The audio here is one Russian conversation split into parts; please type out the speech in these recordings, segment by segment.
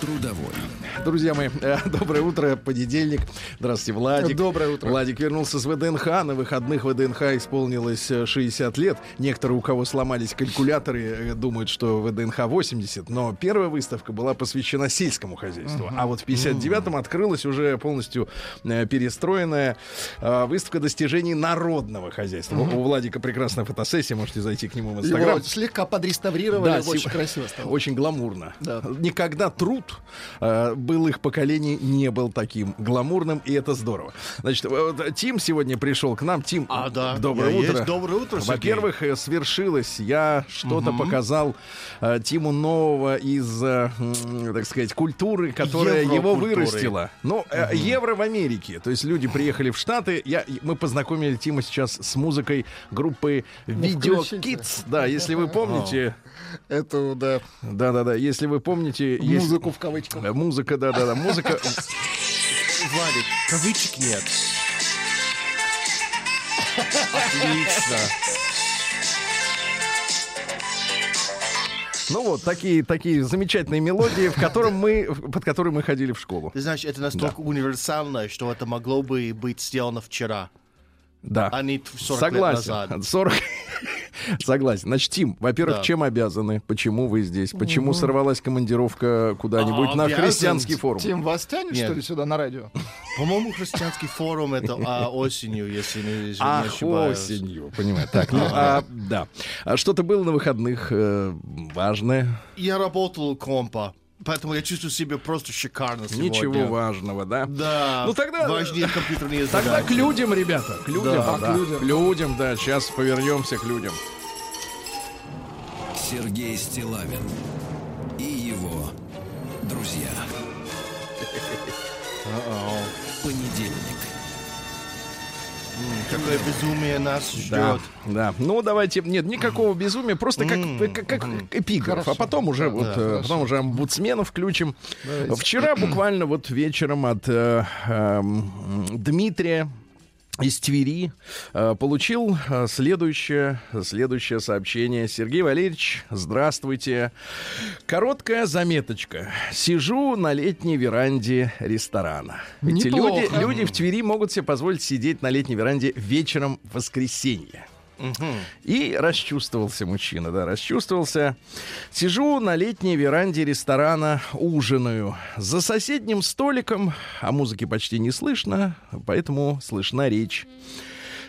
Трудовой. Друзья мои, э, доброе утро, понедельник. Здравствуйте, Владик. Доброе утро. Владик вернулся с ВДНХ. На выходных ВДНХ исполнилось э, 60 лет. Некоторые, у кого сломались калькуляторы, э, думают, что ВДНХ 80. Но первая выставка была посвящена сельскому хозяйству. А вот в 59-м открылась уже полностью э, перестроенная э, выставка достижений народного хозяйства. У у Владика прекрасная фотосессия, можете зайти к нему в Инстаграм. Его слегка подреставрировали, Да, очень сим- красиво стало. Очень гламурно. Да. Никогда труд э, былых поколений не был таким гламурным, и это здорово. Значит, вот Тим сегодня пришел к нам. Тим, А, да. доброе Я утро. есть. Доброе утро. Во-первых, э, свершилось. Я что-то показал э, Тиму нового из, э, так сказать, культуры, которая его вырастила. Ну, э, евро в Америке. То есть люди приехали в Штаты. Я, мы познакомили Тима сейчас с музыкой группы Video включите. Kids. Да, если вы помните... Это, да, Да-да-да, если вы помните... есть- музыку в кавычках. Музыка, да-да-да, музыка... Владик, кавычек нет. Отлично. Ну вот, такие, такие замечательные мелодии, в котором мы, под которые мы ходили в школу. Ты знаешь, это настолько универсально, что это могло бы быть сделано вчера, Да. а не 40 Согласен. лет назад. 40... Согласен. Значит, Тим, во-первых, Да. чем обязаны? Почему вы здесь? Почему сорвалась командировка куда-нибудь А, на обязан. христианский форум? Тим, вас тянет, Нет. что ли, сюда на радио? По-моему, христианский форум это а, осенью, если не, если не Ах, ошибаюсь. осенью, понимаю. Так, ну, а, да. А что-то было на выходных э, важное? Я работал у компа, поэтому я чувствую себя просто шикарно сегодня. Ничего важного, да? Да. Ну, тогда- Важнее компьютерные Тогда задачи. к людям, ребята, к людям, Да, да, к людям. к людям, да. Сейчас повернемся к людям. Сергей Стилавин и его друзья. Понедельник. Какое безумие нас Да, ждет. да. Ну, давайте. Нет, никакого безумия, просто как, как, как эпиграф. А потом уже, вот, э, потом уже омбудсмена включим. Вчера буквально вот вечером от э, эм, Дмитрия из Твери э, получил э, следующее, следующее сообщение. Сергей Валерьевич, здравствуйте. Короткая заметочка. Сижу на летней веранде ресторана. Эти люди, люди в Твери могут себе позволить сидеть на летней веранде вечером в воскресенье. И расчувствовался мужчина, да, расчувствовался. Сижу на летней веранде ресторана, ужинаю. За соседним столиком, а музыки почти не слышно, поэтому слышна речь.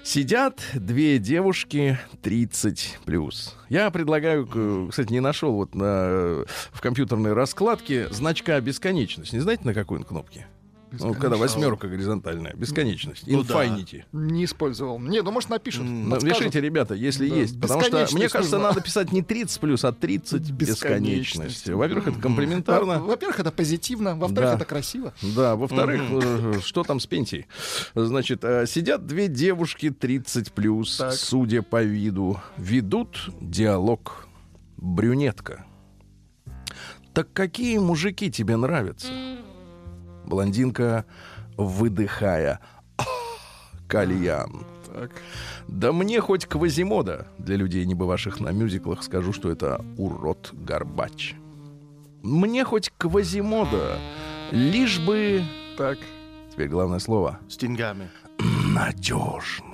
Сидят две девушки 30 плюс. Я предлагаю, кстати, не нашел вот на, в компьютерной раскладке значка бесконечность. Не знаете, на какой он кнопке? Ну, когда восьмерка горизонтальная, бесконечность. Ну да. Не использовал. Не, ну, может, напишут. Ну, подскажут. Пишите, ребята, если Да. есть. Потому что, мне кажется, нужна. надо писать не 30 плюс, а 30 бесконечность. Бесконечность. Во-первых, это комплиментарно. Во-первых, это позитивно. Во-вторых, Да. это красиво. Да, во-вторых, э, что там с пенсией? Значит, э, сидят две девушки 30 плюс, Так. судя по виду, ведут диалог. Брюнетка. Так какие мужики тебе нравятся? Блондинка, выдыхая. «Ах, Кальян. Да мне хоть Квазимода, для людей, не бывавших на мюзиклах, скажу, что это урод Горбач. Мне хоть Квазимода, лишь бы... Так. Теперь главное слово. С деньгами. Надежный.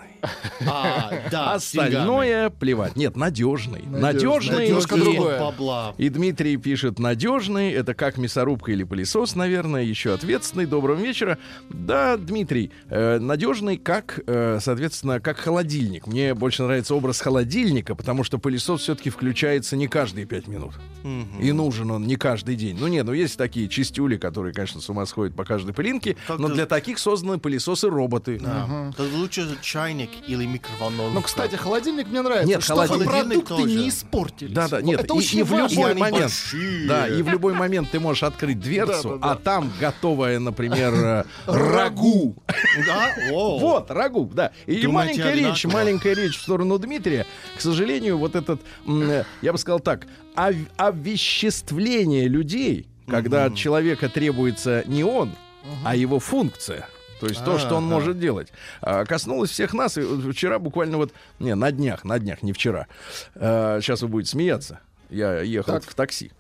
А, да. Остальное плевать. Нет, надежный. Надежный. И другое. И Дмитрий пишет, надежный, это как мясорубка или пылесос, наверное, еще ответственный. Доброго вечера. Да, Дмитрий, э, надежный, как, э, соответственно, как холодильник. Мне больше нравится образ холодильника, потому что пылесос все-таки включается не каждые пять минут. И нужен он не каждый день. Ну нет, ну есть такие чистюли, которые, конечно, с ума сходят по каждой пылинке, Как но ты- для таких созданы пылесосы-роботы. Да. Это лучше чайник или микроволновка. Ну, кстати, холодильник мне нравится. Нет, холодильник продукты тоже. не испортились. Да, да, нет, это и, очень и в любой момент, большие. да, и в любой момент ты можешь открыть дверцу, Да, да, да. а там готовое, например, рагу Да? Вот, рагу, да. И маленькая речь, маленькая речь в сторону Дмитрия. К сожалению, вот этот, я бы сказал так, ов- овеществление людей, когда от человека требуется не он, а его функция. То есть то, что он Ага. может делать. а, Коснулось всех нас. И вчера буквально вот... Не, на днях, на днях, не вчера. сейчас вы будете смеяться. Я ехал Так. в такси.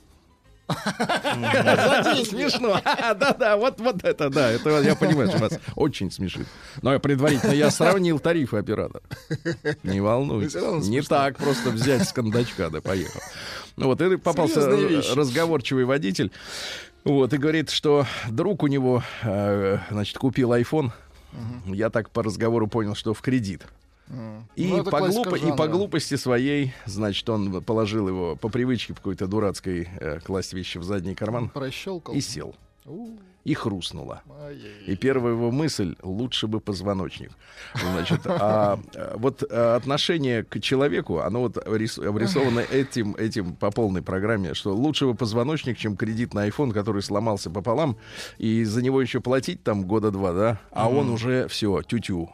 Смешно. Да-да, вот, вот это, да. Это я понимаю, что вас очень смешит. Но я предварительно я сравнил тарифы оператора. Не волнуйтесь. Не так просто взять с кондачка, да поехал. Ну вот, и попался разговорчивый водитель. Вот, и говорит, что друг у него, э, значит, купил iPhone. Я так по разговору понял, что в кредит. И, Ну, по глупо- и по глупости своей, значит, он положил его по привычке в какой-то дурацкой э, класть вещи в задний карман Прощелкал. и сел. У, И хрустнуло. ай-яй-яй. И первая его мысль — лучше бы позвоночник. Значит, а э, вот э, отношение к человеку, оно вот рис- обрисовано этим, этим по полной программе, что лучше бы позвоночник, чем кредит на iPhone, который сломался пополам, и за него еще платить там года два, да, а он уже все, тю-тю,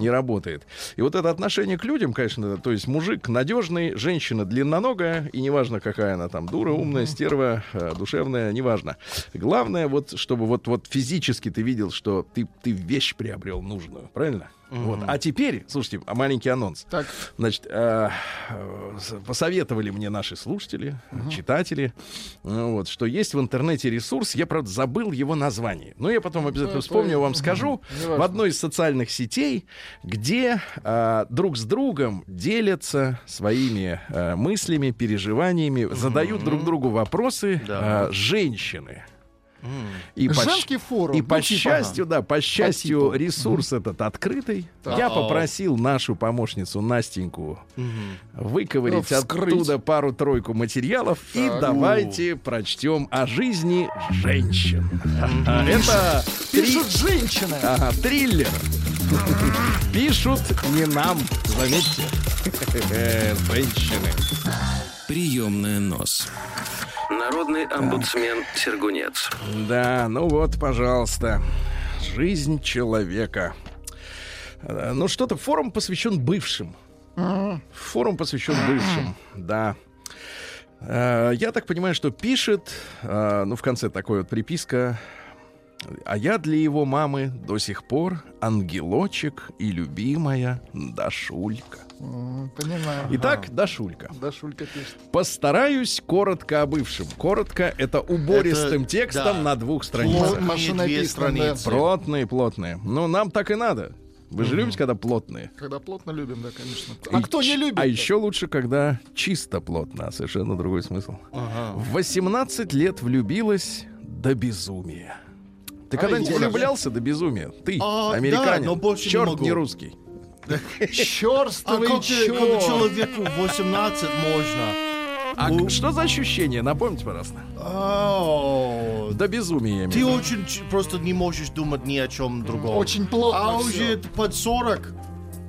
не работает. И вот это отношение к людям, конечно, то есть мужик надежный, женщина длинноногая, и неважно, какая она там, дура, умная, стерва, э, душевная, неважно. Главное, вот, чтобы вот, вот физически ты видел, что ты, ты вещь приобрел нужную, правильно? Вот. А теперь, слушайте, а маленький анонс. Так, Значит, э, э, посоветовали мне наши слушатели, читатели, ну вот, что есть в интернете ресурс, я, правда, забыл его название. Но я потом обязательно это- вспомню, вам скажу. неважно. В одной из социальных сетей, где э, друг с другом делятся своими э, мыслями, переживаниями, задают друг другу вопросы Да. э, женщины. И по Женский щ- форум. И ну, по типа. счастью, да, по счастью, типу. ресурс этот открытый. Так. Я попросил нашу помощницу Настеньку выковырить Ну, оттуда пару-тройку материалов и Так. давайте прочтем о жизни женщин. Это три- Пишут женщины. Ага, триллер. Пишут не нам, заметьте. Женщины. Приемная нос. Народный омбудсмен Сергунец. Да, ну вот, пожалуйста. Жизнь человека. Э, Ну что-то, форум посвящен бывшим. Форум посвящен бывшим, да. Э, Я так понимаю, что пишет, э, ну, в конце такой вот приписка. А я для его мамы до сих пор ангелочек и любимая Дашулька. Понимаю. Итак, Дашулька. Да, Шулька пишет. Постараюсь коротко о бывшем. Коротко — это убористым Это, текстом да. на двух страницах. да. страницы. Плотные, плотные. Ну, нам так и надо. Вы же любите, когда плотные? Когда плотно любим, да, конечно. И А кто не любит? А еще лучше, когда чисто плотно. а Совершенно другой смысл. Ага. В 18 лет влюбилась до безумия. Ты А, когда-нибудь влюблялся до безумия? Ты, А, американин. да, но больше не Черт могу. не русский. А Черствый как чёрт. человеку 18 можно? А Ну. что за ощущение? Напомните, пожалуйста. Ау. До безумия. я Ты очень просто не можешь думать ни о чем другом. Очень плотно А уже под 40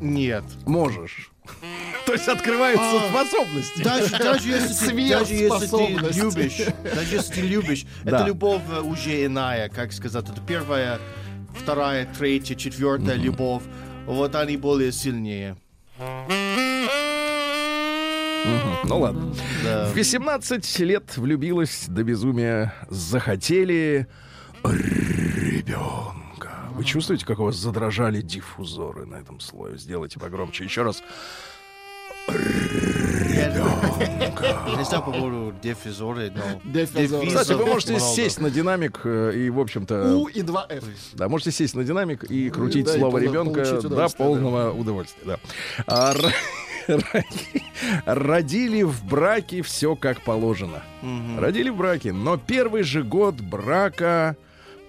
нет. Можешь. То есть открываются А. способности. Даже, даже если, ты, даже если ты любишь, даже если ты любишь, Да. это любовь уже иная, как сказать, это первая, вторая, третья, четвертая любовь. Вот они более сильнее. Ну ладно. Да. В 18 лет влюбилась до безумия. Захотели ребенка. Вы чувствуете, как у вас задрожали диффузоры на этом слое? Сделайте погромче. Еще раз. Я не знаю по поводу диффузоры, но... Диффизов Кстати, вы можете много. сесть на динамик э, и, в общем-то... У и 2 F. Да, можете сесть на динамик и крутить да, и слово полу- ребенка до полного удовольствия. Да. А, Родили в браке все как положено. Родили в браке, но первый же год брака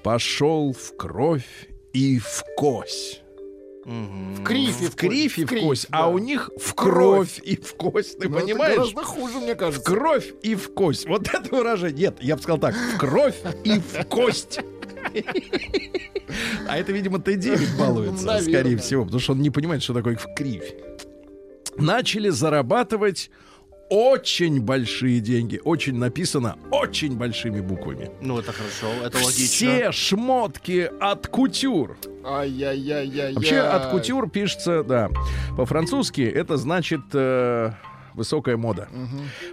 пошел в кровь и в кость. В крифе. В кривь и в криф, кость, да. а у них в кровь и в кость. Ты Ну, это понимаешь? гораздо хуже, мне В кажется. кровь и в кость. Вот это выражение. Нет, я бы сказал так. В кровь и в кость. А это, видимо, Т9 балуется, скорее всего, потому что он не понимает, что такое в кривь. Начали зарабатывать очень большие деньги. Очень написано очень большими буквами. Ну, это хорошо, это логично. Все шмотки от кутюр. Ай-яй-яй-яй. Вообще от кутюр пишется, да, по-французски это значит э, высокая мода.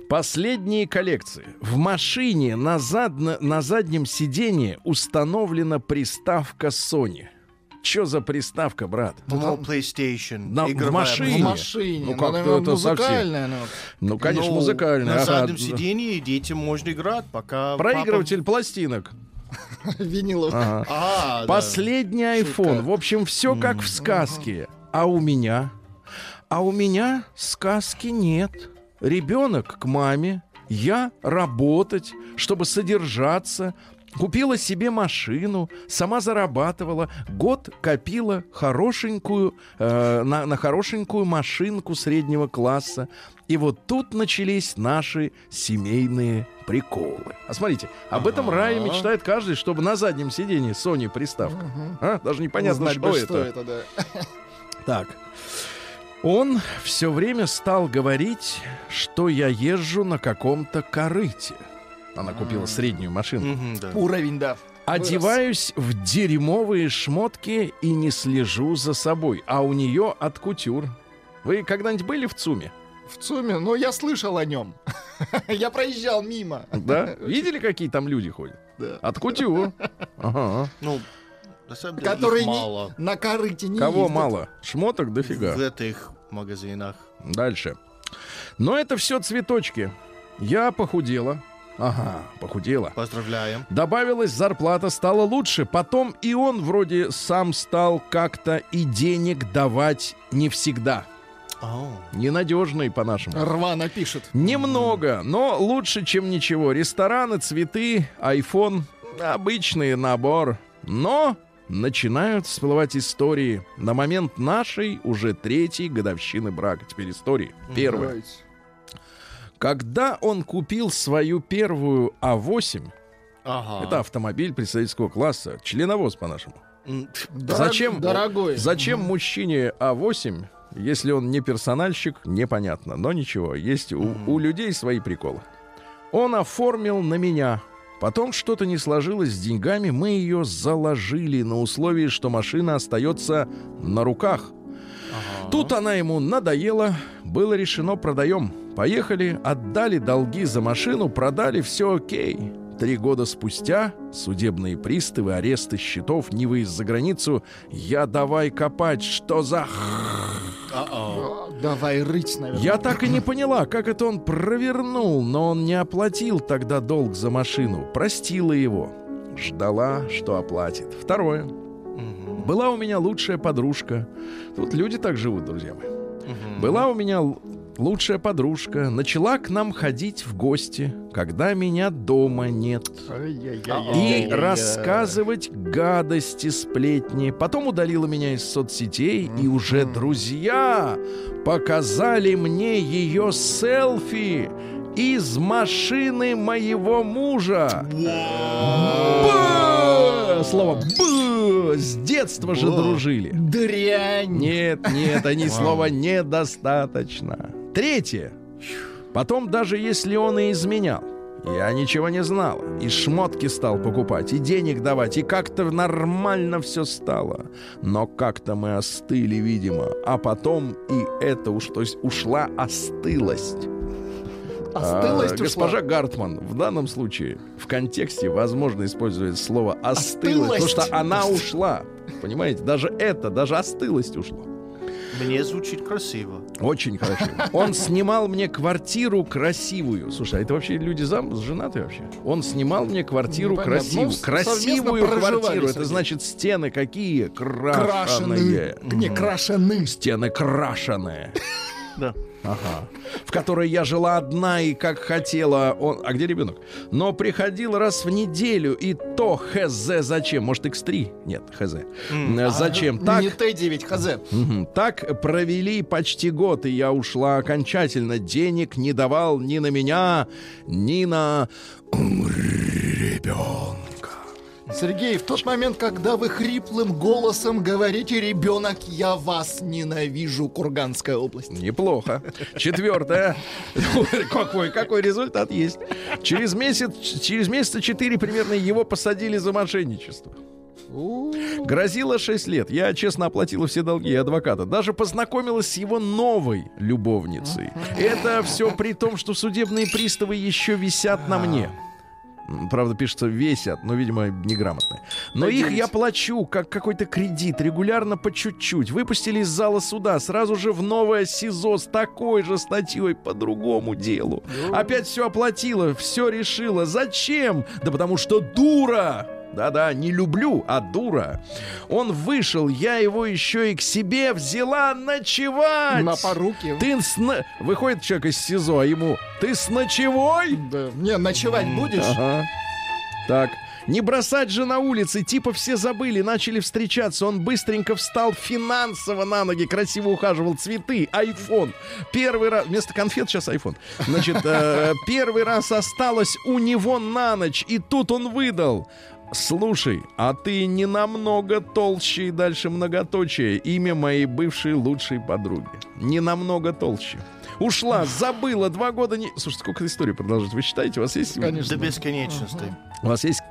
Последние коллекции. В машине на, задна- на заднем сиденье установлена приставка Sony. Что за приставка, брат? По-моему, PlayStation. На- в машине. В машине. Ну, Ну, как-то наверное, это совсем. музыкальная. ну. Ну, конечно, Ну, музыкальная. На ага. заднем сиденье детям можно играть, пока... Проигрыватель пластинок. Винилов. Ага. папа- А, да. Последний iPhone. В общем, все как в сказке. А у меня? А у меня сказки нет. Ребенок к маме, я работать, чтобы содержаться. Купила себе машину, сама зарабатывала, год копила хорошенькую, э, на, на хорошенькую машинку среднего класса. И вот тут начались наши семейные приколы. А смотрите, об этом рае мечтает каждый, чтобы на заднем сиденье Sony приставка. А? Даже непонятно, Знать что, бы, это. что это, да. Так. Он все время стал говорить, что я езжу на каком-то корыте. Она купила среднюю машину. Уровень, да. Одеваюсь в дерьмовые шмотки и не слежу за собой. А у нее от кутюр. Вы когда-нибудь были в ЦУМе? В ЦУМе, но я слышал о нем. Я проезжал мимо. Да? Видели, какие там люди ходят? Да. От кутюр. Ага. Ну, на самом деле, Которые их не- мало на корыте не Кого ездят. мало? Шмоток дофига. в этих магазинах. Дальше. Но это все цветочки. Я похудела. Ага, похудела. Поздравляем. Добавилась зарплата, стало лучше. Потом и он вроде сам стал как-то и денег давать не всегда. О, Ненадежный по-нашему. Рвано пишет. Немного, но лучше, чем ничего. Рестораны, цветы, iPhone, обычный набор. Но начинают всплывать истории. На момент нашей уже третьей годовщины брака. Теперь истории. Первая. Давайте. Когда он купил свою первую А8, ага. это автомобиль представительского класса, членовоз по-нашему. Дорог- Зачем? Дорогой. Зачем мужчине А8, если он не персональщик, непонятно. Но ничего, есть у, у людей свои приколы. Он оформил на меня. Потом что-то не сложилось с деньгами, мы ее заложили на условии, что машина остается на руках. Тут она ему надоела, было решено продаем. Поехали, отдали долги за машину, продали, все окей. Три года спустя судебные приставы, аресты счетов, не выезд за границу. Я давай копать, что за... Давай рыть, наверное. Я так и не поняла, как это он провернул, но он не оплатил тогда долг за машину. Простила его. Ждала, что оплатит. Второе. Была у меня лучшая подружка. Тут люди так живут, друзья мои. Была у меня лучшая подружка. Начала к нам ходить в гости, когда меня дома нет. И рассказывать гадости, сплетни. Потом удалила меня из соцсетей, и уже друзья показали мне ее селфи из машины моего мужа. Б! Слово «б» с детства же дружили. Дрянь. Нет, нет, они слова недостаточно. Третье. Потом, даже если он и изменял, я ничего не знал. И шмотки стал покупать, и денег давать, и как-то нормально все стало. Но как-то мы остыли, видимо. А потом и это уж, то есть ушла остылость. Остылость А, ушла. Госпожа Гартман, в данном случае в контексте возможно использовать слово остылость, потому Остылость. что она ушла. Понимаете, даже это, даже остылость ушла. Мне звучит красиво. Очень хорошо. Он снимал мне квартиру красивую. Слушай, а это вообще люди зам женаты вообще? Он снимал мне квартиру Непонятно. красивую. Ну, красивую квартиру. Это значит стены какие? Крашеные. Крашеные. Не крашены. Стены крашеные. Да. Ага. В которой я жила одна и как хотела. Он... А где ребенок? Но приходил раз в неделю, и то хз зачем? Может, X3? Нет, хз. Э, Зачем? Так, Не Т9, ХЗ. Так провели почти год, и я ушла окончательно. Денег не давал ни на меня, ни на ребенка. Сергей, в тот момент, когда вы хриплым голосом говорите «Ребенок, я вас ненавижу», Курганская область. Неплохо. Четвертое. Какой, какой результат есть? Через месяц, через месяца четыре примерно его посадили за мошенничество. Грозило 6 лет. Я честно оплатила все долги адвоката. Даже познакомилась с его новой любовницей. Это все при том, что судебные приставы еще висят на мне. Правда, пишется весят, но, видимо, неграмотные. Но их я плачу, как какой-то кредит, регулярно по чуть-чуть. Выпустили из зала суда, сразу же в новое СИЗО с такой же статьей по другому делу. Опять все оплатила, все решила. Зачем? Да потому что дура! Да-да, не люблю, а дура. Он вышел, я его еще и к себе взяла ночевать. На поруки. Ты с... на- Выходит человек из СИЗО, а ему... Ты с ночевой? Да. Не, ночевать будешь? Ага. Так. Не бросать же на улице, типа все забыли, начали встречаться. Он быстренько встал финансово на ноги, красиво ухаживал, цветы, айфон. Первый раз, вместо конфет сейчас айфон. Значит, э, первый раз осталось у него на ночь, и тут он выдал. Слушай, а ты не намного толще и дальше многоточие. Имя моей бывшей лучшей подруги. Не намного толще. Ушла, забыла, два года не... Слушай, сколько истории продолжать? Вы считаете? У вас есть... Конечно. До бесконечности. У вас есть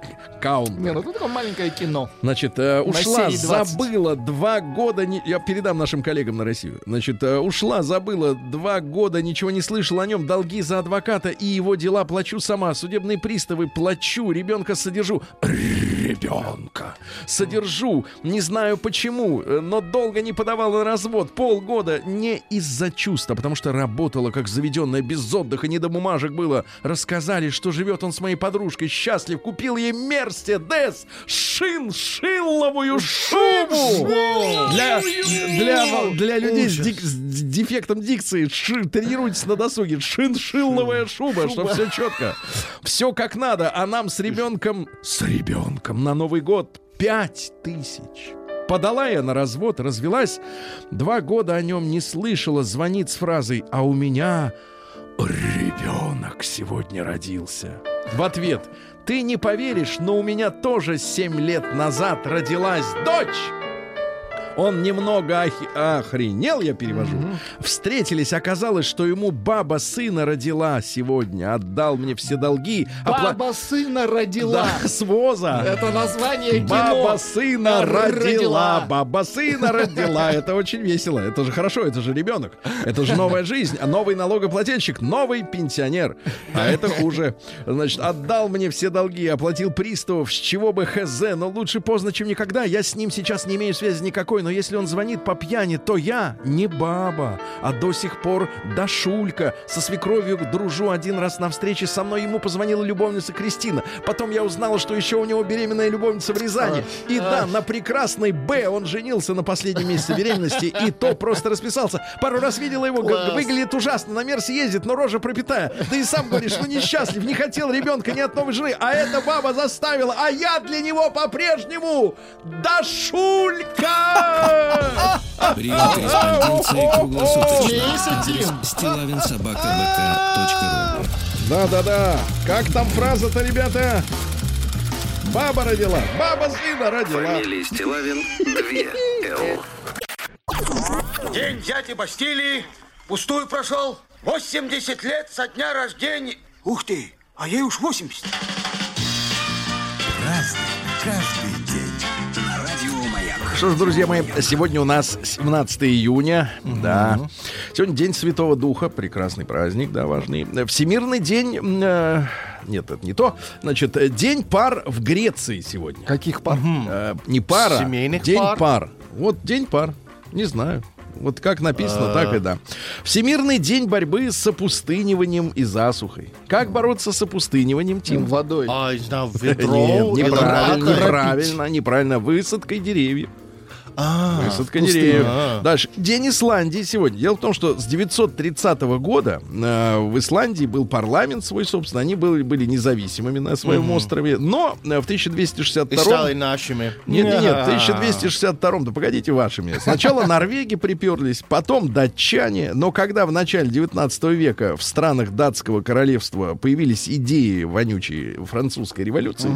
каунт? Не, ну это такое маленькое кино. Значит, э, ушла, серии 20. забыла два года, не- я передам нашим коллегам на Россию. Значит, э, ушла, забыла два года, ничего не слышала о нем, долги за адвоката и его дела плачу сама, судебные приставы плачу, ребенка содержу. Ребенка содержу, не знаю почему, э, но долго не подавала на развод, полгода не из-за чувства, потому что работала как заведенная, без отдыха, не до бумажек было. Рассказали, что живет он с моей подружкой, счастлив, купил ей Мерседес, шин, шилловую шубу. Для, для, для людей с, дик- с дефектом дикции ши- тренируйтесь на досуге. Шиншилловая шуба, чтобы все четко. Все как надо, а нам с ребенком, с ребенком на Новый год пять тысяч. Подала я на развод, развелась. Два года о нем не слышала, звонит с фразой «А у меня ребенок сегодня родился». В ответ «Ты не поверишь, но у меня тоже семь лет назад родилась дочь». Он немного охи- охренел, я перевожу. Встретились, оказалось, что ему баба сына родила сегодня. Отдал мне все долги. опла- Баба сына родила. Да, с воза. Это название кино. Баба сына родила. Родила. Баба сына родила. Это очень весело. Это же хорошо, это же ребенок. Это же новая жизнь. Новый налогоплательщик, новый пенсионер. А это хуже. Значит, отдал мне все долги, оплатил приставов, с чего бы хз, но лучше поздно, чем никогда. Я с ним сейчас не имею связи никакой, но если он звонит по пьяни, то я не баба, а до сих пор Дашулька. Со свекровью дружу один раз на встрече со мной. Ему позвонила любовница Кристина. Потом я узнала, что еще у него беременная любовница в Рязани. И да, на прекрасной Б он женился на последнем месяце беременности. И то просто расписался. Пару раз видела его, Класс. выглядит ужасно. На Мерсе ездит, но рожа пропитая. Да и сам говоришь, ну несчастлив, не хотел ребенка ни от новой жены. А эта баба заставила, а я для него по-прежнему Дашулька! Прием корреспонденции круглосуточно. Стилавинсобакабк.ру Да-да-да. Как там фраза-то, ребята? Баба родила. Баба сына родила. Фамилия Стилавин 2 Л. День дяди Бастилии пустую прошел. 80 лет со дня рождения. Ух ты, а ей уж 80. Что ж, друзья мои, сегодня у нас 17 июня, да. Сегодня День Святого Духа, прекрасный праздник, да, важный. Всемирный день... э, нет, это не то. Значит, э, День пар в Греции сегодня. Каких пар? Э, не пара, Семейных День пар? пар. Вот День пар, не знаю. Вот как написано, так и да. Всемирный день борьбы с опустыниванием и засухой. Как бороться с опустыниванием, Тим? Водой. А, не знаю, Нет, ведро неправильно, неправильно. Высадкой деревьев. А, Высадка деревьев. А. Дальше. День Исландии сегодня. Дело в том, что с 930 года э, в Исландии был парламент свой, собственно. Они были, были независимыми на своем острове. Но э, в И 1262 стали нашими. Нет, нет, нет, в А. 1262 да погодите вашими. Сначала норвеги приперлись, потом датчане, но когда в начале 19 века в странах датского королевства появились идеи вонючей французской революции,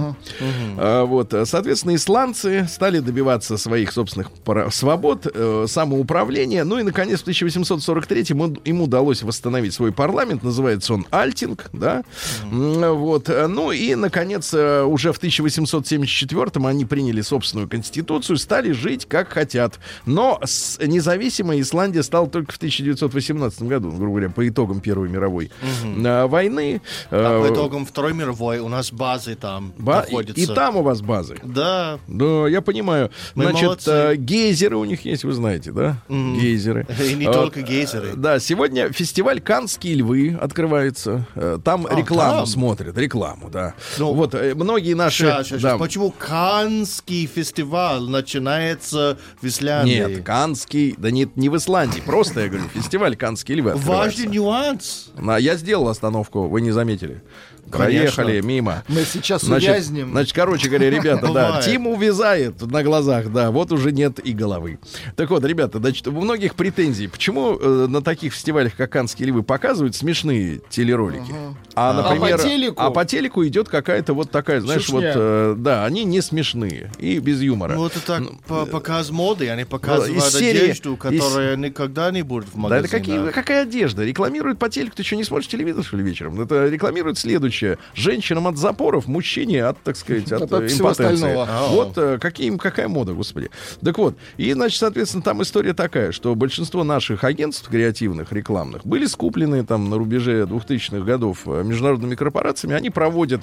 а, вот, э, соответственно, исландцы стали добиваться своих собственных свобод, э, самоуправления, ну и, наконец, в 1843 им, им удалось восстановить свой парламент, называется он Альтинг, да, М, вот, э, ну и, наконец, э, уже в 1874 они приняли собственную конституцию, стали жить как хотят, но независимой Исландия стала только в 1918 году, грубо говоря, по итогам Первой мировой э, войны. А по итогам Второй мировой у нас базы там ба- находятся. и там у вас базы. Да. Да, я понимаю. Мы Значит, молодцы. Гейзеры у них есть, вы знаете, да? Гейзеры. И не А, только гейзеры. э, Да, сегодня фестиваль «Канские львы» открывается. Э, Там рекламу там? смотрят, рекламу, да. Ну, вот, э, многие наши... Щас, щас, да. Почему Канский фестиваль начинается в Исландии? Нет, Канский, да нет, не в Исландии, просто, я говорю, фестиваль «Канские львы». Важный нюанс. Я сделал остановку, вы не заметили. Проехали мимо. Мы сейчас Значит, увязнем. значит, короче говоря, ребята, да. Тим увязает на глазах, да, вот уже нет и головы. Так вот, ребята, значит, у многих претензий. Почему э, на таких фестивалях, как Канские львы, показывают смешные телеролики? А, например, А по телеку? а по телеку идет какая-то вот такая, знаешь, Чушня. вот, э, да, они не смешные и без юмора. Ну, это так по- показ моды, они показывают из серии- одежду, которая никогда не будет в Да магазине. это какие, какая одежда? Рекламируют по телеку. Ты что, не смотришь телевизор, что ли, вечером? Это рекламирует следующее. Женщинам от запоров, мужчине от, так сказать, от, От всего импотенции. остального. Вот э, какие, какая мода, господи. Так вот, и, значит, соответственно, там история такая, что большинство наших агентств креативных, рекламных, были скуплены там на рубеже 2000-х годов э, международными корпорациями. Они проводят,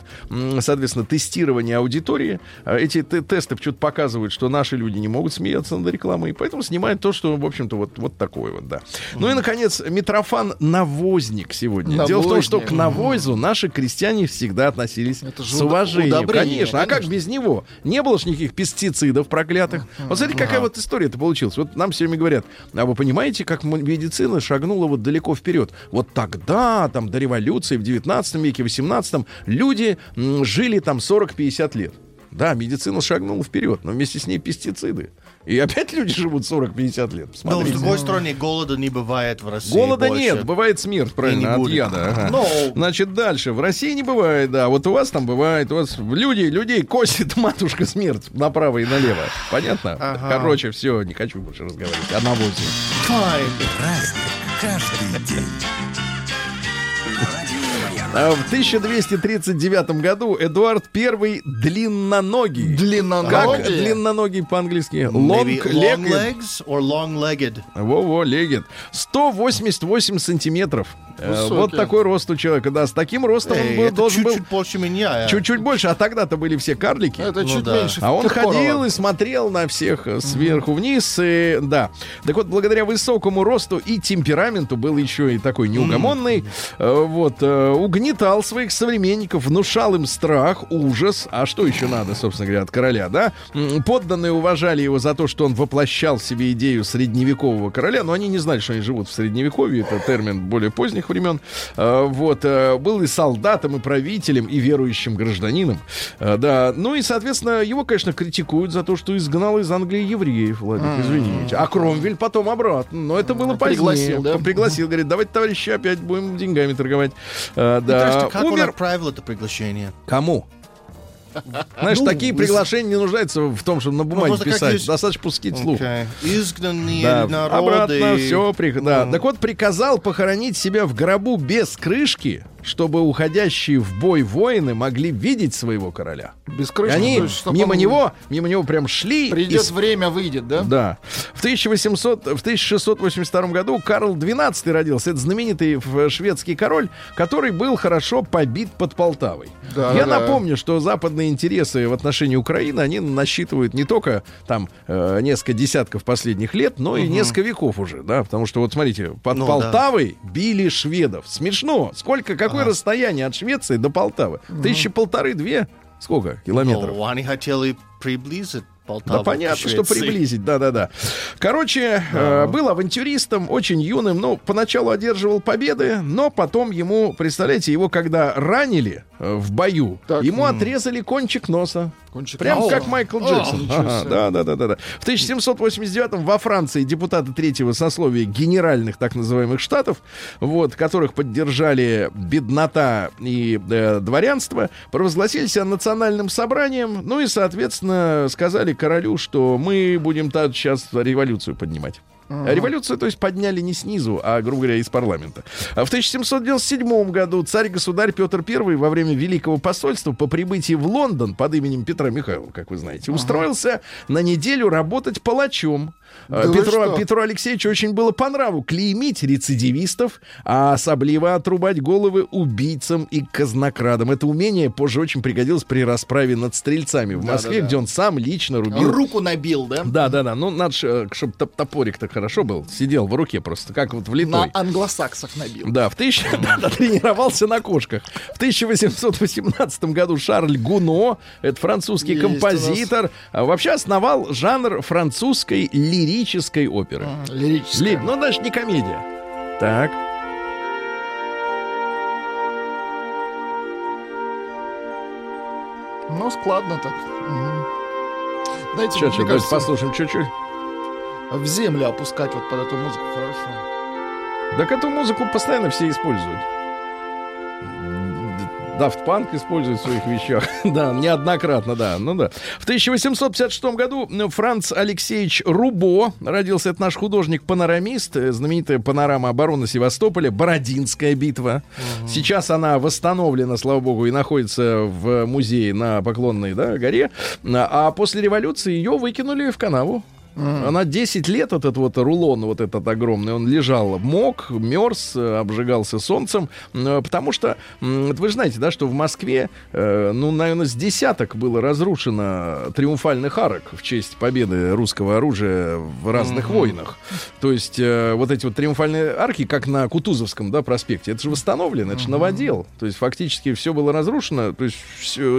соответственно, тестирование аудитории. А Эти те- тесты почему-то показывают, что наши люди не могут смеяться над рекламой, и поэтому снимают то, что, в общем-то, вот, вот такое вот, да. Ну и, наконец, Митрофан Навозник сегодня. Дело в том, что к Навозник. навозу наши крестьяне всегда относились Это с уважением. удобрение, конечно. А как конечно. без него? Не было ж никаких пестицидов проклятых. Вот смотрите, какая вот история-то получилась. Вот нам все время говорят, а вы понимаете, как медицина шагнула вот далеко вперед? Вот тогда, там, до революции, в 19 веке, 18 люди м, жили там 40-50 лет. Да, медицина шагнула вперед, но вместе с ней пестициды. И опять люди живут 40-50 лет. Но, с другой стороны, голода не бывает в России Голода больше. нет, бывает смерть, правильно, от будет. яда. ага. Ну. Значит, дальше. В России не бывает, да. Вот у вас там бывает. У вас люди, людей косит матушка смерть направо и налево. Понятно? Ага. Короче, все, не хочу больше разговаривать. Одна восемь. Каждый день. А В 1239 году Эдуард I длинноногий. Как Длинноногий? длинноногий по-английски? Long Long-legged. legs or long-legged? Во-во, легет. 188 сантиметров. Э, Высокий. Вот такой рост у человека. Да, с таким ростом он Эй, был- это должен был чуть-чуть больше меня. я- чуть-чуть больше, а тогда-то были все карлики. Это Ну чуть да. меньше. А он ходил и смотрел на всех э, сверху вниз. И, да. Так вот, благодаря высокому росту и темпераменту был еще и такой неугомонный. э, Вот. э, Угнетал своих современников, внушал им страх, ужас. А что еще надо, собственно говоря, от короля, да? Подданные уважали его за то, что он воплощал в себе идею средневекового короля, но они не знали, что они живут в средневековье. Это термин более поздних времен. Э, Вот. э, Был и солдатом, и правителем, и верующим гражданином. Э, Да. Ну и, соответственно, его, конечно, критикуют за то, что изгнал из Англии евреев, Владик, извините. А Кромвель потом обратно. Но это было позднее. Пригласил, да? Пригласил, говорит, давайте, товарищи, опять будем деньгами торговать. Да. как он отправил это приглашение? Кому? Знаешь, Ну, такие приглашения не нуждаются в том, чтобы на бумаге просто как писать. Достаточно пустить слух. Изгнанные народы. обратно все. Да. Ну. Так вот, приказал похоронить себя в гробу без крышки, чтобы уходящие в бой воины могли видеть своего короля. Без И крыши. они есть, мимо он него, мимо него прям шли. и Придет с- время, выйдет, да? Да. В 1800, в 1682 году Карл XII родился. Это знаменитый шведский король, который был хорошо побит под Полтавой. Да, Я да. напомню, что западные интересы в отношении Украины, они насчитывают не только там э, несколько десятков последних лет, но и несколько веков уже, да, потому что вот смотрите, под Ну, да. Полтавой били шведов. Смешно. Сколько, какое расстояние от Швеции до Полтавы? Тысячи полторы-две? Сколько километров? Ну, они хотели приблизить Полтаву. Да понятно, что приблизить, да-да-да. Короче, э, был авантюристом, очень юным, ну, поначалу одерживал победы, но потом ему, представляете, его когда ранили э, в бою, Так. ему отрезали кончик носа. Кончик Прям носа. как Майкл А, Джексон. ничего Ага, себе. да, да, да, да, да. В 1789 во Франции депутаты третьего сословия генеральных так называемых штатов, вот, которых поддержали беднота и э, дворянство, провозгласили себя национальным собранием, ну и, соответственно, сказали королю, что мы будем сейчас революцию поднимать. А Революцию, то есть, подняли не снизу, а, грубо говоря, из парламента. А в 1797 году царь-государь Петр I во время Великого посольства по прибытии в Лондон под именем Петра Михайлова, как вы знаете, устроился на неделю работать палачом. Да вы Петру, что? Петру Алексеевичу очень было по нраву клеймить рецидивистов, а особливо отрубать головы убийцам и казнокрадам. Это умение позже очень пригодилось при расправе над стрельцами в Москве, Да-да-да. где он сам лично рубил Руку набил, да? да, да, да. Ну, надо, чтобы топорик-то хорошо был. Сидел в руке просто, как вот На влитой. англосаксах набил. Да, в тысяч... да, да, тренировался на кошках. В 1818 году Шарль Гуно, это французский Есть композитор, а, вообще основал жанр французской лирической оперы. Лирическая. Ли- Ну, даже не комедия. Так. Ну, складно так. Мгм. Знаете, Сейчас, мне кажется, послушаем чуть-чуть. в землю опускать вот под эту музыку хорошо. Так эту музыку постоянно все используют. Daft Punk использует в своих вещах. да, неоднократно, да. Ну да. В 1856 году ну, Франц Алексеевич Рубо родился. Это наш художник-панорамист. э, Знаменитая панорама обороны Севастополя. Бородинская битва. Сейчас она восстановлена, слава богу, и находится в музее на Поклонной да, горе. А после революции ее выкинули в канаву. Она 10 лет, вот этот вот рулон, вот этот огромный, он лежал, мок, мерз, обжигался солнцем, потому что, вы же знаете, да, что в Москве, э, ну, наверное, с десяток было разрушено триумфальных арок в честь победы русского оружия в разных войнах. То есть э, вот эти вот триумфальные арки, как на Кутузовском, да, проспекте, это же восстановлено, это же новодел. То есть фактически все было разрушено, то есть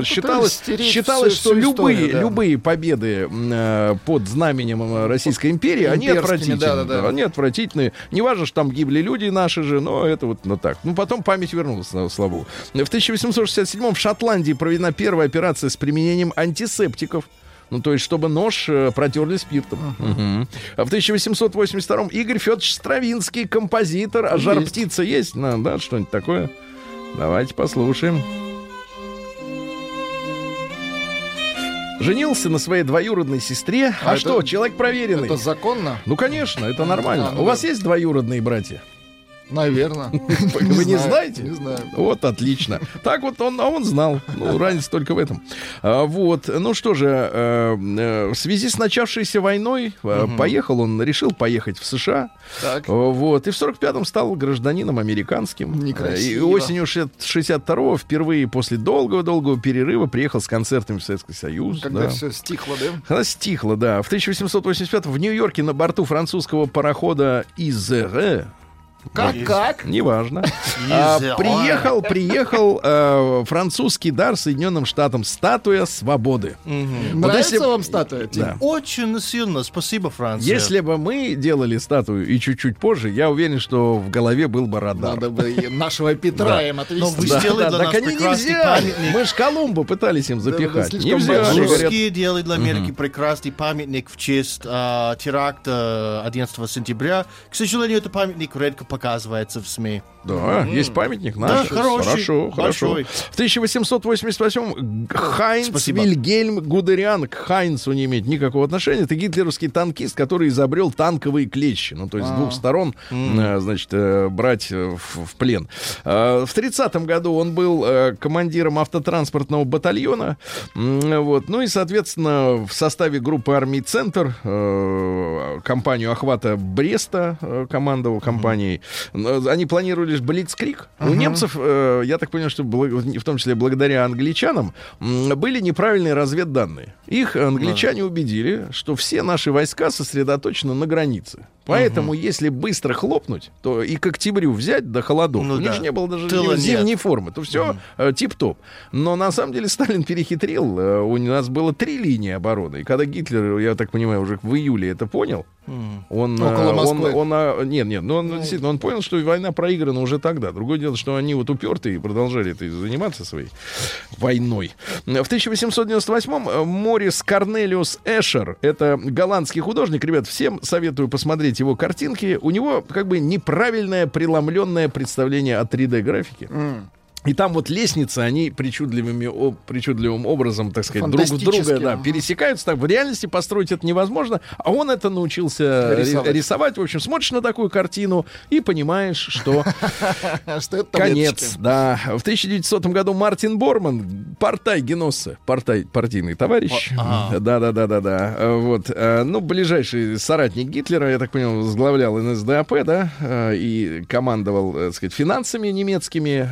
считалось, стереть считалось, всю- что всю любые, историю, да. любые победы э, под знаменем э, Российской империи, они Имперскими, отвратительны. да-да-да. да, Они отвратительны. Не важно, что там гибли люди наши же, но это вот ну, так. Ну, потом память вернулась, слава слава богу. В 1867 в Шотландии проведена первая операция с применением антисептиков. Ну, то есть, чтобы нож э, протерли спиртом. Мгм. А в 1882 Игорь Федорович Стравинский, композитор. А жар Есть. птица есть? Ну, да, что-нибудь такое? Давайте послушаем. Женился на своей двоюродной сестре. А, А это- что, человек проверенный? Это законно? Ну, конечно, это нормально. А, ну У вас есть двоюродные братья? Наверное. Вы не знаете? Не знаю. Вот, отлично. Так вот он, а он знал. Ну, разница только в этом. А, вот, ну что же, э, э, в связи с начавшейся войной э, поехал он, решил поехать в США. Так. Вот, и в 45-м стал гражданином американским. Некрасиво. И осенью 62-го впервые после долгого-долгого перерыва приехал с концертами в Советский Союз. Когда да. все стихло, да? Она стихла, да. В 1885 в Нью-Йорке на борту французского парохода Изере Как, как? Неважно. А, приехал, приехал э, французский дар Соединенным Штатам статуя свободы. Вот Нравится если- вам статуя? Да. Очень сильно. Спасибо, Франция. Если бы мы делали статую и чуть-чуть позже, я уверен, что в голове был бы радар. Надо бы нашего Петра Да. им Но отвезти. вы Да, сделали да, для так нас они не прекрасный взяли. памятник. Мы ж Колумба пытались им запихать. слишком не взяли. Русские делают для Америки прекрасный памятник в честь а, теракта 11 сентября. К сожалению, этот памятник редко показывается в СМИ. Да, есть памятник Да, наш. хороший, хорошо, хорошо. большой. В 1888 Хайнц Спасибо. Вильгельм Гудериан к Хайнцу не имеет никакого отношения. Это гитлеровский танкист, который изобрел танковые клещи. Ну, то есть с двух сторон, э, значит, э, брать э, в, в плен. В 30 году он был командиром автотранспортного батальона. Вот. Ну и, соответственно, в составе группы армий «Центр» компанию охвата Бреста командовал компанией. Э, Они планировали ж Блицкрик. У немцев, э, я так понял, что в том числе благодаря англичанам, были неправильные разведданные. Их англичане убедили, что все наши войска сосредоточены на границе. Поэтому, если быстро хлопнуть, то и к октябрю взять до холодов, Ну у них да. не было даже Тыла зимней нет. формы, то все тип-топ. Но на самом деле Сталин перехитрил. Э, У нас было три линии обороны. И когда Гитлер, я так понимаю, уже в июле это понял, он, Около э, Москвы. он, он, нет, нет, ну, он, действительно, он понял, что война проиграна уже тогда. Другое дело, что они вот упертые и продолжали это заниматься своей войной. В 1898-м э, Морис Корнелиус Эшер, это голландский художник, ребят, всем советую посмотреть его картинки. У него как бы неправильное преломленное представление о 3D-графике. И там вот лестницы, они причудливыми, о- причудливым образом, так сказать, друг друга да, ага. пересекаются. Так, в реальности построить это невозможно. А он это научился ри- Рисовать. рисовать. В общем, смотришь на такую картину и понимаешь, что конец. Да. В 1900 году Мартин Борман, портай Геносса, портай, партийный товарищ. Да-да-да-да-да. Вот. э, Ну, ближайший соратник Гитлера, я так понял, возглавлял НСДАП, да, э, и командовал, так сказать, финансами немецкими.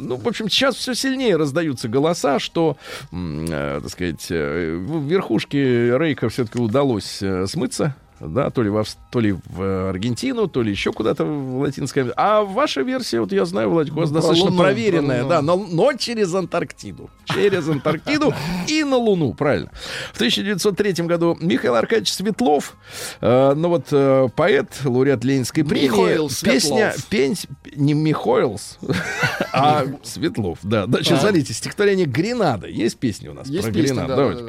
Ну, в общем, сейчас все сильнее раздаются голоса, что, э, так сказать, э, в верхушке Рейка все-таки удалось э, смыться. Да, то ли, в, то ли в э, Аргентину, то ли еще куда-то в Латинской Америке. А ваша версия, вот я знаю, Владик, у вас Ну, про достаточно Луну, проверенная, про да, но, но через Антарктиду. Через Антарктиду и на Луну, правильно. В 1903 году Михаил Аркадьевич Светлов, э, ну вот э, поэт, лауреат Ленинской премии, Михаил песня, пень, не Михоилс, а Светлов, да. Значит, смотрите, стихотворение «Гренада». Есть песня у нас про песня, Гренад? да, Давайте да,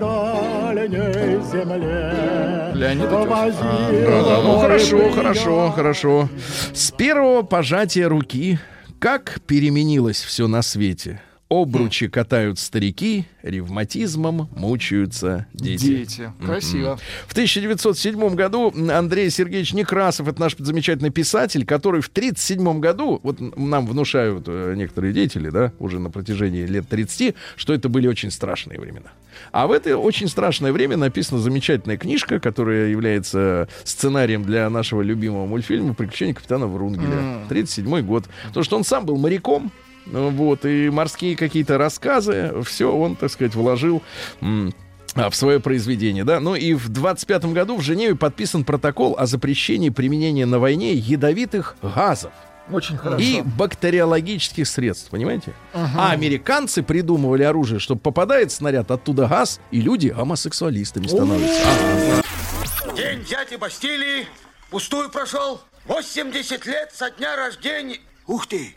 да. про Гренад песню. Леонид Утесов. Да, да, ну хорошо, хорошо, хорошо. С первого пожатия руки, как переменилось все на свете. Обручи катают старики, ревматизмом мучаются дети. Дети. Красиво. В 1907 году Андрей Сергеевич Некрасов, это наш замечательный писатель, который в 1937 году, вот нам внушают э, некоторые деятели, да, уже на протяжении лет 30, что это были очень страшные времена. А в это очень страшное время написана замечательная книжка, которая является сценарием для нашего любимого мультфильма «Приключения капитана Врунгеля». 1937 год. Потому что он сам был моряком, вот, и морские какие-то рассказы, все он, так сказать, вложил а, в свое произведение, да. Ну и в 25 году в Женеве подписан протокол о запрещении применения на войне ядовитых газов Очень хорошо. и бактериологических средств, понимаете? А американцы придумывали оружие, чтобы попадает снаряд, оттуда газ, и люди гомосексуалистами становятся. День дяди Бастилии пустую прошел. 80 лет со дня рождения. Ух ты,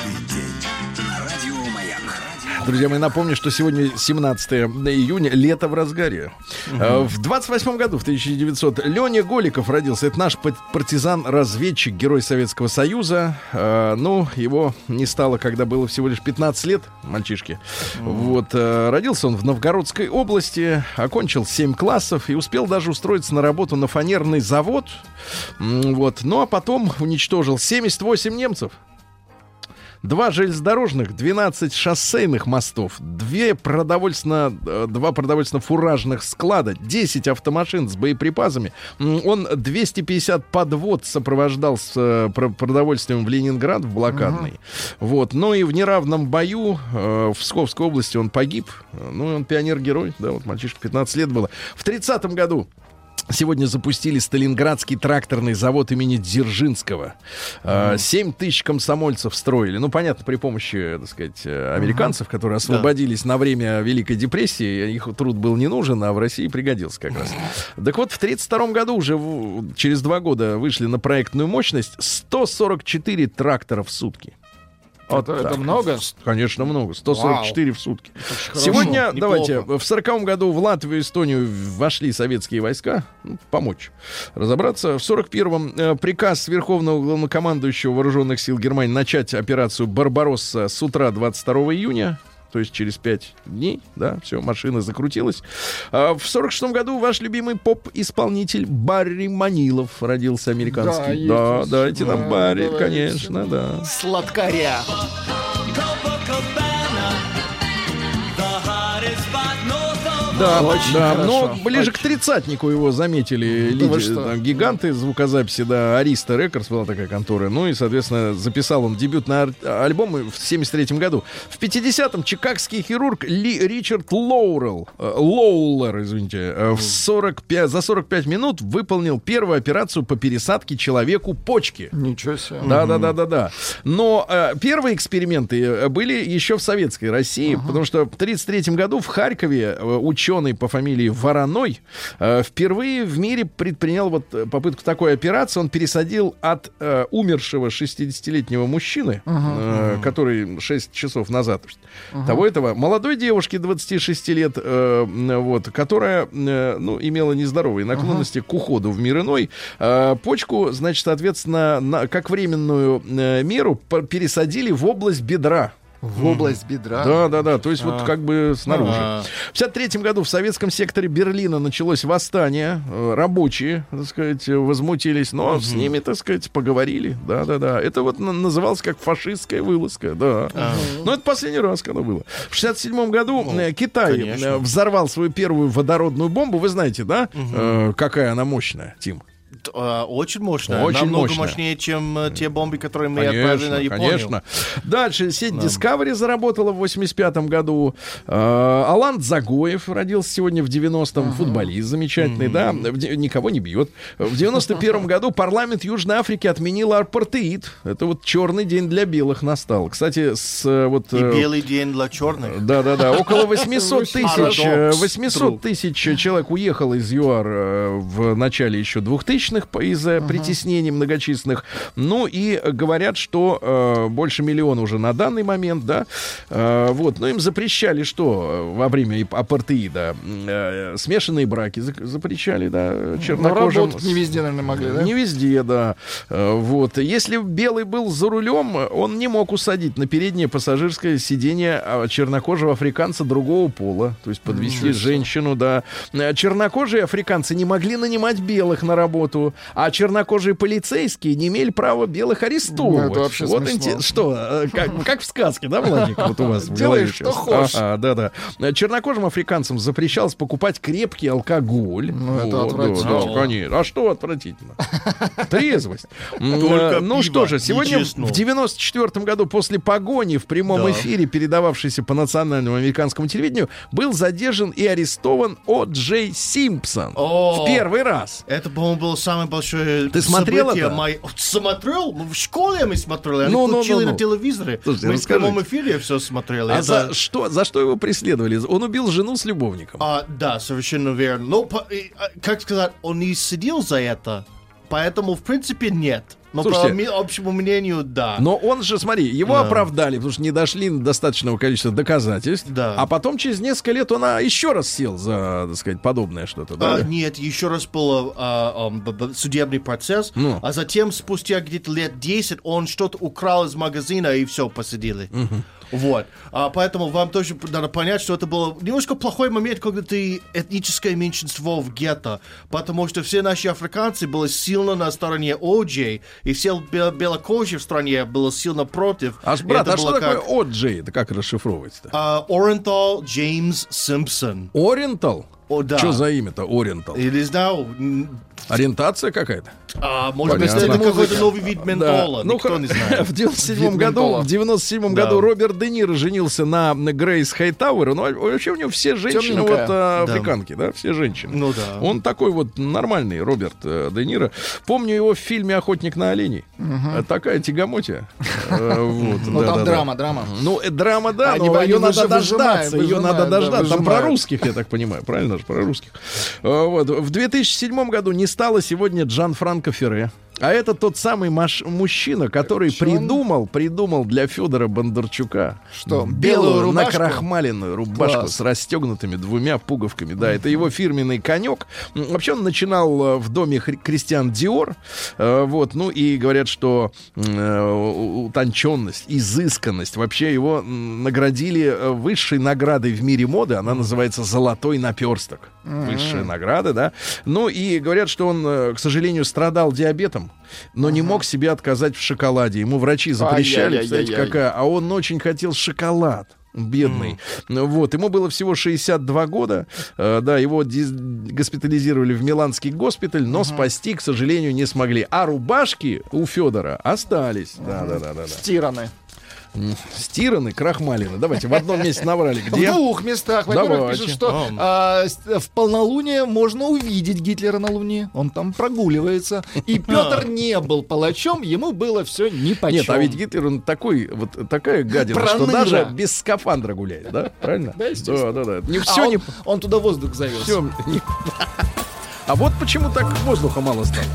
Друзья мои, напомню, что сегодня 17 июня, лето в разгаре. Э, В 28 году, в 1900, Леня Голиков родился. Это наш партизан-разведчик, герой Советского Союза. Э, Ну, его не стало, когда было всего лишь 15 лет, мальчишке. Вот. э, Родился он в Новгородской области, окончил 7 классов и успел даже устроиться на работу на фанерный завод. Вот. Ну, а потом уничтожил 78 немцев. Два железнодорожных, 12 шоссейных мостов, две продовольственно, э, два продовольственно-фуражных склада, 10 автомашин с боеприпасами. Он 250 подвод сопровождал с э, про- продовольствием в Ленинград, в блокадный. Вот. Но и в неравном бою э, в Псковской области он погиб. Ну, и он пионер-герой, да, вот мальчишка 15 лет было. В 30 году Сегодня запустили Сталинградский тракторный завод имени Дзержинского. А, Семь тысяч комсомольцев строили. Ну, понятно, при помощи, так сказать, э, американцев, которые освободились на время Великой депрессии. Их труд был не нужен, а в России пригодился как раз. Так вот, в 1932 году уже в- через два года вышли на проектную мощность 144 трактора в сутки. Вот Это, так. много? Конечно, много. 144 в сутки. Сегодня, Неплохо. давайте, в сороковом году в Латвию и Эстонию вошли советские войска. Ну, помочь разобраться. В сорок первом э, приказ Верховного главнокомандующего Вооруженных сил Германии начать операцию «Барбаросса» с утра 22 июня. То есть через пять дней, да, все, машина закрутилась. А в сорок шестом году ваш любимый поп-исполнитель Барри Манилов родился американский. Да, Да, дайте да, нам Барри, давайте. конечно, да. Сладкаря. Да, Очень да, хорошо, но ближе очень. к тридцатнику его заметили Да лиди- что? там, гиганты звукозаписи, да, Ариста Рекордс была такая контора. Ну и, соответственно, записал он дебютный ар- альбом в 73 году. В 50-м чикагский хирург Ли Ричард Лоурел, э, Лоулер, извините, э, в 45, за 45 минут выполнил первую операцию по пересадке человеку почки. Ничего себе. Да, да, да, да, да. Но э, первые эксперименты э, были еще в советской России, потому что в 1933 году в Харькове э, ученый по фамилии Вороной э, впервые в мире предпринял вот э, попытку такой операции. Он пересадил от э, умершего 60-летнего мужчины, э, который 6 часов назад, того этого, молодой девушки 26 лет, э, вот, которая, э, ну, имела нездоровые наклонности к уходу в мир иной, э, почку, значит, соответственно, на, как временную э, меру пересадили в область бедра. В область бедра. Да, да, да. То есть вот как бы снаружи. А. В 53 году в советском секторе Берлина началось восстание. Э, Рабочие, так сказать, возмутились, но с ними, так сказать, поговорили. Да, да, да. Это вот на- называлось как фашистская вылазка, да. Но это последний раз, когда было. В 67 году э, Китай конечно. э, взорвал свою первую водородную бомбу. Вы знаете, да? Э, какая она мощная, Тим? А, Очень мощно. Очень Намного мощно. мощнее, чем э, те бомбы, которые мы отправили на Конечно, Японию. конечно. Дальше сеть Discovery заработала в 85 году. Э, Алан Загоев родился сегодня в 90-м. Футболист замечательный, да. В де- Никого не бьет. В 91 году парламент Южной Африки отменил апартеид. Это вот черный день для белых настал. Кстати, с э, вот... И э, белый день для черных. да, да, да. Около 800 тысяч, э, Парадокс. 800 тысяч человек уехало из ЮАР э, в начале еще 2000-х по- из-за притеснений многочисленных. Ну и говорят, что э, больше миллиона уже на данный момент, да. Э, вот. Но им запрещали что э, во время апартеида? Э, смешанные браки запрещали, да, Но чернокожим. работать не везде, наверное, могли, да? Не везде, да. Э, Вот. Если белый был за рулем, он не мог усадить на переднее пассажирское сиденье а, чернокожего африканца другого пола. То есть подвести женщину, да. Э, Чернокожие африканцы не могли нанимать белых на работу, а чернокожие полицейские не имели права белых арестовывать. Ну, это вот смешно. инте- Что, э, как, как в сказке, да, Владик, вот у вас в голове что хочешь. Ага, да, да. Чернокожим африканцам запрещалось покупать крепкий алкоголь. Ну, это Вот, да, отвратительно. да, конечно. А что отвратительно? Трезвость. Только Ну пиво что же, сегодня в 94 году после погони в прямом Да. эфире, передававшейся по национальному американскому телевидению, был задержан и арестован О. Джей Симпсон. О. В первый раз. Это, по-моему, было самое большое Ты смотрел событие это? моей- Смотрел? В школе мы смотрели. Они Ну, ну, включили ну, ну. на телевизоре. Слушайте, мы в расскажите. прямом эфире все смотрели. А Это- за что, за что его преследовали? Он убил жену с любовником. А, да, совершенно верно. Но, по- и, а, как сказать, он не сидел за это, поэтому, в принципе, нет. Но Слушайте, по общему мнению, да. Но он же, смотри, его Да. оправдали, потому что не дошли до достаточного количества доказательств. Да. А потом через несколько лет он а, еще раз сел за, так сказать, подобное что-то. Да? А, нет, еще раз был а, б- судебный процесс, Ну. а затем спустя где-то лет 10 он что-то украл из магазина и все посадили. Вот. А, поэтому вам тоже надо понять, что это был немножко плохой момент, когда ты этническое меньшинство в гетто, потому что все наши африканцы были сильно на стороне OJ, и все бе- белокожие в стране были сильно против. А, брат, это а что было такое как, О'Джей? Это как расшифровывается-то? а, Oriental Джеймс Симпсон. Ориентал? О, да. Что за имя-то Ориентал? Я не знаю, Ориентация какая-то? А, может быть, это какой-то новый вид ментола. Ну, Никто х- не знает. В 97 Вид году, в 97 Да. году Роберт Де Ниро женился на Грейс Хайтауэр. Ну, а вообще у него все женщины вот а, Да. африканки, да, все женщины. Ну да. Он такой вот нормальный, Роберт э, Де Ниро. Помню его в фильме «Охотник на оленей». Э, Такая тягомотия. Э, вот, Ну, там драма, драма. Ну, э, драма, да, но ее надо дождаться. Ее надо да, дождаться. Там про русских, я так понимаю. Правильно же, про русских. Вот. В 2007 году не стало сегодня Джан Франко Ферре. А это тот самый маш- мужчина, который Чё он? придумал, придумал для Федора Бондарчука Что, белую белую рубашку? накрахмаленную рубашку Класс. с расстегнутыми двумя пуговками. Да, это его фирменный конек. Вообще он начинал э, в доме Кристиан Диор. Э, Вот, ну и говорят, что э, утонченность, изысканность. Вообще его наградили высшей наградой в мире моды. Она называется «Золотой наперсток». Высшая награда, да. Ну и говорят, что он, к сожалению, страдал диабетом, но не мог себе отказать в шоколаде. Ему врачи запрещали, представляете, какая. А он очень хотел шоколад. Бедный. Вот, ему было всего 62 года. Э, да, его госпитализировали в Миланский госпиталь, но спасти, к сожалению, не смогли. А рубашки у Федора остались. Да, да, да, да, да. Стираны. Стираны, крахмалины. Давайте в одном месте наврали. В Где? двух местах. Во-первых, пишут, что а, в полнолуние можно увидеть Гитлера на Луне. Он там прогуливается. И Петр не был палачом, ему было все нипочем. Нет, а ведь Гитлер, он такой, вот такая гадина, что Проныра. даже без скафандра гуляет, да? Правильно? Да, естественно. Да, да, да. Не А все он, не... он туда воздух завез. всё не- А вот почему так воздуха мало стало.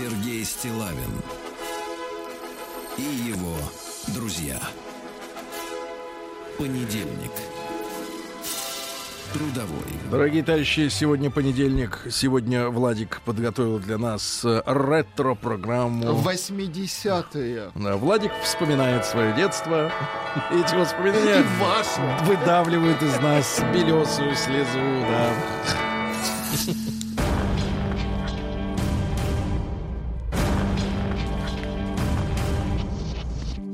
Сергей Стилавин и его друзья. Понедельник. Трудовой. Дорогие товарищи, сегодня понедельник. Сегодня Владик подготовил для нас э, ретро-программу. 80-е. Да, Владик вспоминает свое детство. Эти воспоминания выдавливают из нас белесую слезу, да.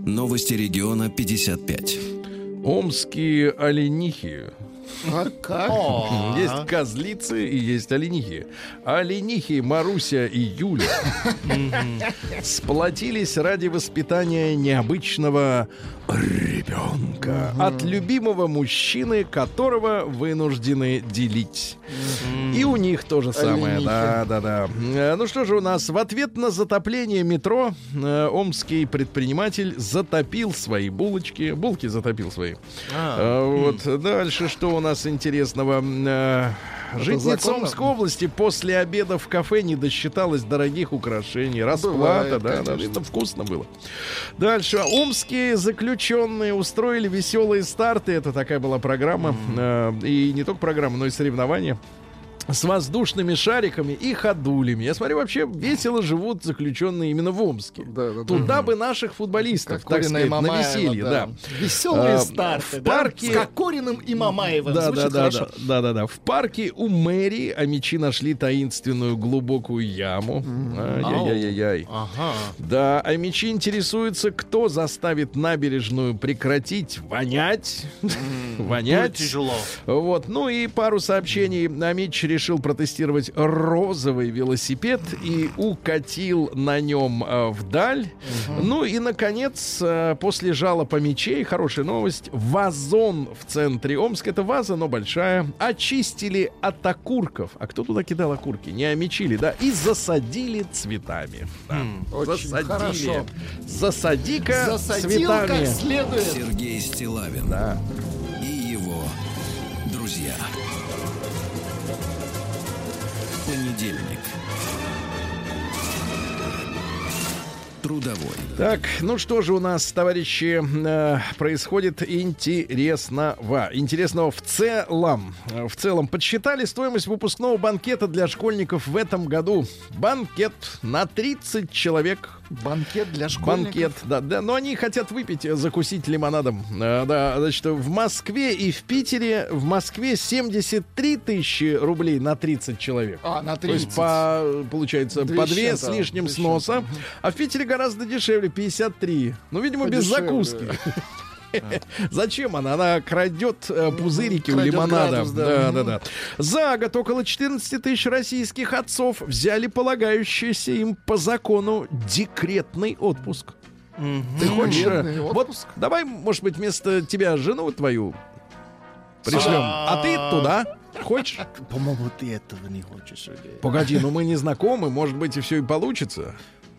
Новости региона 55. Омские оленихи. А как? Есть козлицы и есть оленихи. Оленихи Маруся и Юля сплотились ради воспитания необычного ребенка от любимого мужчины, которого вынуждены делить. И у них то же самое. Да, да, да. Ну что же у нас? В ответ на затопление метро э, омский предприниматель затопил свои булочки. Булки затопил свои. Э, Вот дальше что у нас интересного? Э, Житница? Омской области после обеда в кафе не досчиталась дорогих украшений. Расплата, Бывает, да, да, это вкусно было. Дальше. Омские заключенные устроили веселые старты. Это такая была программа. Э, И не только программа, но и соревнования с воздушными шариками и ходулями. Я смотрю, вообще весело живут заключенные именно в Омске. Да, да, да. Туда бы наших футболистов, Как так сказать, на Мамаева, веселье, да. Веселые А, старты, в да? парке- С Кокориным и Мамаевым. Да, да, Звучит да, хорошо. да, да, да, да. В парке у мэрии амичи нашли таинственную глубокую яму. Ай-яй-яй-яй. Ага. Да, амичи интересуются, кто заставит набережную прекратить вонять. Будет Вонять. тяжело. Вот, ну и пару сообщений. Амич решил протестировать розовый велосипед и укатил на нем э, вдаль. Ну и, наконец, э, после жалоб мечей, хорошая новость, вазон в центре Омска, это ваза, но большая, очистили от окурков. А кто туда кидал окурки? Не омечили, да? И засадили цветами. Да. Очень засадили. хорошо. Засади-ка Засадил цветами. как следует. Сергей Стилавин Да. и его друзья. Понедельник. Трудовой. Так, ну что же у нас, товарищи, э, происходит интересного. Интересного в целом. Э, В целом, подсчитали стоимость выпускного банкета для школьников в этом году. Банкет на 30 человек. Банкет для школьников. Банкет, да, да, но они хотят выпить, э, закусить лимонадом. Э, да, значит, в Москве и в Питере, в Москве 73 тысячи рублей на 30 человек. А, на То есть 30. по, получается, Две по с две с чем-то, лишним две с сноса. А в Питере гораздо дешевле, 53. Ну, видимо, без Подешевле. закуски. Зачем она? Она крадет э, пузырики у лимонада. да. да, да. За год около 14 тысяч российских отцов взяли полагающийся им по закону декретный отпуск. Ты хочешь? э, Вот отпуск? давай, может быть, вместо тебя жену твою пришлем, а ты туда. Хочешь? По-моему, ты этого не хочешь. Погоди, ну мы не знакомы, может быть, и все и получится.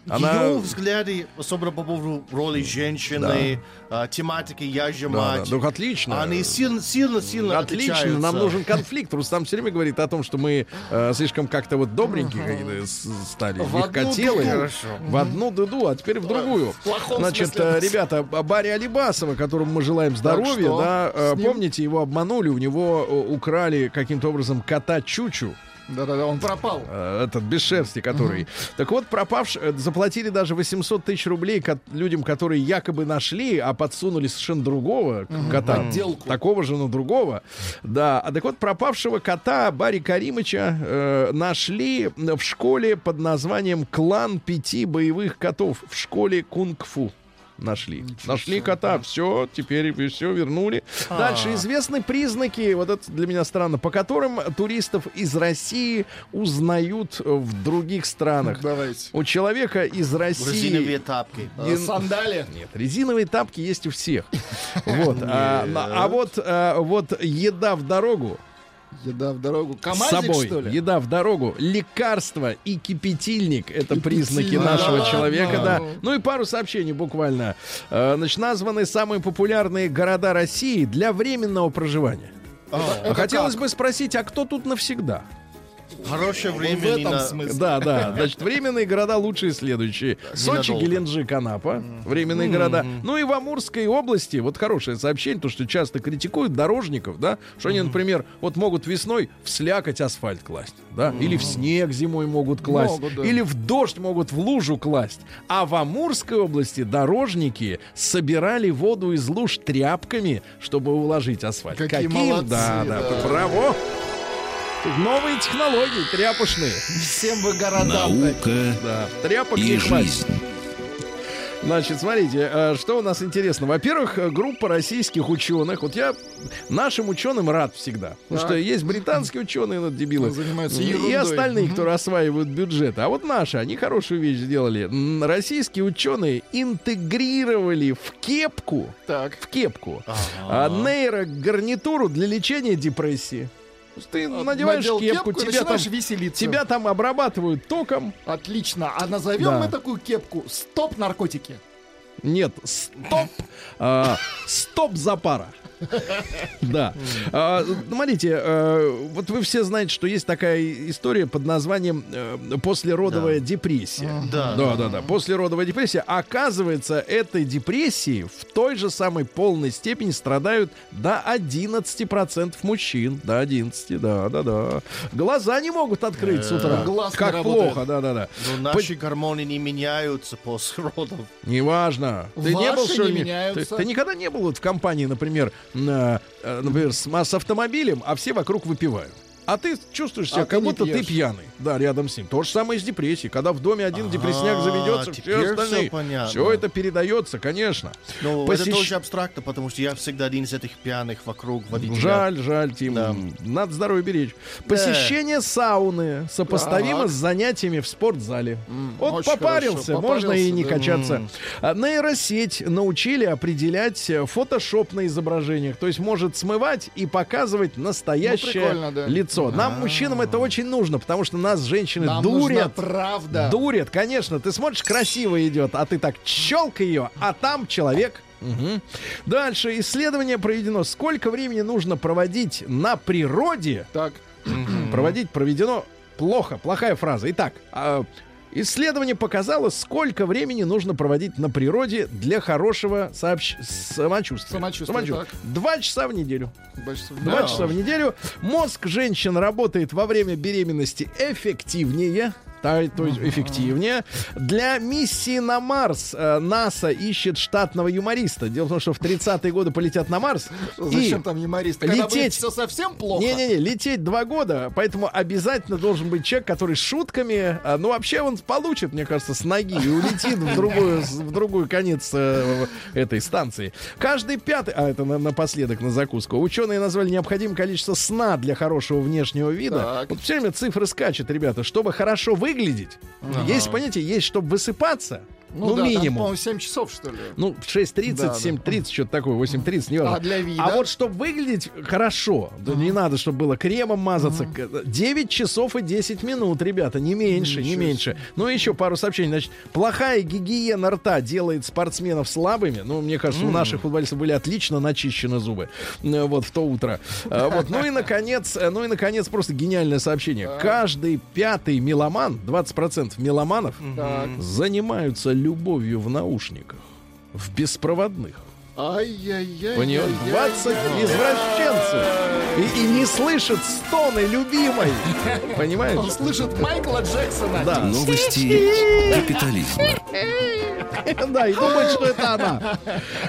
Ее взгляды, особенно по поводу роли женщины, а, тематики «Я же Да, да. мать», Ну, отлично. они сильно, сильно, сильно Отлично, отличаются. нам нужен конфликт. Рустам все время говорит о том, что мы э, слишком как-то вот добренькие с- стали, В одну легкотелые. Хорошо. В одну дуду, а теперь в другую. В плохом Значит, смысле. э, ребята, Барри Алибасова, которому мы желаем здоровья, да, э, помните, его обманули, у него украли каким-то образом кота Чучу. Да-да-да, он пропал. э, этот без шерсти, который. Так вот, пропавший, э, заплатили даже 800 тысяч рублей людям, которые якобы нашли, а подсунули совершенно другого кота. Подделку. Такого же, но другого. Да. А так вот, пропавшего кота Барри Каримыча э, нашли в школе под названием «Клан пяти боевых котов». В школе кунг-фу. Нашли. Нашли кота. Все, теперь все вернули. Дальше известны признаки, вот это для меня странно, по которым туристов из России узнают в других странах. Давайте. У человека из России... Резиновые тапки. Э, Сандали. Нет, резиновые тапки есть у всех. Вот. А, а вот, а, вот еда в дорогу Еда в дорогу. с Камазик, собой, что ли? еда в дорогу, лекарство и кипятильник это Кипятильник. признаки Да нашего ладно? человека, да. Ну и пару сообщений буквально. Э, Значит, названы самые популярные города России для временного проживания. А Хотелось бы спросить, а кто тут навсегда? Хорошее В время не этом на... смысле. Да, да. Значит, временные города лучшие следующие. Сочи. Геленджик, Анапа. Временные города. Ну и в Амурской области, вот хорошее сообщение, то, что часто критикуют дорожников, да, что они, например, вот могут весной в слякоть асфальт класть, да, или в снег зимой могут класть, Могут, да. или в дождь могут в лужу класть. А в Амурской области дорожники собирали воду из луж тряпками, чтобы уложить асфальт. Какие молодцы, да, да, да. браво! Новые технологии, тряпочные. Всем бы городам. Наука Да, тряпок и жизнь. Значит, смотрите, э, что у нас интересно. Во-первых, э, группа российских ученых. Вот я нашим ученым рад всегда. Потому Так. что есть британские ученые, ну, дебилы. Занимаются И, и остальные, кто осваивают бюджеты. А вот наши, они хорошую вещь сделали. Российские ученые интегрировали в кепку, Так. в кепку, а, нейрогарнитуру для лечения депрессии. Ты надеваешь кепку, и тебя там, веселиться. тебя там обрабатывают током, Отлично. А назовем Да. мы такую кепку «Стоп наркотики». Нет, стоп, а, стоп запара. Да. А, Смотрите, э, вот вы все знаете, что есть такая история под названием э, послеродовая депрессия. Да. Да, да, да. Послеродовая депрессия. Оказывается, этой депрессии в той же самой полной степени страдают до 11% мужчин. До 11, да, да, да. Глаза не могут открыть с утра. Глаз не Как плохо, да, да, да. Но наши гормоны не меняются после родов. Неважно. Ты не был, что не ли? Ты, меняются. ты никогда не был вот в компании, например, на, э, например, с, с автомобилем, а все вокруг выпивают. А ты чувствуешь себя, А как ты будто ты пьяный. Да, рядом с ним. То же самое с депрессией. Когда в доме один депресняк заведется, все остальные. понятно. Все это передается, конечно. Но Посещ- это тоже абстрактно, потому что я всегда один из этих пьяных вокруг водителя. Жаль, жаль, Тим. Да. Надо здоровье беречь. Посещение сауны сопоставимо Так. с занятиями в спортзале. вот очень попарился, хорошо, можно и попарился, не да. качаться. А, Нейросеть научили определять э, фотошоп на изображениях. То есть может смывать и показывать настоящее Ну, да. лицо. Нам, мужчинам, это очень нужно, потому что нас женщины Нам дурят. правда. Дурят, конечно. Ты смотришь, красиво идет, а ты так челка ее, а там человек. Мгм. Дальше исследование проведено. Сколько времени нужно проводить на природе? Так. Проводить проведено плохо, плохая фраза. Итак, а, исследование показало, сколько времени нужно проводить на природе для хорошего сообщ- самочувствия. Самочувствия, так. Два часа в неделю. Два часа в неделю. Мозг женщин работает во время беременности эффективнее. Та- то есть эффективнее. Для миссии на Марс э, НАСА ищет штатного юмориста. Дело в том, что в 30-е годы полетят на Марс. Зачем и там юморист? Когда лететь- все совсем плохо. не-не-не, лететь два года, поэтому обязательно должен быть человек, который шутками, а, ну вообще он получит, мне кажется, с ноги и улетит в другую, в другую конец э, этой станции. Каждый пятый, а это на- напоследок на закуску, ученые назвали необходимое количество сна для хорошего внешнего вида. Так. Вот все время цифры скачут, ребята, чтобы хорошо выглядеть. Есть, понимаете, есть, чтобы высыпаться, ну, Ну, да, там, минимум. по-моему, 7 часов, что ли. Ну, в 6.30, Да, да. 7.30, что-то такое, 8.30, не важно. А для вида? А вот чтобы выглядеть хорошо, да не надо, чтобы было кремом мазаться. к- 9 часов и 10 минут, ребята, не меньше, не меньше. Ну, еще пару сообщений. Значит, плохая гигиена рта делает спортсменов слабыми. Ну, мне кажется, у наших футболистов были отлично начищены зубы. э, Вот в то утро. А, Вот. Ну и, наконец, э, ну и, наконец, просто гениальное сообщение. Каждый пятый меломан, 20% меломанов, занимаются любовью в наушниках, в беспроводных. Ай-яй-яй. Понимаешь, 20 извращенцев. И, и не слышит стоны любимой. Понимаешь? Он слышит Майкла Джексона. Да. Новости капитализма. Да, и думает, что это она.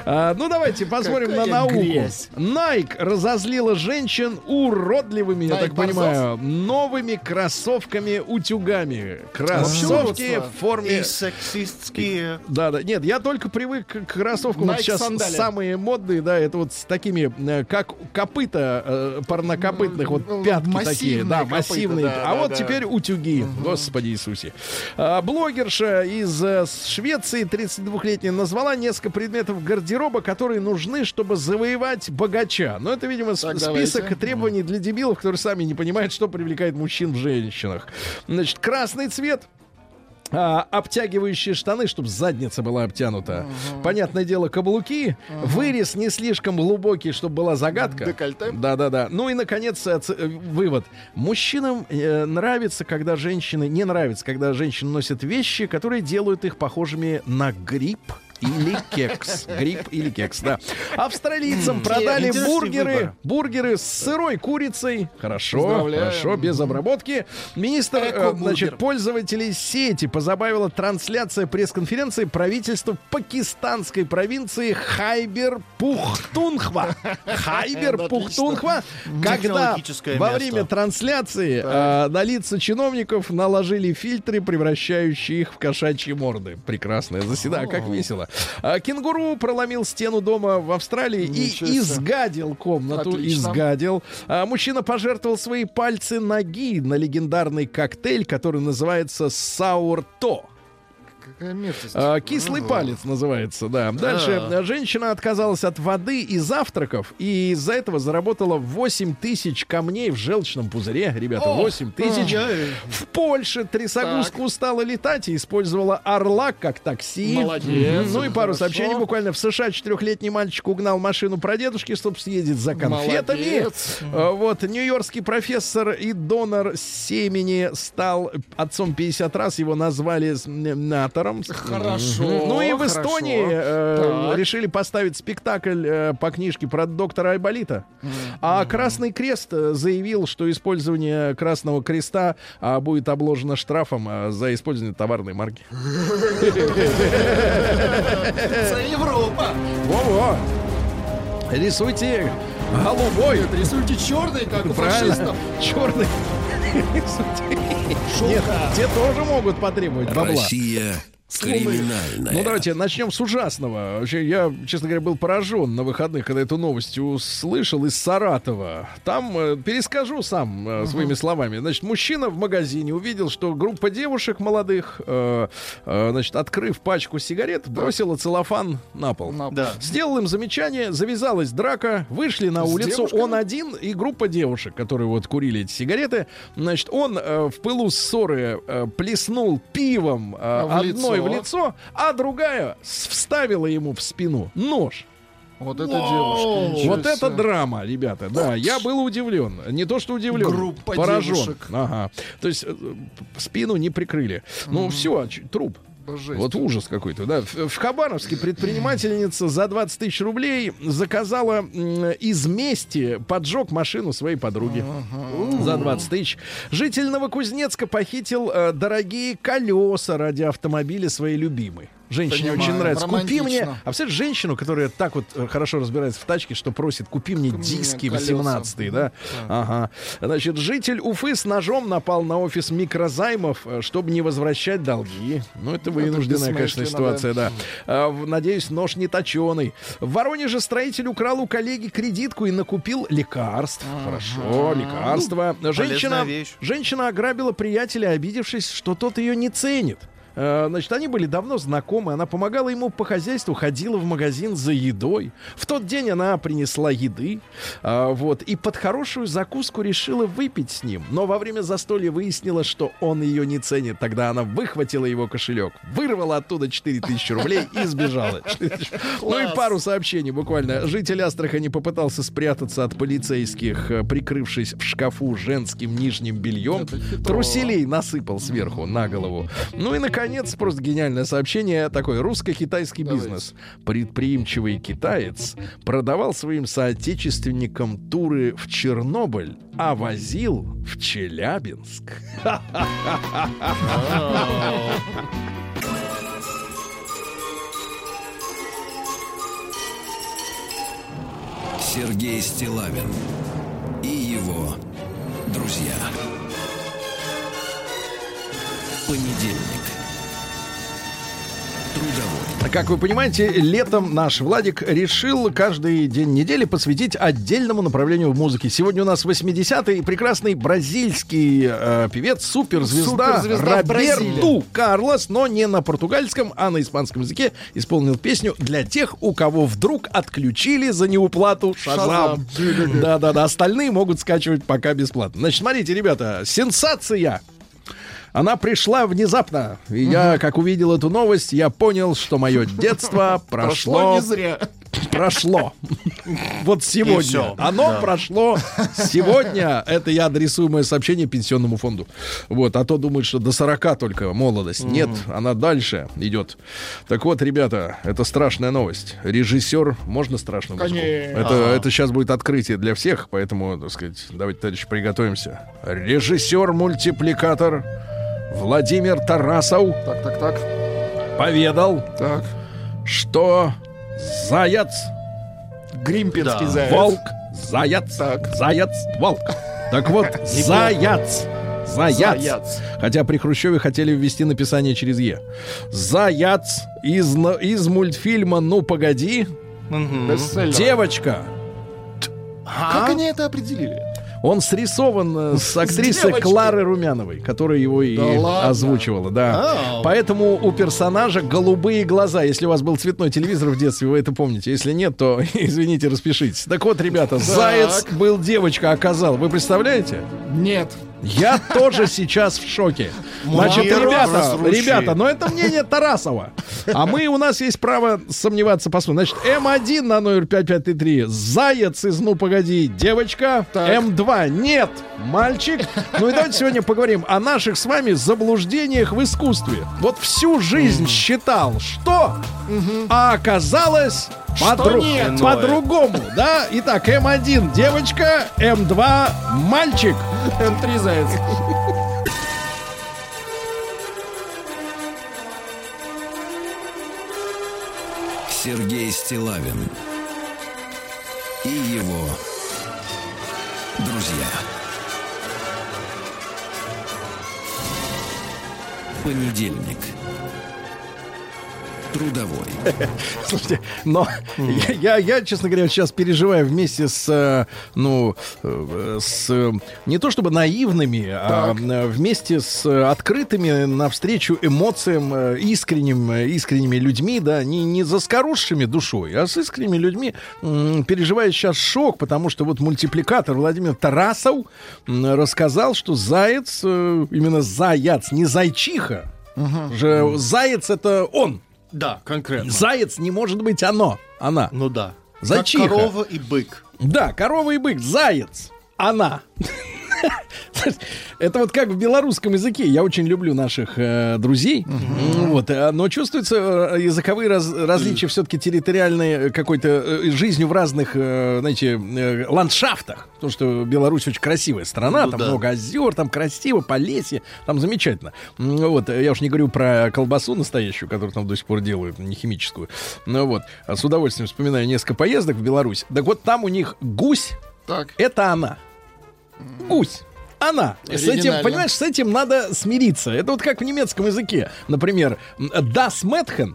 А, ну, давайте посмотрим Какая на науку. грязь. Nike разозлила женщин уродливыми, я Nike так понимаю, новыми кроссовками-утюгами. Кроссовки в форме... И сексистские. Да, да. Нет, я только привык к кроссовкам. Вот Nike сейчас сандали. Самые модные, да, это вот с такими, э, как копыта э, парнокопытных, вот Ну, пятки массивные такие, да, массивные. а вот теперь утюги. Господи Иисусе. А, блогерша из э, Швеции, 32-летняя, назвала несколько предметов гардероба, которые нужны, чтобы завоевать богача. Но это, видимо, список требований для дебилов, которые сами не понимают, что привлекает мужчин в женщинах. Значит, красный цвет а, обтягивающие штаны, чтобы задница была обтянута. Понятное дело, каблуки. Вырез не слишком глубокий, чтобы была загадка. Декольте. Да-да-да. Ну и, наконец, э, э, вывод. Мужчинам э, нравится, когда женщины... Не нравится, когда женщины носят вещи, которые делают их похожими на гриб или кекс. Гриб или кекс, да. Австралийцам продали бургеры, выбор. бургеры с сырой курицей. Хорошо, хорошо, без обработки. Министр, э, значит, пользователей сети позабавила трансляция пресс-конференции правительства пакистанской провинции Хайбер-Пухтунхва. Хайбер-Пухтунхва, когда во время трансляции э, на лица чиновников наложили фильтры, превращающие их в кошачьи морды. Прекрасное заседание, как весело. А, Кенгуру проломил стену дома в Австралии и Ничего изгадил комнату. Отлично. Изгадил. А, мужчина пожертвовал свои пальцы ноги на легендарный коктейль, который называется Саурто. Какая мерзость. А, Кислый палец называется, да. Дальше. А, Женщина отказалась от воды и завтраков, и из-за этого заработала 8 тысяч камней в желчном пузыре. Ребята, 8 тысяч. В Польше трясогузка устала летать и использовала орла как такси. Молодец. Ну и пару сообщений буквально. В США четырехлетний мальчик угнал машину прадедушки, чтобы съездить за конфетами. Молодец. А, Вот, нью-йоркский профессор и донор семени стал отцом 50 раз. Его назвали с- м, натором. Хорошо. Ну и в. Эстонии э, решили поставить спектакль э, по книжке про доктора Айболита. А Красный Крест э, заявил, что использование Красного Креста а, будет обложено штрафом а, за использование товарной марки. Это Европа. Во-во! Рисуйте голубой. Рисуйте черный, как у Правильно. фашистов. Черный. Нет, те тоже могут потребовать бабла. Россия криминальная. Ну, давайте начнем с ужасного. Вообще, я, честно говоря, был поражен на выходных, когда эту новость услышал из Саратова. Там, э, перескажу сам э, своими словами. Значит, мужчина в магазине увидел, что группа девушек молодых, э, э, значит, открыв пачку сигарет, бросила целлофан на пол. На- Да. Сделал им замечание, завязалась драка, вышли на С улицу, девушками? он один и группа девушек, которые вот курили эти сигареты. Значит, он э, в пылу ссоры э, плеснул пивом э, В одной лицо. в лицо, а другая вставила ему в спину нож. Вот это девушка. вот это драма, ребята. Да, я был удивлен. Не то, что удивлен. Группа поражен. девушек. Ага. То есть э, спину не прикрыли. Ну, все, труп. Жесть. Вот ужас какой-то, да. В, Хабаровске предпринимательница за 20 тысяч рублей заказала из мести поджег машину своей подруги. За 20 тысяч. Житель Новокузнецка похитил э, дорогие колеса ради автомобиля своей любимой. Женщине Понимаю, очень нравится. Купи мне... А представляешь, женщину, которая так вот э, хорошо разбирается в тачке, что просит, купи мне Купи диски колеса. 18 да? Ага. Значит, житель Уфы с ножом напал на офис микрозаймов, э, чтобы не возвращать долги. Ну, это вынужденная, конечно, бессмысленно, ситуация, да. А, в- Надеюсь, нож не точеный. В Воронеже строитель украл у коллеги кредитку и накупил лекарств. Хорошо, лекарства. Женщина, вещь. женщина ограбила приятеля, обидевшись, что тот ее не ценит. Э, Значит, они были давно знакомы, она помогала ему по хозяйству, ходила в магазин за едой. В тот день она принесла еды, а, вот, и под хорошую закуску решила выпить с ним. Но во время застолья выяснила, что он ее не ценит. Тогда она выхватила его кошелек, вырвала оттуда 4000 рублей и сбежала. 4000. Ну и пару сообщений буквально. Житель Астрахани попытался спрятаться от полицейских, э, прикрывшись в шкафу женским нижним бельем. Труселей насыпал сверху на голову. Ну и, наконец, наконец, просто гениальное сообщение такое. Русско-китайский бизнес. Предприимчивый китаец продавал своим соотечественникам туры в Чернобыль, а возил в Челябинск. Сергей Стилавин и его друзья. Понедельник. Трудовой. Как вы понимаете, летом наш Владик решил каждый день недели посвятить отдельному направлению в музыке. Сегодня у нас 80-й прекрасный бразильский э, певец, суперзвезда, Суперзвезда. Роберту Карлос, но не на португальском, а на испанском языке исполнил песню для тех, у кого вдруг отключили за неуплату Шазам. Да-да-да, остальные могут скачивать пока бесплатно. Значит, смотрите, ребята, сенсация! Она пришла внезапно. И я, как увидел эту новость, я понял, что мое детство Прошло прошло. не зря. Прошло. Вот сегодня. Оно прошло сегодня. Это я адресую мое сообщение пенсионному фонду. Вот, а то думают, что до 40 только молодость. Нет, она дальше идет. Так вот, ребята, это страшная новость. Режиссер, можно страшную музыку? Конечно. Это, это сейчас будет открытие для всех, поэтому, так сказать, давайте, товарищи, приготовимся. Режиссер-мультипликатор Владимир Тарасов Так, так, так. поведал, Так. что заяц Гримпинский Да. заяц. Волк, заяц, Так. заяц, волк. Так вот, заяц, заяц. Заяц. Хотя при Хрущеве хотели ввести написание через Е. Заяц из, из мультфильма «Ну, погоди». Бестселлер. Девочка. Как они это определили? Он срисован э, с девочкой. Клары Румяновой, которая его и Да озвучивала, да. Поэтому у персонажа голубые глаза. Если у вас был цветной телевизор в детстве, вы это помните. Если нет, то извините, распишитесь. Так вот, ребята, Заяц был девочка, оказал. Вы представляете? Нет. Я тоже сейчас в шоке. Значит, ребята, ребята, но это мнение Тарасова. А мы, у нас есть право сомневаться по Значит, М1 на номер 5533. Заяц из «Ну, погоди». Девочка. Так. М2. Нет. Мальчик. Ну и давайте сегодня поговорим о наших с вами заблуждениях в искусстве. Вот всю жизнь считал, что... А оказалось... подру-. По-другому, да? Итак, М1 девочка, М2 мальчик. М3 заяц. Сергей Стилавин и его друзья. Понедельник. Трудовой. Слушайте, но я, я, я, честно говоря, сейчас переживаю вместе с, э, ну, э, с не то чтобы наивными, а вместе с открытыми навстречу эмоциям э, искренним, искренними людьми, да, не, не заскорузшими душой, а с искренними людьми переживаю сейчас шок, потому что вот мультипликатор Владимир Тарасов рассказал, что заяц, именно заяц, не зайчиха, же заяц это он. Да, конкретно. Заяц не может быть оно. Она. Ну да. Зайчиха. Как корова и бык. Да, корова и бык. Заяц. Она. Это вот как в белорусском языке. Я очень люблю наших э, друзей. М, Вот, э, но чувствуются э, языковые раз- различия все-таки территориальные э, какой-то э, жизнью в разных, э, знаете, э, ландшафтах. Потому что Беларусь очень красивая страна, Ну там да. много озер, там красиво, по лесе, там замечательно. М, Вот, я уж не говорю про колбасу настоящую, которую там до сих пор делают, не химическую. Ну вот, а с удовольствием вспоминаю несколько поездок в Беларусь. Так вот, там у них гусь Так. это она. Гусь. Она. С этим, понимаешь, с этим надо смириться. Это вот как в немецком языке. Например, das Mädchen,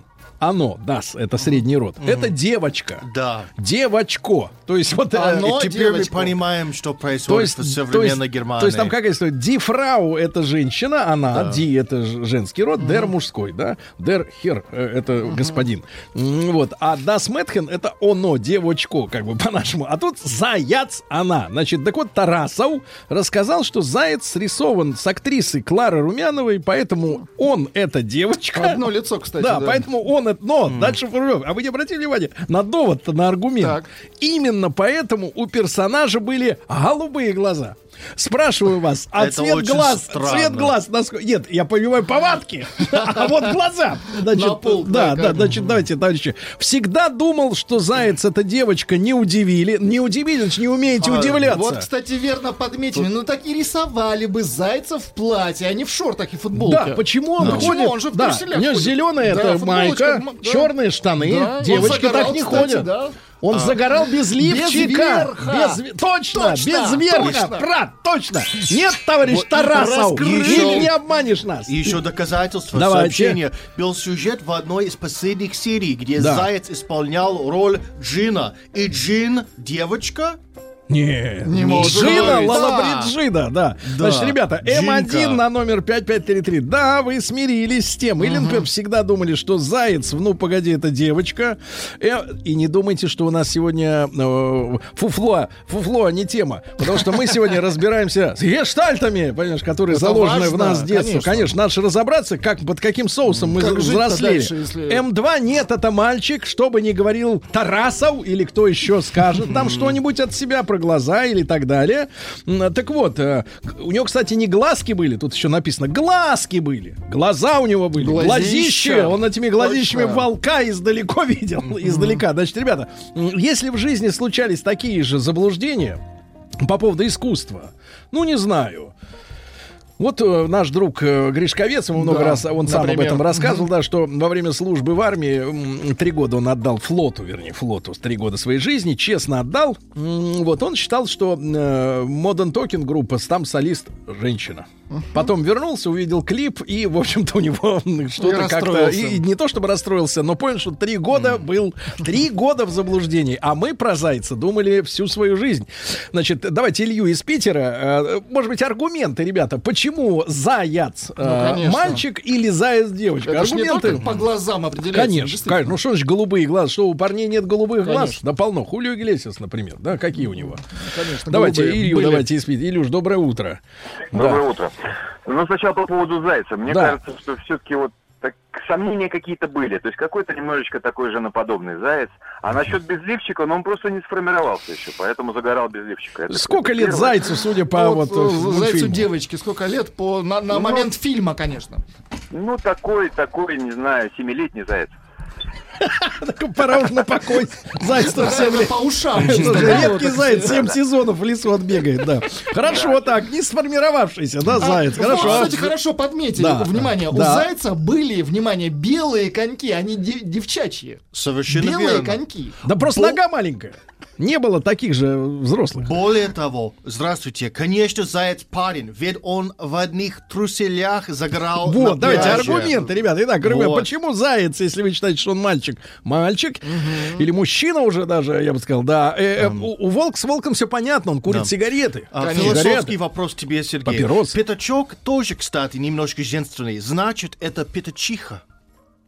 оно, das, это средний род, это девочка. Да. Девочко. То есть вот... э, Оно И теперь мы девочку. понимаем, что то происходит есть, в то есть, современной Германии. то есть там какая история? Ди фрау это женщина, она, ди это женский род, дер мужской, да, дер хер э, это господин. М, Вот, а das Mädchen это оно, девочко, как бы по-нашему. А тут заяц она. Значит, так вот Тарасов рассказал, что заяц срисован с актрисой Клары Румяновой, поэтому он это девочка. Одно лицо, кстати. Да, поэтому он это... Но дальше формулировка. А вы не обратили внимание на довод на аргумент? Так. Именно поэтому у персонажа были голубые глаза. Спрашиваю вас, а Это цвет глаз, странно. цвет глаз, насколько... Нет, я понимаю повадки, а вот глаза. Значит, На пол, да, да, да, значит, давайте, товарищи. Всегда думал, что заяц это девочка, не удивили. Не удивили, значит, не умеете А, удивляться. Вот, кстати, верно подметили. Ну так и рисовали бы зайцев в платье, а не в шортах и футболке. Да, почему он Ну, ходит? почему? Он же в да, у него зеленая Да, это футболочка, майка, да. черные штаны. Да, Девочки загорал, так не кстати, ходят. да. Он загорал без лифчика. верха. Без точно, Точно, без верха. точно. Брат, точно. Нет, товарищ Тарасов, раскрыл. ты не обманешь нас. И еще доказательство Давайте. сообщения. Был сюжет в одной из последних серий, где Да. Заяц исполнял роль Джина. И Джин девочка. Не, Не может Джина, быть. Лала Да. Да. Значит, ребята, М1 Джинка. на номер 5533. Да, вы смирились с тем. Или, например, всегда думали, что Заяц, ну, погоди, это девочка. Э, И не думайте, что у нас сегодня э, фуфло, фуфло, а не тема. Потому что мы сегодня разбираемся с гештальтами, понимаешь, которые Это заложены в нас с детства. конечно. Конечно, надо же разобраться, как, под каким соусом мы Как взрослели. дальше, если- М2 нет, это мальчик, что бы ни говорил Тарасов или кто еще скажет там что-нибудь от себя про глаза или так далее. Так вот, э, у него, кстати, не глазки были, тут еще написано, глазки были, глаза у него были, Глазища. глазище, он этими глазищами Точно. волка издалеко видел, издалека. Значит, ребята, если в жизни случались такие же заблуждения по поводу искусства, ну, не знаю, вот э, наш друг э, Гришковец, ему много Да, раз, он сам об например. этом рассказывал, да, что во время службы в армии три года он отдал флоту, вернее, флоту, три года своей жизни, честно отдал. Вот он считал, что э, Modern Talking группа, там солист женщина. Потом вернулся, увидел клип, и, в общем-то, у него что-то как-то... И, и не то чтобы расстроился, но понял, что три года был... Три года в заблуждении. А мы про Зайца думали всю свою жизнь. Значит, давайте Илью из Питера. э, Может быть, аргументы, ребята. Почему Заяц э, Ну, конечно. мальчик или Заяц девочка? Это не аргументы... только по глазам определяется. Конечно, конечно. Ну что значит голубые глаза? Что у парней нет голубых глаз? Конечно. Да полно. Хулио Иглесиас, например. Да, какие у него? Конечно, Давайте Илью были. давайте. Илюш, доброе утро. Доброе утро. Ну, сначала по поводу Зайца. Мне Да. кажется, что все-таки вот так, сомнения какие-то были. То есть какой-то немножечко такой женоподобный заяц. А насчет безливчика, ну, он просто не сформировался еще, поэтому загорал без лифчика. Это Сколько лет первое. Зайцу, судя по Ну, вот, вот, э, э, Зайцу девочки сколько лет по, на, на Ну, момент фильма, конечно. Ну, такой, такой, не знаю, семилетний заяц. Пора уже на покой. Все Наверное, по ушам. Редкий заяц, это. 7 сезонов в лесу отбегает, да. Хорошо, так, не сформировавшийся, да, заяц. Вот, Хорошо. кстати, хорошо подметили. Внимание, у зайца были, внимание, белые коньки, они де- девчачьи. Совершенно Белые коньки. Да просто нога маленькая. Не было таких же взрослых. Более того, здравствуйте, конечно, Заяц парень, ведь он в одних труселях загорал на Вот, давайте аргументы, ребята. Итак, Вот. почему заяц, если вы считаете, что он мальчик? Мальчик. Или мужчина уже даже, я бы сказал, да. Э, э, у, у волк с волком все понятно, он курит Да. сигареты. А, Конечно. философский Сигареты. вопрос тебе, Сергей. Папиросы. Пятачок тоже, кстати, немножко женственный. Значит, это пятачиха.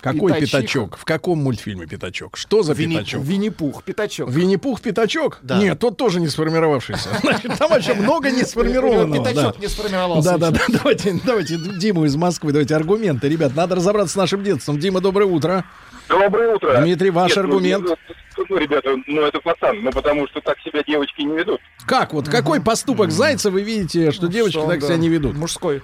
Какой Пятачиха. пятачок? В каком мультфильме пятачок? Что за Винни- пятачок? Винни-Пух, пятачок. Винни-Пух пятачок? Да. Нет, тот тоже не сформировавшийся. Значит, там вообще много не сформированного. Пятачок да. не сформировался. Да, да, да, давайте, давайте Диму из Москвы, давайте аргументы. Ребят, надо разобраться с нашим детством. Дима, доброе утро. Доброе утро. Дмитрий, ваш Нет, ну, аргумент. Ну, ну, ребята, ну это пацан, ну потому что так себя девочки не ведут. Как вот, какой поступок Зайца вы видите, что девочки Что так да, себя не ведут? Мужской.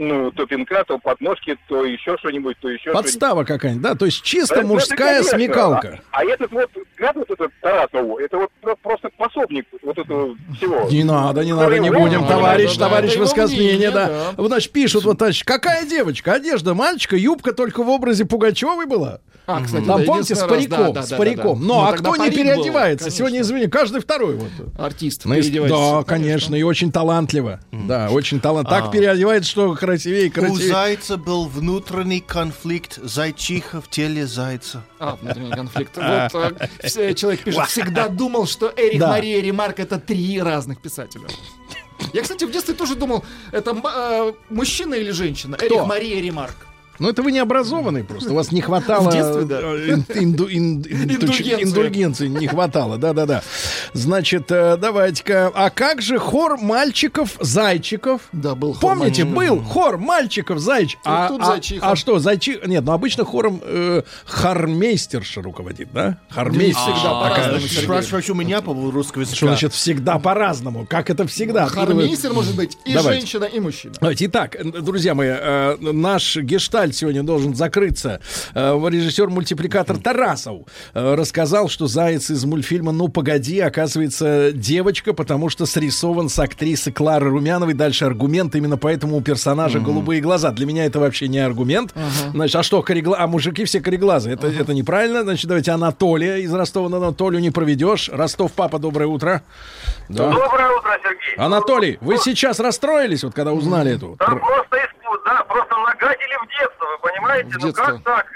Ну, то пинка, то подножки, то еще что-нибудь, то еще Подстава какая-нибудь, да? То есть чисто что-нибудь. мужская Это, конечно. смекалка. А, а этот вот, гад вот этот Тарасову, это вот про- просто пособник вот этого всего. Не надо, не надо, не Ну, будем, ну, товарищ, да, да, товарищ, высказывание, мнение, да. да. Значит, пишут, вот, значит, какая девочка? Одежда мальчика, юбка только в образе Пугачевой была? А, кстати, Там, да, помните, с париком, да, да, с да, париком. да. Ну, а тогда кто не был, переодевается? конечно. Сегодня, извини, каждый второй вот. Артист Ну, если- переодевается. Да, конечно, и очень талантливо. Да, очень талантливо. Так переодевается, что красивее и У красивее. Зайца был внутренний конфликт зайчиха в теле Зайца. А, внутренний конфликт. Вот э, человек пишет, всегда думал, что Эрих. Мария, Ремарк это три разных писателя. Я, кстати, в детстве тоже думал, это э, мужчина или женщина? Эрих, Мария, Ремарк. Ну, это вы не образованный просто. У вас не хватало В детстве, да. э, инду- ин- Индульгенции. индульгенции. Не хватало, да-да-да. Значит, э, давайте-ка. А как же хор мальчиков-зайчиков? Да, был хор Помните, был хор мальчиков зайчик. А, тут а- а что, зайчи... Нет, ну обычно хором э, хармейстерша руководит, да? Хармейстерша. всегда по-разному, Сергей. Спрашиваешь у меня по русскому языку. Что значит всегда по-разному? Как это всегда? Хармейстер может быть и женщина, и мужчина. Давайте. Итак, друзья мои, э, наш гештальт сегодня должен закрыться. Э, Режиссер-мультипликатор Тарасов э, рассказал, что заяц из мультфильма «Ну, погоди» оказывается девочка, потому что срисован с актрисы Клары Румяновой. Дальше аргумент, именно поэтому у персонажа голубые глаза. Для меня это вообще не аргумент. Значит, а что, корегла... а мужики все кореглазы? Это, это неправильно. Значит, давайте Анатолия из Ростова. на Анатолию не проведешь. Ростов, папа, доброе утро. Да. Доброе утро, Сергей. Анатолий, вы сейчас расстроились, вот когда узнали эту? Да просто, нагадили в детство, вы понимаете? В ну детство. как так?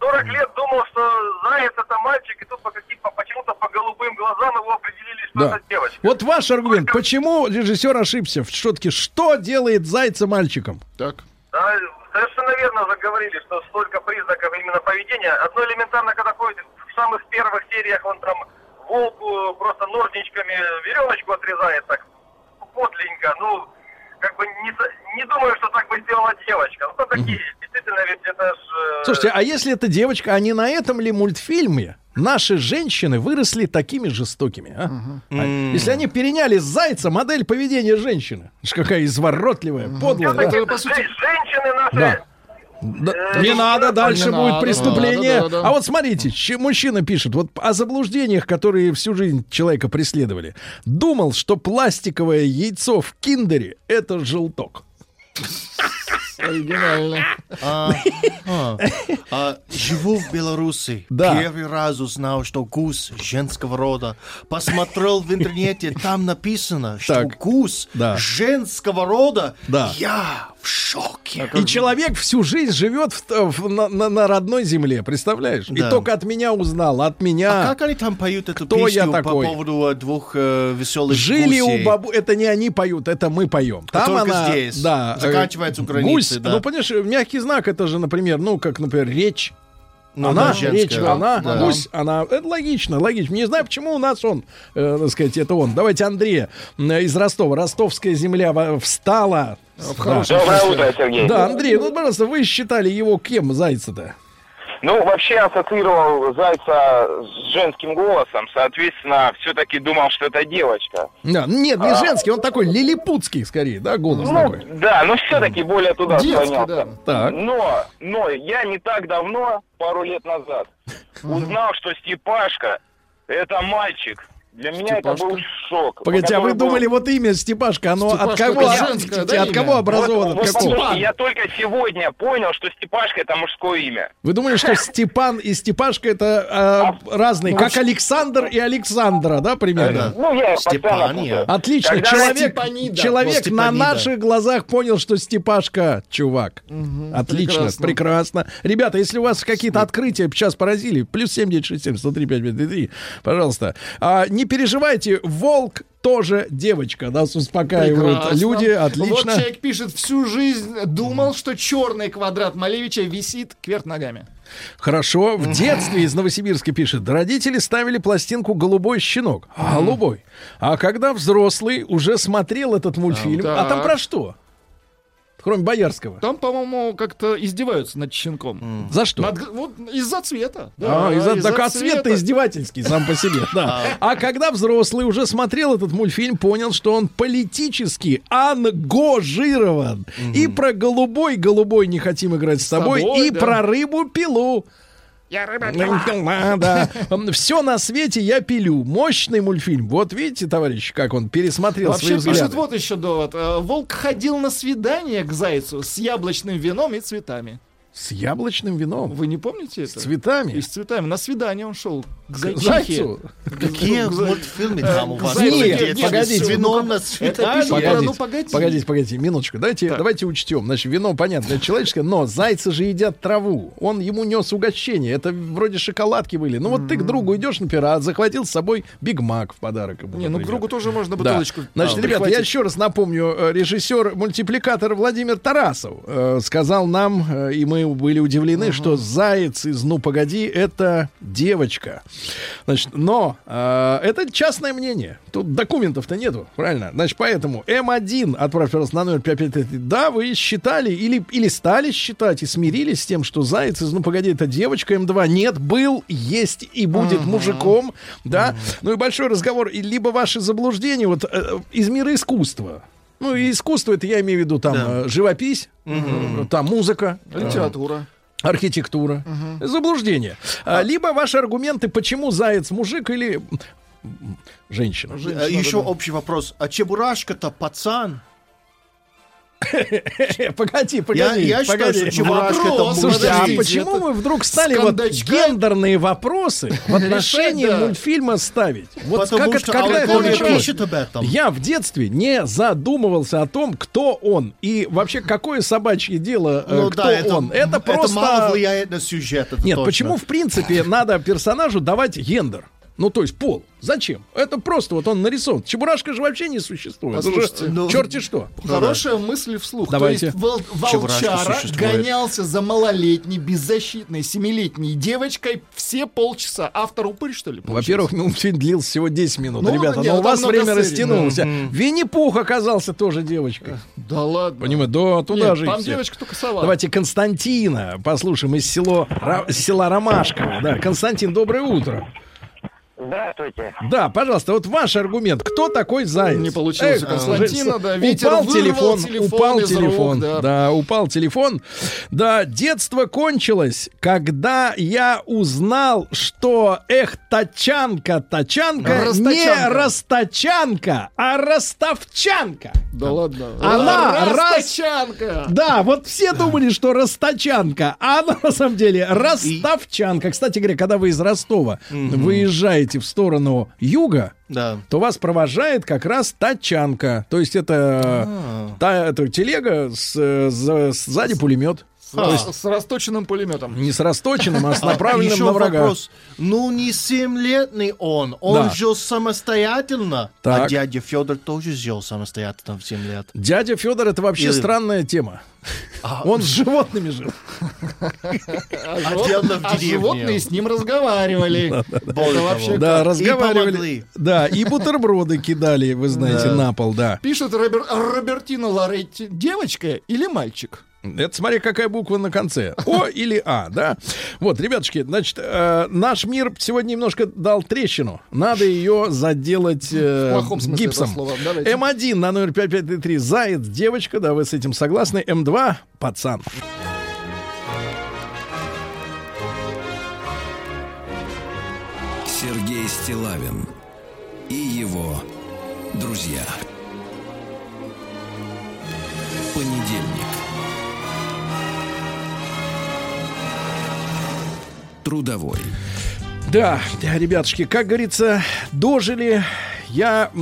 40 лет думал, что заяц это мальчик, и тут по каким по почему-то по голубым глазам его определили, что Да. это девочка. Вот ваш аргумент. Почему режиссер ошибся? В шутке, что делает зайца мальчиком? Так. Да, совершенно верно заговорили, что столько признаков именно поведения. Одно элементарно, когда ходит в самых первых сериях, он там волку просто ножничками веревочку отрезает так подленько. Ну, как бы не, не думаю, что так бы сделала девочка. Ну, такие, действительно, ведь это ж... э, Слушайте, а если это девочка, а не на этом ли мультфильме наши женщины выросли такими жестокими? а? А Если они переняли с зайца модель поведения женщины. Ж какая изворотливая, подлая. да? Это, по сути, Жен- Женщины наши... Да. Да, Э, не надо, не дальше надо, будет не преступление. надо, да, да. А вот смотрите, мужчина пишет, вот о заблуждениях, которые всю жизнь человека преследовали. Думал, что пластиковое яйцо в киндере — это желток. оригинально. А, а, а, живу в Беларуси. Да. Первый раз узнал, что гус женского рода. Посмотрел в интернете, там написано, что Так. гус Да. женского рода. Да. Я в шоке. И человек всю жизнь живет в- в- на, на- на родной земле, представляешь? И Да. только от меня узнал, от меня. А как они там поют эту Кто я песню по такой? поводу э, двух э, веселых Жили гусей? у бабу, это не они поют, это мы поем. Там только она, здесь. да, э, Заканчивается у границы, гусь, да. ну понимаешь, мягкий знак, это же, например, ну как, например, речь. Ну, она, да, женская. речь, она, Да. гусь, она. Это логично, логично. Не знаю, почему у нас он, э, так сказать, это он. Давайте Андрея м, из Ростова. Ростовская земля встала. В хорошем Доброе утро, Сергей. Да, Андрей, ну, пожалуйста, вы считали его кем, зайца-то? Ну, вообще ассоциировал Зайца с женским голосом, соответственно, все-таки думал, что это девочка. Да, нет, не женский, он такой лилипутский, скорее, да, голос Ну, такой. да, но все-таки более туда Детский, склонялся. да. Так. Но, но я не так давно, пару лет назад, узнал, что Степашка это мальчик. Для меня это был шок. Погодите, а вы был- думали, вот имя Степашка, оно от Степашка кого, это от, женское, да, от кого образовано? Вот, от вот послушайте, я только сегодня понял, что Степашка это мужское имя. Вы думали, что Степан и Степашка это э, разные, как Александр и Александра, да, примерно? Ну, я Степания. Отлично, Когда человек, Степанида. человек Вот на наших глазах понял, что Степашка чувак. Отлично, прекрасно. прекрасно. Ребята, если у вас какие-то открытия сейчас поразили, плюс 7967 103 5533, пожалуйста. А, не переживайте, волк тоже девочка, нас успокаивают Прекрасно. люди, Вот отлично. человек пишет, всю жизнь думал, что черный квадрат Малевича висит кверх ногами. Хорошо. В детстве из Новосибирска пишет. Родители ставили пластинку «Голубой щенок». Голубой. А когда взрослый уже смотрел этот мультфильм... А, там про что? Кроме Боярского. Там, по-моему, как-то издеваются над щенком. За что? Над- вот из-за цвета. А, Да, из-за из-за так, а цвет-то издевательский сам по себе. Да. А когда взрослый уже смотрел этот мультфильм, понял, что он политически ангажирован. И про голубой, голубой не хотим играть с тобой, тобой, и да. про рыбу пилу. Я рыба Да. Все на свете я пилю. Мощный мультфильм. Вот видите, товарищ, как он пересмотрел свои Вообще пишет взгляды. вот еще довод. Э, Волк ходил на свидание к зайцу с яблочным вином и цветами. С яблочным вином. Вы не помните С это? цветами. И с цветами. На свидание он шел к зайчихе. зайцу. Какие мультфильмы там у вас? Нет, погодите, С ну, вином на Погодите, ну, погоди. погодите, погодите, минуточку. Давайте, давайте учтем. Значит, вино, понятно, человеческое, но зайцы же едят траву. Он ему нес угощение. Это вроде шоколадки были. Ну вот ты к другу идешь, например, а захватил с собой Биг Мак в подарок. ему, Не, ну к другу тоже можно бутылочку. Значит, ребята, я еще раз напомню, э, режиссер-мультипликатор Владимир Тарасов э, сказал нам, э, и мы были удивлены, что заяц из «Ну, погоди» — это девочка. Значит, но э, это частное мнение. Тут документов-то нету, правильно? Значит, поэтому М1, отправь, пожалуйста, на номер 5533. Да, вы считали или, или стали считать и смирились с тем, что заяц из «Ну, погоди» — это девочка. М2 нет, был, есть и будет мужиком. Да? Ну и большой разговор. И либо ваши заблуждения вот э, из мира искусства. Ну, и искусство, это я имею в виду там Да. э, живопись, э, там музыка, Литература. архитектура, заблуждение. А, либо ваши аргументы, почему заяц мужик или м, женщина. А Еще общий вопрос. А Чебурашка-то пацан? Погоди, погоди, я считаю, погоди. что Чебурашка это Вопрос. Слушайте, а почему мы вдруг стали вот гендерные вопросы в отношении мультфильма ставить? Вот как это, когда это началось? Я в детстве не задумывался о том, кто он и вообще какое собачье дело, э, Ну кто да, это, он. Это просто мало влияет на сюжет. это Нет, точно. почему в принципе надо персонажу давать гендер? Ну, то есть пол. Зачем? Это просто вот он нарисован. Чебурашка же вообще не существует. Послушайте, ну, черти что. Хорошая мысль вслух. Давайте. То есть вол- волчара гонялся за малолетней, беззащитной, семилетней девочкой все полчаса. Автор упырь, что ли? получается? Во-первых, мультфильм длился всего 10 минут, Ну, ребята, не, но ну, у вас время серий. растянулось. Винни-Пух оказался тоже девочкой. Да ладно. Понимаете, да, туда Нет, же там девочка только сова. Давайте Константина послушаем из, село, Ра- села Ромашково. Да, Константин, доброе утро. Здравствуйте. Да, пожалуйста, вот ваш аргумент. Кто такой заяц? Не получилось Эх, Константина, да, ветер упал телефон, телефон упал из рук, телефон, да. да, упал телефон. Да, детство кончилось, когда я узнал, что эх, тачанка, тачанка, не Растачанка. растачанка, а ростовчанка. Да ладно. Она Растачанка. Да, вот все думали, что росточанка, а она на самом деле ростовчанка. Кстати говоря, когда вы из Ростова выезжаете в сторону юга, Да. то вас провожает как раз тачанка. То есть это, та, это телега, с, э, за- сзади пулемет. С, с расточенным пулеметом. Не с расточенным, а с А направленным на врага. вопрос. Ну, не семилетний он. Он Да. жил самостоятельно. Так. А дядя Федор тоже жил самостоятельно в 7 лет. Дядя Федор это вообще Или- странная тема. Он с животными жил. А деревне. животные с ним разговаривали. Да, разговаривали. Да, и бутерброды кидали, вы знаете, на пол, да. Пишет Робер- Робертино Лоретти. Девочка или мальчик? Это смотри, какая буква на конце. О или А, да? Вот, ребятушки, значит, э, наш мир сегодня немножко дал трещину. Надо ее заделать э, В плохом смысле гипсом. этого слова. Давайте. М1 на номер 5533 Заяц, девочка, да, вы с этим согласны. М2 пацан. Сергей Стилавин и его друзья. Трудовой. Да, ребятушки, как говорится, дожили. Я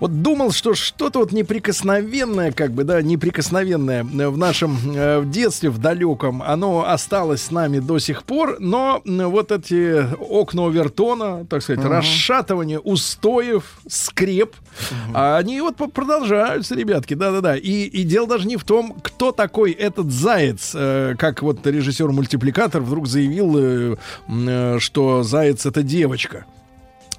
вот думал, что что-то вот неприкосновенное, как бы, да, неприкосновенное э, в нашем э, в детстве, в далеком, оно осталось с нами до сих пор, но вот эти окна овертона, так сказать, расшатывание устоев, скреп, а они вот продолжаются, ребятки, да-да-да. И, и дело даже не в том, кто такой этот заяц, э, как вот режиссер-мультипликатор вдруг заявил, э, э, что заяц это девочка.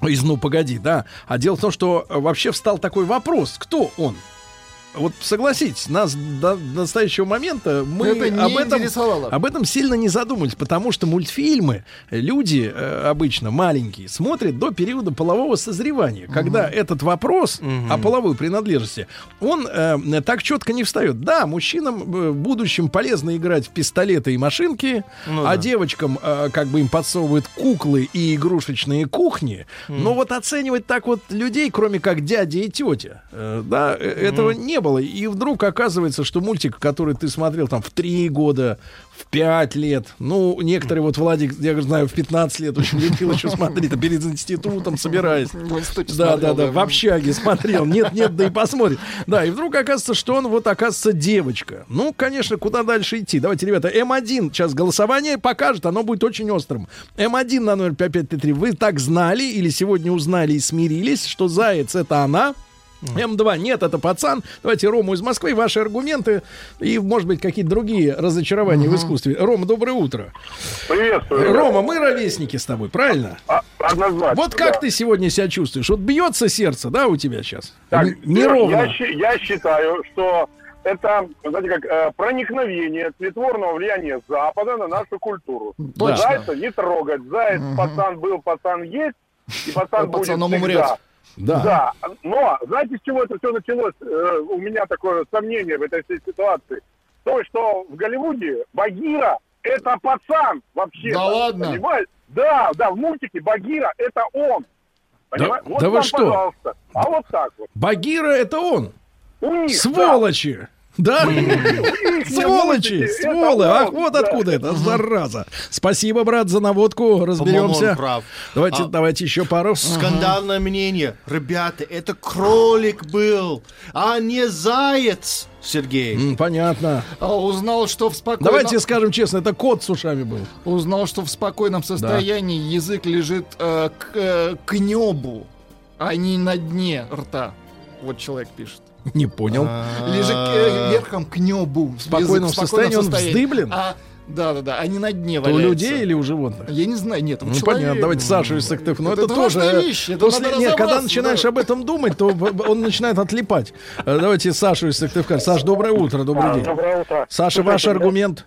Из «Ну, погоди», да. А дело в том, что э, вообще встал такой вопрос, кто он? Вот согласитесь, нас до, до настоящего момента мы Это об этом, об этом сильно не задумывались, потому что мультфильмы люди э, обычно маленькие смотрят до периода полового созревания, когда этот вопрос о половой принадлежности, он э, так четко не встает. Да, мужчинам э, в будущем полезно играть в пистолеты и машинки, Ну а да. девочкам э, как бы им подсовывают куклы и игрушечные кухни. Но вот оценивать так вот людей, кроме как дядя и тетя, э, да, э, этого не не было. И вдруг оказывается, что мультик, который ты смотрел там в 3 года, в 5 лет, ну, некоторые, вот Владик, я знаю, в 15 лет очень любил еще смотреть, а перед институтом собираясь. Институте Да, да, да, в общаге смотрел. Нет, нет, да и посмотрит. Да, и вдруг оказывается, что он вот оказывается девочка. Ну, конечно, куда дальше идти? Давайте, ребята, М1, сейчас голосование покажет, оно будет очень острым. М1 на номер 5533. Вы так знали или сегодня узнали и смирились, что Заяц это она? М2, нет, это пацан. Давайте Рому из Москвы, ваши аргументы и, может быть, какие-то другие разочарования в искусстве. Рома, доброе утро. Приветствую. Рома, мы ровесники с тобой, правильно? А, однозначно. Вот как да. ты сегодня себя чувствуешь? Вот бьется сердце, да, у тебя сейчас? Так, Н- Неровно. Я, я считаю, что это, знаете, как э, проникновение тлетворного влияния Запада на нашу культуру. Точно. Зайца не трогать. Заяц, пацан был, пацан есть, и пацан будет Пацаном всегда. умрет. Да. Да, но знаете, с чего это все началось? Э, у меня такое сомнение в этой всей ситуации. То, что в Голливуде Багира это пацан вообще. Да ладно? Понимаешь? Да, да, в мультике Багира это он. Понимаешь? да вот вы вам, что? пожалуйста. А вот так вот. Багира это он. У них, Сволочи. Да? Сволочи, мультики, сволы. Ах, вот да. откуда это, зараза. Спасибо, брат, за наводку. Разберемся. Давайте, А- давайте еще пару. Скандальное мнение. Ребята, это кролик был, а не заяц, Сергей. Понятно. А узнал, что в спокойном... Давайте скажем честно, это кот с ушами был. Узнал, что в спокойном состоянии язык лежит э, к, э, к небу, а не на дне рта. Вот человек пишет. Не понял. Лежит э, верхом к небу. В спокойном состоянии он вздыблен? А, да, да, да, а не на дне То у людей или у животных? Я не знаю, нет, у Ну, человека. понятно. Давайте Сашу из Сыктывкара. Ну, это, Это тоже... э, вещь, это после- надо Нет, когда начинаешь да. об этом думать, то он начинает отлипать. Э, Давайте Сашу из Сыктывкара. Саш, доброе утро, добрый день. Доброе утро. Саша, ваш аргумент?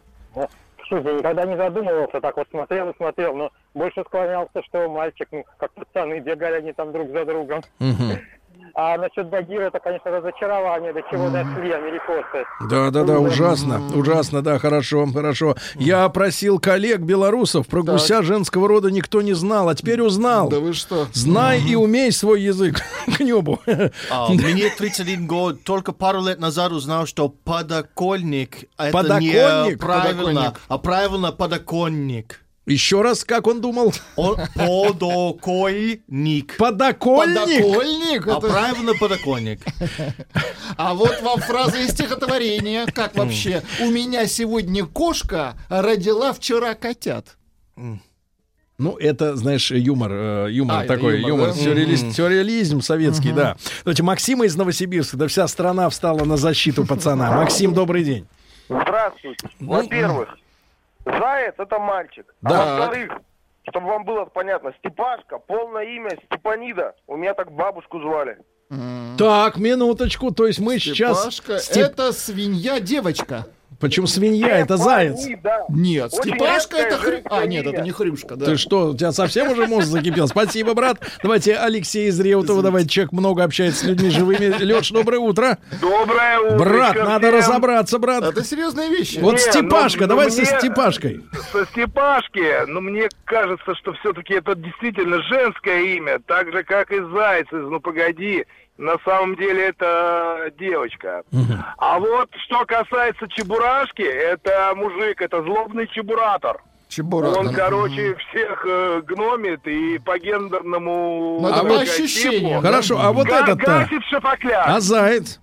Слушайте, никогда не задумывался, так вот смотрел и смотрел, но больше склонялся, что мальчик, ну, как пацаны, бегали они там друг за другом. А насчет Багира, это, конечно, разочарование, до чего дошли америкосы. Да, да, да, ужасно, ужасно, да, хорошо, хорошо. Я просил коллег белорусов про гуся женского рода никто не знал, а теперь узнал. Да вы что? Знай и умей свой язык к небу. А, мне 31 год, только пару лет назад узнал, что подоконник это не правильно, Подоконник. а правильно подоконник. Еще раз, как он думал? Он подоконник. Подоконник? Подоконник? А это- правильно подоконник. А вот вам фраза из стихотворения. Как вообще? У меня сегодня кошка родила вчера котят. Ну, это, знаешь, юмор, э, юмор А, такой, юмор, юмор, да? сюрреалист- сюрреализм советский, да. Давайте, Максима из Новосибирска, да вся страна встала на защиту пацана. Максим, добрый день. Здравствуйте. Во-первых, заяц это мальчик. Ну, Да. А во-вторых, чтобы вам было понятно, Степашка, полное имя Степанида. У меня так бабушку звали. Так, минуточку, то есть мы сейчас... Степашка, Степ- это свинья девочка. Почему свинья, это заяц? Да. Нет, Степашка это хрю... женское А, нет, это не хрюшка, да. Ты что, у тебя совсем уже мозг закипел? Спасибо, брат. Давайте Алексей из Реутова, давайте человек много общается с людьми живыми. Леш, доброе утро. Доброе утро. Брат, надо разобраться, брат. Это серьезные вещи. Вот Не, Степашка, ну, давай ну, со мне- Степашкой. Со Степашки, но мне кажется, что все-таки это действительно женское имя, так же, как и Заяц из «Ну, погоди». На самом деле это девочка. А вот что касается Чебурашки, это мужик, это злобный чебуратор. Чебурашка. Он, короче, всех э, гномит и по гендерному... Ну, это по ощущениям, Хорошо, а вот га- этот-то? гасит шапокляк. А заяц?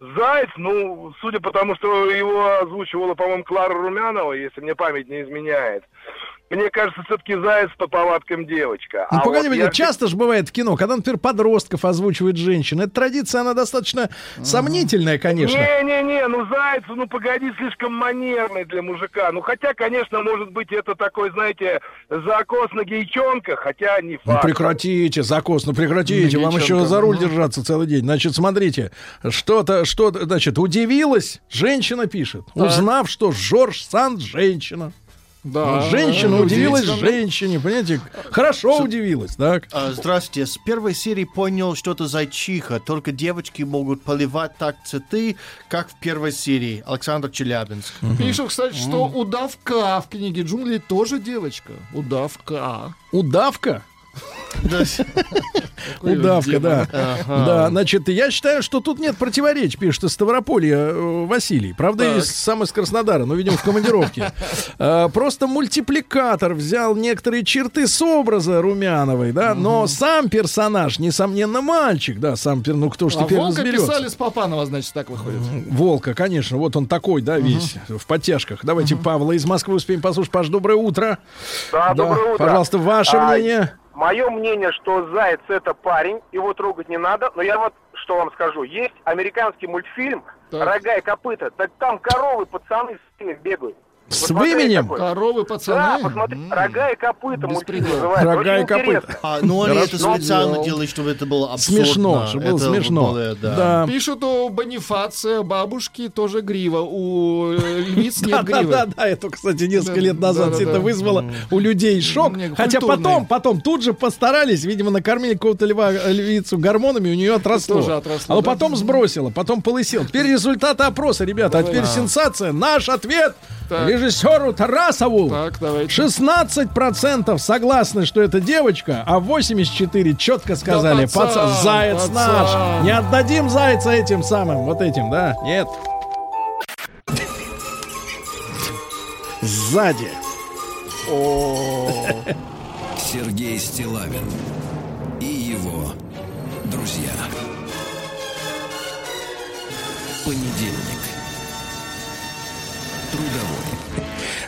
Заяц, ну, судя по тому, что его озвучивала, по-моему, Клара Румянова, если мне память не изменяет, мне кажется, все-таки Заяц по повадкам девочка. Ну, А погоди, вот я- часто же бывает в кино, когда, например, подростков озвучивает женщина. Эта традиция, она достаточно сомнительная, конечно. Не-не-не, ну Заяц, ну погоди, слишком манерный для мужика. Ну хотя, конечно, может быть, это такой, знаете, закос на гейчонка, хотя не Ну факт. прекратите, закос, ну прекратите, вам еще за руль ну. держаться целый день. Значит, смотрите, что-то, что, значит, удивилась, женщина пишет, узнав, что Жорж Санд женщина. Да. Женщина удивилась женщине, понимаете? Хорошо удивилась, так? А, здравствуйте. С первой серии понял, что это зайчиха. Только девочки могут поливать так цветы, как в первой серии. Александр Челябинск. Пишут, кстати, что удавка в книге джунглей тоже девочка. Удавка. Удавка? Удавка, да. Да, значит, я считаю, что тут нет противоречий, пишет из Ставрополья э, Василий. Правда, из, сам из Краснодара, но, видимо, в командировке. Э, Просто мультипликатор взял некоторые черты с образа Румяновой, да, но сам персонаж, несомненно, мальчик, да, сам, пер- ну кто ж А теперь Волка разберется. писали с Папанова, значит, так выходит. Волка, конечно, вот он такой, да, весь в подтяжках. Давайте Павла из Москвы успеем послушать. Паш, доброе утро. Да, доброе утро. Пожалуйста, ваше мнение. Мое мнение, что Заяц это парень, его трогать не надо, но я вот что вам скажу. Есть американский мультфильм Так. «Рога и копыта». Так там коровы, пацаны с ними бегают. С Посмотри, выменем? какой. Коровы, Да, пацаны. посмотри, М. «Рога и копыта» мультфильм называется. Рога и копыта. А, ну они это специально делал. делают, чтобы это было абсурдно. Смешно, чтобы было Это смешно. было, да. Да. Пишут у Бонифация бабушки тоже грива. У э, львиц нет Да, да, гривы. да, да, это, кстати, несколько Да, лет назад да, да, это да. вызвало у людей шок. Хотя потом, потом тут же постарались, видимо, накормили какого-то льва, львицу гормонами, у нее отросло. Тоже отросло, а да. потом сбросило, потом полысел. Теперь результаты опроса, ребята, а теперь сенсация. Наш ответ. Режиссеру Тарасову. Так, давайте. 16% согласны, что это девочка, а 84% четко сказали, пацан, пацан, заяц пацан. наш. Не отдадим зайца этим самым, вот этим, да? Нет. Сзади. Сергей Стилавин и его друзья. Понедельник.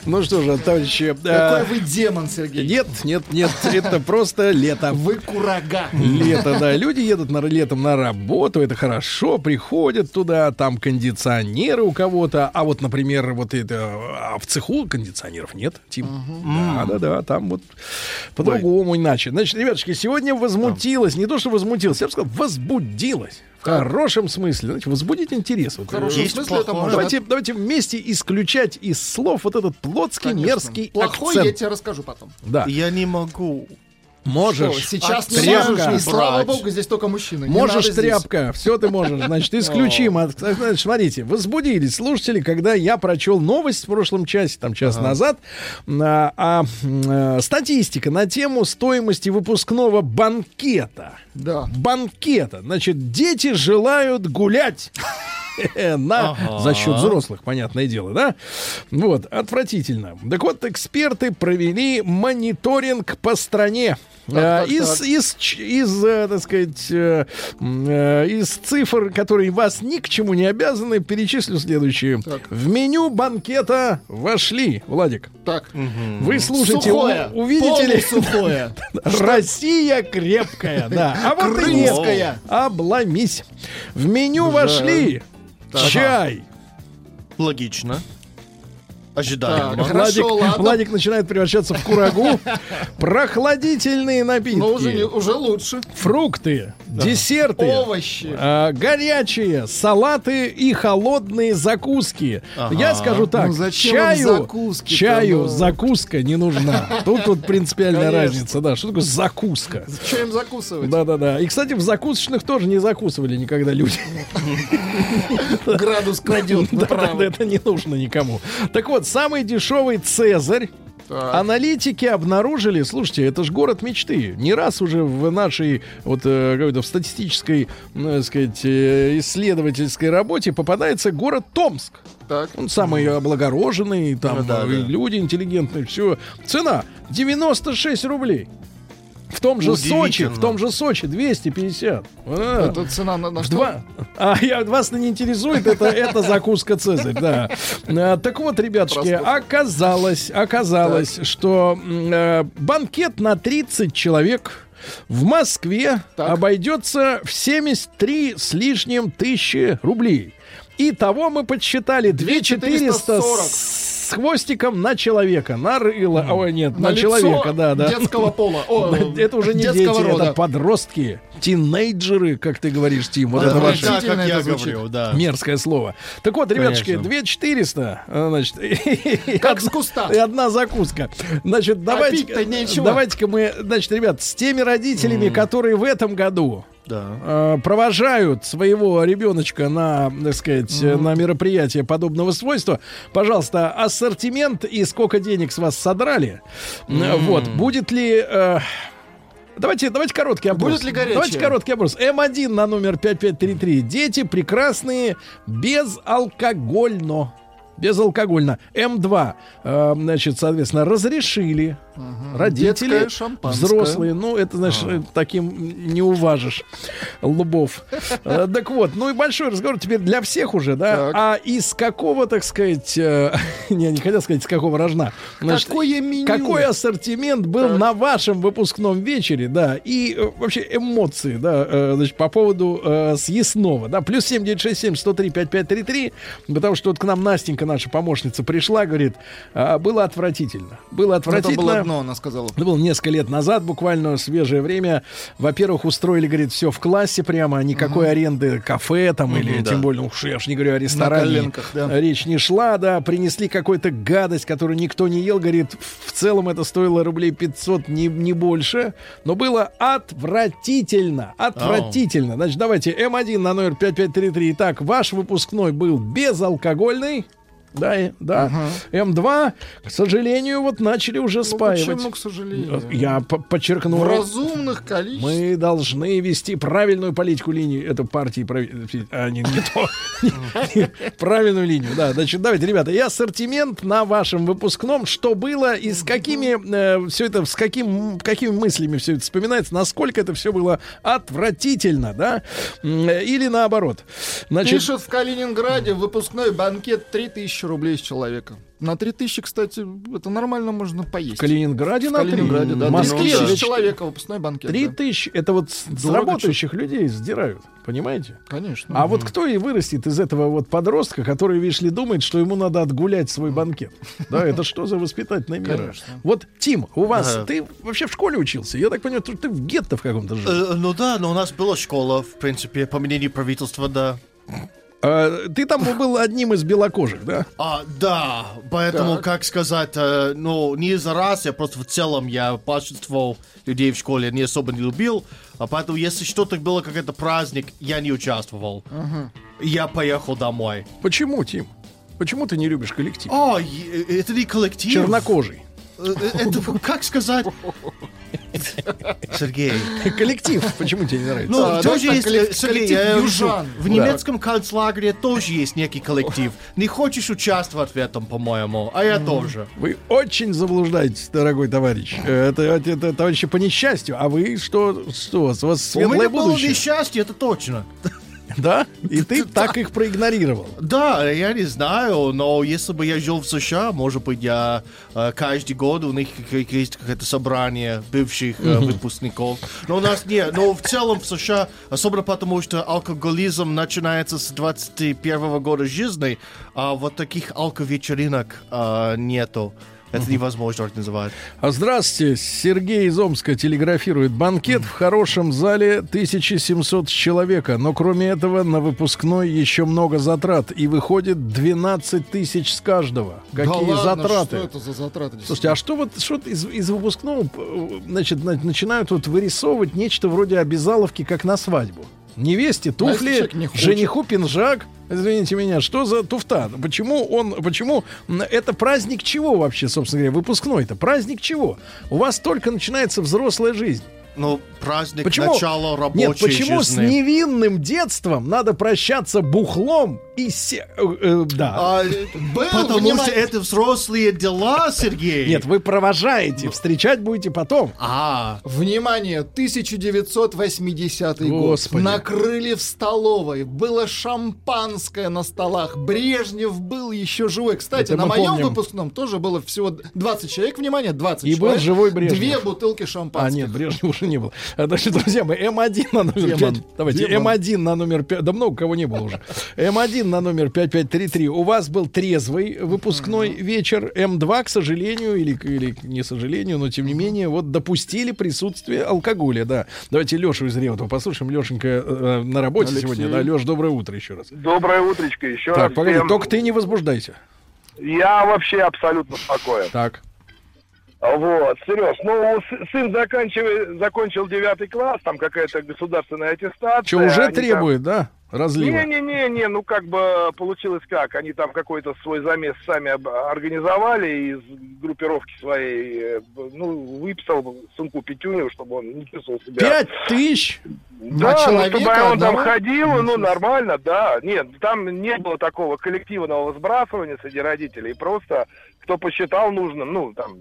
Ну что же, товарищи. Какой э, вы демон, Сергей. Нет, нет, нет, это просто лето. Вы курага. Лето, да. Люди едут на, летом на работу, это хорошо, приходят туда, там кондиционеры у кого-то, а вот, например, вот это, а в цеху кондиционеров нет, Тим. Да, да, да, там вот по-другому иначе. Значит, ребятушки, сегодня возмутилась, не то что возмутилась, я бы сказал, возбудилась. В хорошем смысле, знаете, возбудить интерес. Вот, В хорошем Есть смысле это плохое. можно. Давайте, давайте вместе исключать из слов вот этот плотский, Конечно. мерзкий Плохой я акцент. тебе расскажу потом. Да, Я не могу. Можешь. Что, сейчас не тряпка. можешь, и слава богу, здесь только мужчины. Не Можешь, надо здесь. тряпка, все ты можешь. Значит, исключим. от- Значит, смотрите, возбудились слушатели, когда я прочел новость в прошлом часе, там час назад, а, а, э, статистика на тему стоимости выпускного банкета. Да. Банкета. Значит, дети желают гулять. На, За счет взрослых, понятное дело, да? Вот, отвратительно. Так вот, эксперты провели мониторинг по стране. Так, из, так. из, из, так сказать, э, э, из цифр, которые вас ни к чему не обязаны, перечислю следующие. Так. В меню банкета вошли, Владик, Так. вы слушайте, Сухое. у- увидите ли, Полусухое. Россия крепкая, да. А вот и нет. Обломись. В меню вошли чай. Логично. Ожидаемо. Владик. Владик начинает превращаться в курагу. Прохладительные напитки. Но уже, уже лучше. Фрукты, десерты. Овощи. а, горячие салаты и холодные закуски. Я скажу так, Ну, чаю, закуски-то, чаю ну? закуска не нужна. Тут вот принципиальная Конечно. разница, да. Что такое закуска? Им закусывать? Да-да-да. И, кстати, в закусочных тоже не закусывали никогда люди. Градус Да, да, да, это не нужно никому. Так вот, самый дешевый Цезарь. Так. Аналитики обнаружили, слушайте, это же город мечты. Не раз уже в нашей вот э, какой-то в статистической, ну, так сказать, э, исследовательской работе попадается город Томск. Так. Он самый облагороженный, там Ну да, э, да. люди интеллигентные, все. Цена 96 рублей. В том же Сочи, в том же Сочи 250. А. Это цена на, на что? Два. А я, вас не интересует, это, это закуска Цезарь, да. А, так вот, ребятушки, оказалось, оказалось, что м, э, банкет на 30 человек в Москве Так. обойдется в 73 с лишним тысячи рублей. И того мы подсчитали 2400 2440. С хвостиком на человека, на рыло, ой, нет, на, лицо человека, да, да. Детского пола. О, Это уже не дети, детского рода. это подростки, тинейджеры, как ты говоришь, Тим. Вот это ваше Да, как я говорил, да. мерзкое слово. Так вот, ребятушки, Конечно. 2400, э, значит, и Как одна- с куста. И одна закуска. Значит, давайте, пить-то нечего. давайте-ка мы, значит, ребят, с теми родителями, которые в этом году Да. э, провожают своего ребеночка на, так сказать, э, на мероприятие подобного свойства, пожалуйста, ассортимент и сколько денег с вас содрали. Э, Вот, будет ли... э, Давайте, давайте короткий опрос. Будет ли горячее? Давайте короткий опрос. М1 на номер 5533. Дети прекрасные, безалкогольно. Безалкогольно. М2, э, значит, соответственно, разрешили. Родители, Детское шампанское. взрослые, ну, это, значит, э, таким не уважишь лбов. Э, Так вот, ну и большой разговор теперь для всех уже, да? А из какого, так сказать, э, не, не хотел сказать, из какого рожна. Какое меню? какой ассортимент был на вашем выпускном вечере, да, и вообще эмоции, да, значит, по поводу съестного, да, плюс 7967 103 5533, потому что вот к нам Настенька, наша помощница, пришла, говорит, а, было отвратительно, было Это отвратительно. Одно, она сказала. Это было несколько лет назад, буквально свежее время. Во-первых, устроили, говорит, все в классе прямо, никакой аренды кафе там или да. тем более, уж я ж не говорю о ресторане. да. Речь не шла, да, принесли какую-то гадость, которую никто не ел, говорит, в целом это стоило рублей 500, не, не больше, но было отвратительно, отвратительно. Значит, давайте, М1 на номер 5533. Итак, ваш выпускной был безалкогольный. Да, и- да. М2, к сожалению, вот начали уже спаивать. Ну, почему, к сожалению? Я по- подчеркну. В разумных количествах. Мы должны вести правильную политику линии. Это партии а, не, не то. Правильную линию, да. Значит, давайте, ребята, и ассортимент на вашем выпускном, что было и с какими все это, с каким, какими мыслями все это вспоминается, насколько это все было отвратительно, да? Или наоборот. Пишут в Калининграде выпускной банкет 3000 рублей с человека. На 3000, кстати, это нормально можно поесть. в Калининграде В на три. Калининграде, да. В Москве 3000 ведь с человека выпускной банкет. Три да. тысячи, это вот с, Дорого работающих людей сдирают, понимаете? Конечно. А вот кто и вырастет из этого вот подростка, который, видишь ли, думает, что ему надо отгулять свой банкет? Да, это что за воспитательная мера? Конечно. Вот, Тим, у вас, Ага. ты вообще в школе учился? Я так понимаю, ты ты в гетто в каком-то жил. Э, ну да, но у нас была школа, в принципе, по мнению правительства, да. А, ты там был одним из белокожих, да? А, да, поэтому, как сказать, э, ну, не из-за расы, а просто в целом я большинство людей в школе не особо не любил, а поэтому, если что-то было, какой-то праздник, я не участвовал. Я поехал домой. Почему, Тим? Почему ты не любишь коллектив? О, е- э, это не коллектив. Чернокожий. Э, э, Это, как сказать? Сергей. Коллектив, почему тебе не нравится? Ну, Да, тоже да, есть, э, Сергей, коллектив я вижу, южан. в Да. немецком концлагере тоже есть некий коллектив. Не хочешь участвовать в этом, по-моему, а я тоже. Вы очень заблуждаетесь, дорогой товарищ. Это, это, это товарищи по несчастью. А вы что? Что? У вас У меня светлое было будущее? несчастье, это точно. Да? И ты так их проигнорировал. Да, я не знаю, но если бы я жил в США, может быть, я э, каждый год у них есть какое-то собрание бывших э, выпускников. Но у нас нет. Но в целом в США, особенно потому, что алкоголизм начинается с 21 года жизни, а вот таких алковечеринок э, нету. Это невозможно организовать. А Здравствуйте, Сергей из Омска телеграфирует. Банкет в хорошем зале 1700 человека, но кроме этого на выпускной еще много затрат. И выходит 12 тысяч с каждого. Да Какие ладно, затраты? Что это за затраты? Слушайте, а что вот что из, из выпускного э, значит, на- начинают вот вырисовывать нечто вроде обязаловки, как на свадьбу? Невесте если туфли, хочет? жениху пинжак. Извините меня, что за туфта? Почему он, почему это праздник чего вообще, собственно говоря, выпускной это праздник чего? У вас только начинается взрослая жизнь. Ну, праздник Почему? начала рабочей Нет, почему с жизни. невинным детством надо прощаться бухлом и се... э, да. А, Был, потому внимание. что это взрослые дела, Сергей. Нет, вы провожаете, встречать будете потом. А, Внимание, 1980 год. Господи. Накрыли в столовой. Было шампанское на столах. Брежнев был еще живой. Кстати, Это на моем помним. выпускном тоже было всего 20 человек. Внимание, 20 И был человек. живой Брежнев. Две бутылки А, шампанского. нет, Брежнева уже не было. А, Значит, друзья мои, М1 на номер Демон. 5. Давайте, Демон. М1 на номер 5. Да много кого не было уже. М1 на номер 5533. У вас был трезвый выпускной вечер. М2, к сожалению, или, или не сожалению, но тем не менее, вот допустили присутствие алкоголя, да. Давайте Лешу из Реутова послушаем. Лешенька э, на работе Алексей. сегодня, да. Леш, доброе утро еще раз. Доброе утречко еще Так, раз. погоди, всем. только ты не возбуждайся. Я вообще абсолютно спокоен. Так. Вот, Сереж, ну, сын заканчивает, закончил девятый класс, там какая-то государственная аттестация. Что, уже они там- требует, да? Разлива. Не-не-не, ну как бы получилось как. Они там какой-то свой замес сами организовали из группировки своей. э, Ну, выписал сынку Петюню, чтобы он не чувствовал себя... Пять тысяч? Да, На ну, человека чтобы он там ходил, ну, нормально, да. Нет, там не было такого коллективного сбрасывания среди родителей. Просто кто посчитал нужным, ну, там,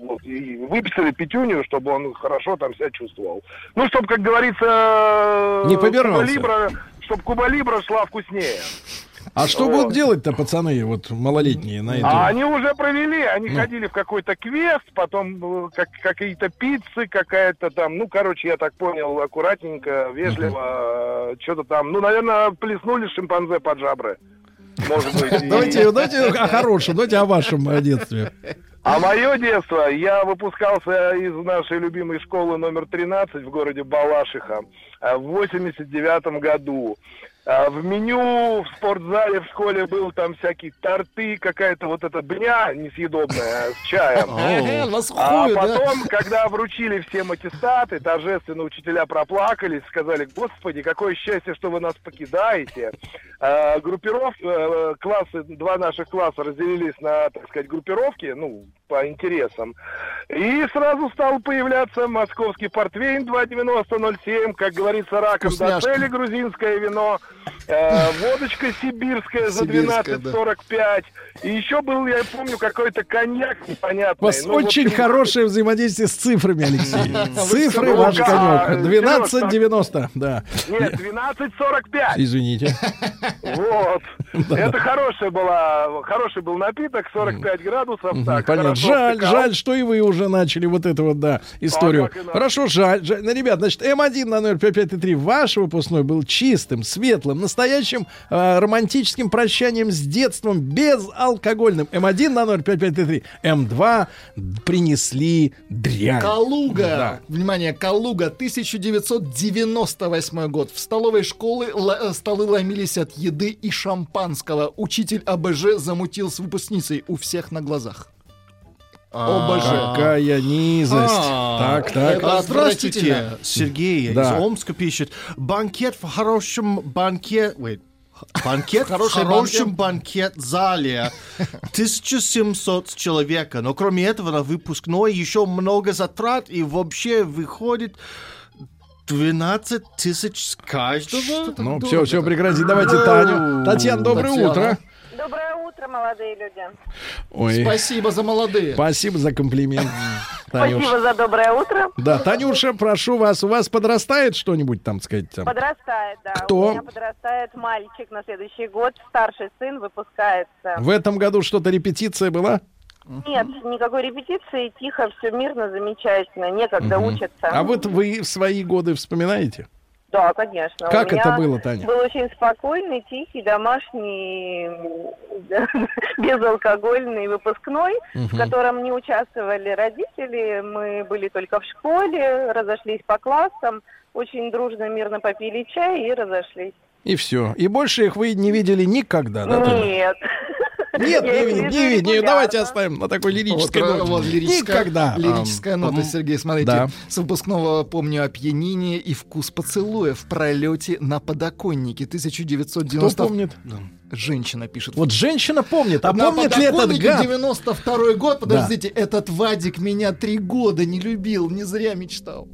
вот, и выписали пятюню, чтобы он хорошо там себя чувствовал. Ну, чтобы, как говорится... Не побирался. Куба-либра, чтобы Куба-либра шла вкуснее. А что Вот. будут делать-то пацаны, вот малолетние на А это? они уже провели, они Ну. ходили в какой-то квест, потом э, как, какие-то пиццы, какая-то там, ну, короче, я так понял, аккуратненько, вежливо, что-то там, ну, наверное, плеснули шимпанзе под жабры. Может быть. Давайте, давайте о хорошем, давайте о вашем детстве. А мое детство, я выпускался из нашей любимой школы номер 13 в городе Балашиха в 89 году. А В меню в спортзале в школе был там всякие торты, какая-то вот эта бня несъедобная с чаем. А потом, когда вручили всем аттестаты, торжественно учителя проплакались, сказали, господи, какое счастье, что вы нас покидаете. А, группировки, э, классы, два наших класса разделились на, так сказать, группировки, ну, по интересам. И сразу стал появляться московский портвейн 290-07, как говорится, раком до цели грузинское вино, водочка сибирская за Сибирская, да. 12,45. И еще был, я помню, какой-то коньяк непонятный. У вас Ну, очень общем, хорошее взаимодействие с цифрами, Алексей. Цифры ваш конек. 12.90, да. Нет, 12,45. Извините. Вот. Это хорошая была, хороший был напиток, 45 градусов. Понятно. Жаль, жаль, что и вы уже начали вот эту вот, да, историю. Хорошо, жаль, жаль. Ну, ребят, значит, М1 на номер 5533 ваш выпускной был чистым, светлым, настоящим э, романтическим прощанием с детством, безалкогольным. М1 на номер 5533, М2 принесли дрянь. Калуга. Да. Внимание, Калуга, 1998 год. В столовой школы ла- э, столы ломились от еды и шампанского. Учитель АБЖ замутил с выпускницей у всех на глазах. ОБЖ. Какая низость. А, Так, так. А, Здравствуйте. Сергей из Омска пишет. Банкет в хорошем банкет... Wait. Банкет в Хороший хорошем банкет-зале. 1700 человека. Но кроме этого на выпускной еще много затрат. И вообще выходит 12 тысяч с каждого. Ну, все, все, прекрати. Давайте Таню. Татьяна, доброе Татьяна. утро. Доброе утро, молодые люди. Ой, Спасибо за молодые. спасибо за комплимент. Танюш. Спасибо за доброе утро. Да, Танюша, прошу вас, у вас подрастает что-нибудь там, сказать, там? Подрастает, да. Кто? У меня подрастает мальчик на следующий год. Старший сын выпускается. В этом году что-то репетиция была? Нет, никакой репетиции. Тихо, все мирно, замечательно. Некогда Мгм. учатся. А вот вы свои годы вспоминаете? Да, конечно. Как это было, Таня? Был очень спокойный, тихий, домашний, безалкогольный выпускной, Мгм. в котором не участвовали родители. Мы были только в школе, разошлись по классам, очень дружно, мирно попили чай и разошлись. И все. И больше их вы не видели никогда, да? Таня? Нет. Нет, не не регулярно. Давайте оставим на такой лирической Вот, ноте. вот лирическая, Никогда. лирическая нота, Сергей, смотрите. да. С выпускного помню опьянение и вкус поцелуя в пролете на подоконнике 1990. Кто помнит? Женщина пишет. Вот женщина помнит, а на помнит ли этот гад? 92 год, подождите, этот Вадик меня три года не любил, не зря мечтал.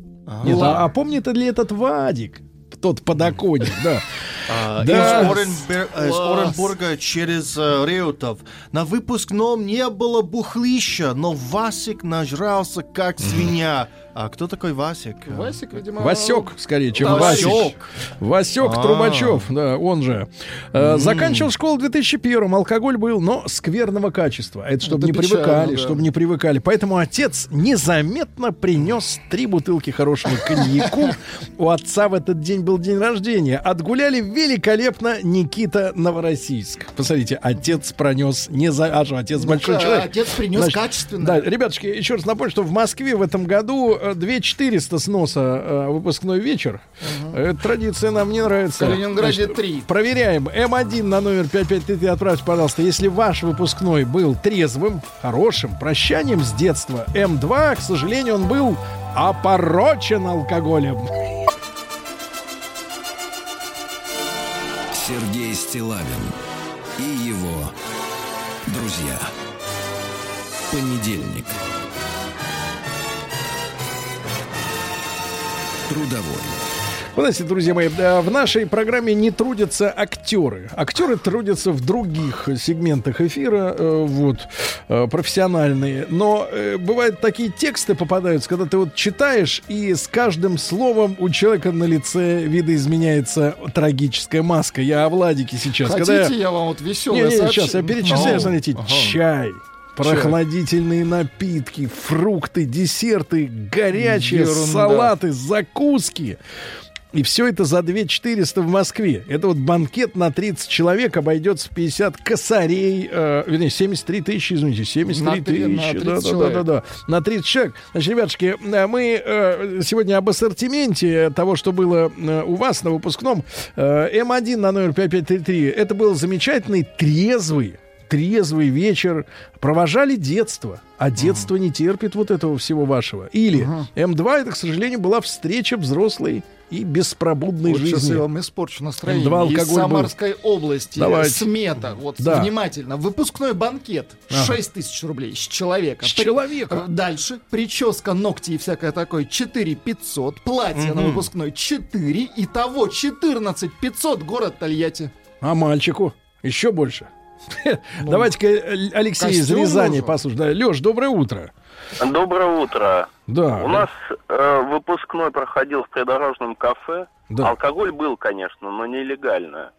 Нет, Ладно. а, а помнит ли этот Вадик? Тот подоконник, да. А, Да. Из, Оренбер- э, из. Оренбурга через э, Реутов. На выпускном не было бухлища, но Васик нажрался как свинья. А кто такой Васик? Васик, видимо... Васек, скорее, чем Да, Васик. Васек. Васек А. Трубачев, да, он же. Э, Заканчивал школу в 2001 алкоголь был, но скверного качества. Это чтобы Это не печально, привыкали, да. чтобы не привыкали. Поэтому отец незаметно принес три бутылки хорошего коньяку. У отца в этот день был день рождения. Отгуляли великолепно Никита Новороссийск. Посмотрите, отец пронес не за... А что, отец большой да, человек. отец принес качественно. Да, ребятушки, еще раз напомню, что в Москве в этом году э, 2400 сноса э, выпускной вечер. Эта традиция нам не нравится. В Калининграде Значит, три. Проверяем. М1 на номер 5533 отправьте, пожалуйста, если ваш выпускной был трезвым, хорошим, прощанием с детства. М2, к сожалению, он был опорочен алкоголем. Стилавин и его друзья. Понедельник. Трудовой. Вы знаете, друзья мои, э, в нашей программе не трудятся актеры. Актеры трудятся в других сегментах эфира, э, вот, э, профессиональные. Но бывают такие тексты попадаются, когда ты вот читаешь, и с каждым словом у человека на лице видоизменяется трагическая маска. Я о Владике сейчас. Хотите, когда я вам вот веселое Не, не, сообщу? сейчас я перечисляю, Ну, смотрите, ага. чай. Прохладительные напитки, фрукты, десерты, горячие Ерунда. салаты, закуски. И все это за 2 400 в Москве. Это вот банкет на 30 человек обойдется в 50 косарей, э, вернее, 73 тысячи, извините, 73 На три- на тысячи. 30 Да, да, да, да, да. На 30 человек. Значит, ребятушки, э, мы э, сегодня об ассортименте того, что было э, у вас на выпускном. Э, М1 на номер 5533. Это был замечательный, трезвый, трезвый вечер. Провожали детство. А детство не терпит вот этого всего вашего. Или М2, это, к сожалению, была встреча взрослой и беспробудной Вот сейчас жизни. я вам испорчу настроение. Два Из алкоголь был. Самарской области. Давайте. Смета. Вот Да. внимательно. Выпускной банкет. Ага. 6 тысяч рублей с человека. С При- человека? Э, Дальше. Прическа, ногти и всякое такое. 4 500. Платье на Мгм. выпускной 4. Итого 14 500. Город Тольятти. А мальчику? Еще больше. Давайте-ка э, Алексей из Рязани послушаем. Леш, доброе утро. Доброе утро. Да. У нас э, выпускной проходил в придорожном кафе. Да. Алкоголь был, конечно, но нелегально.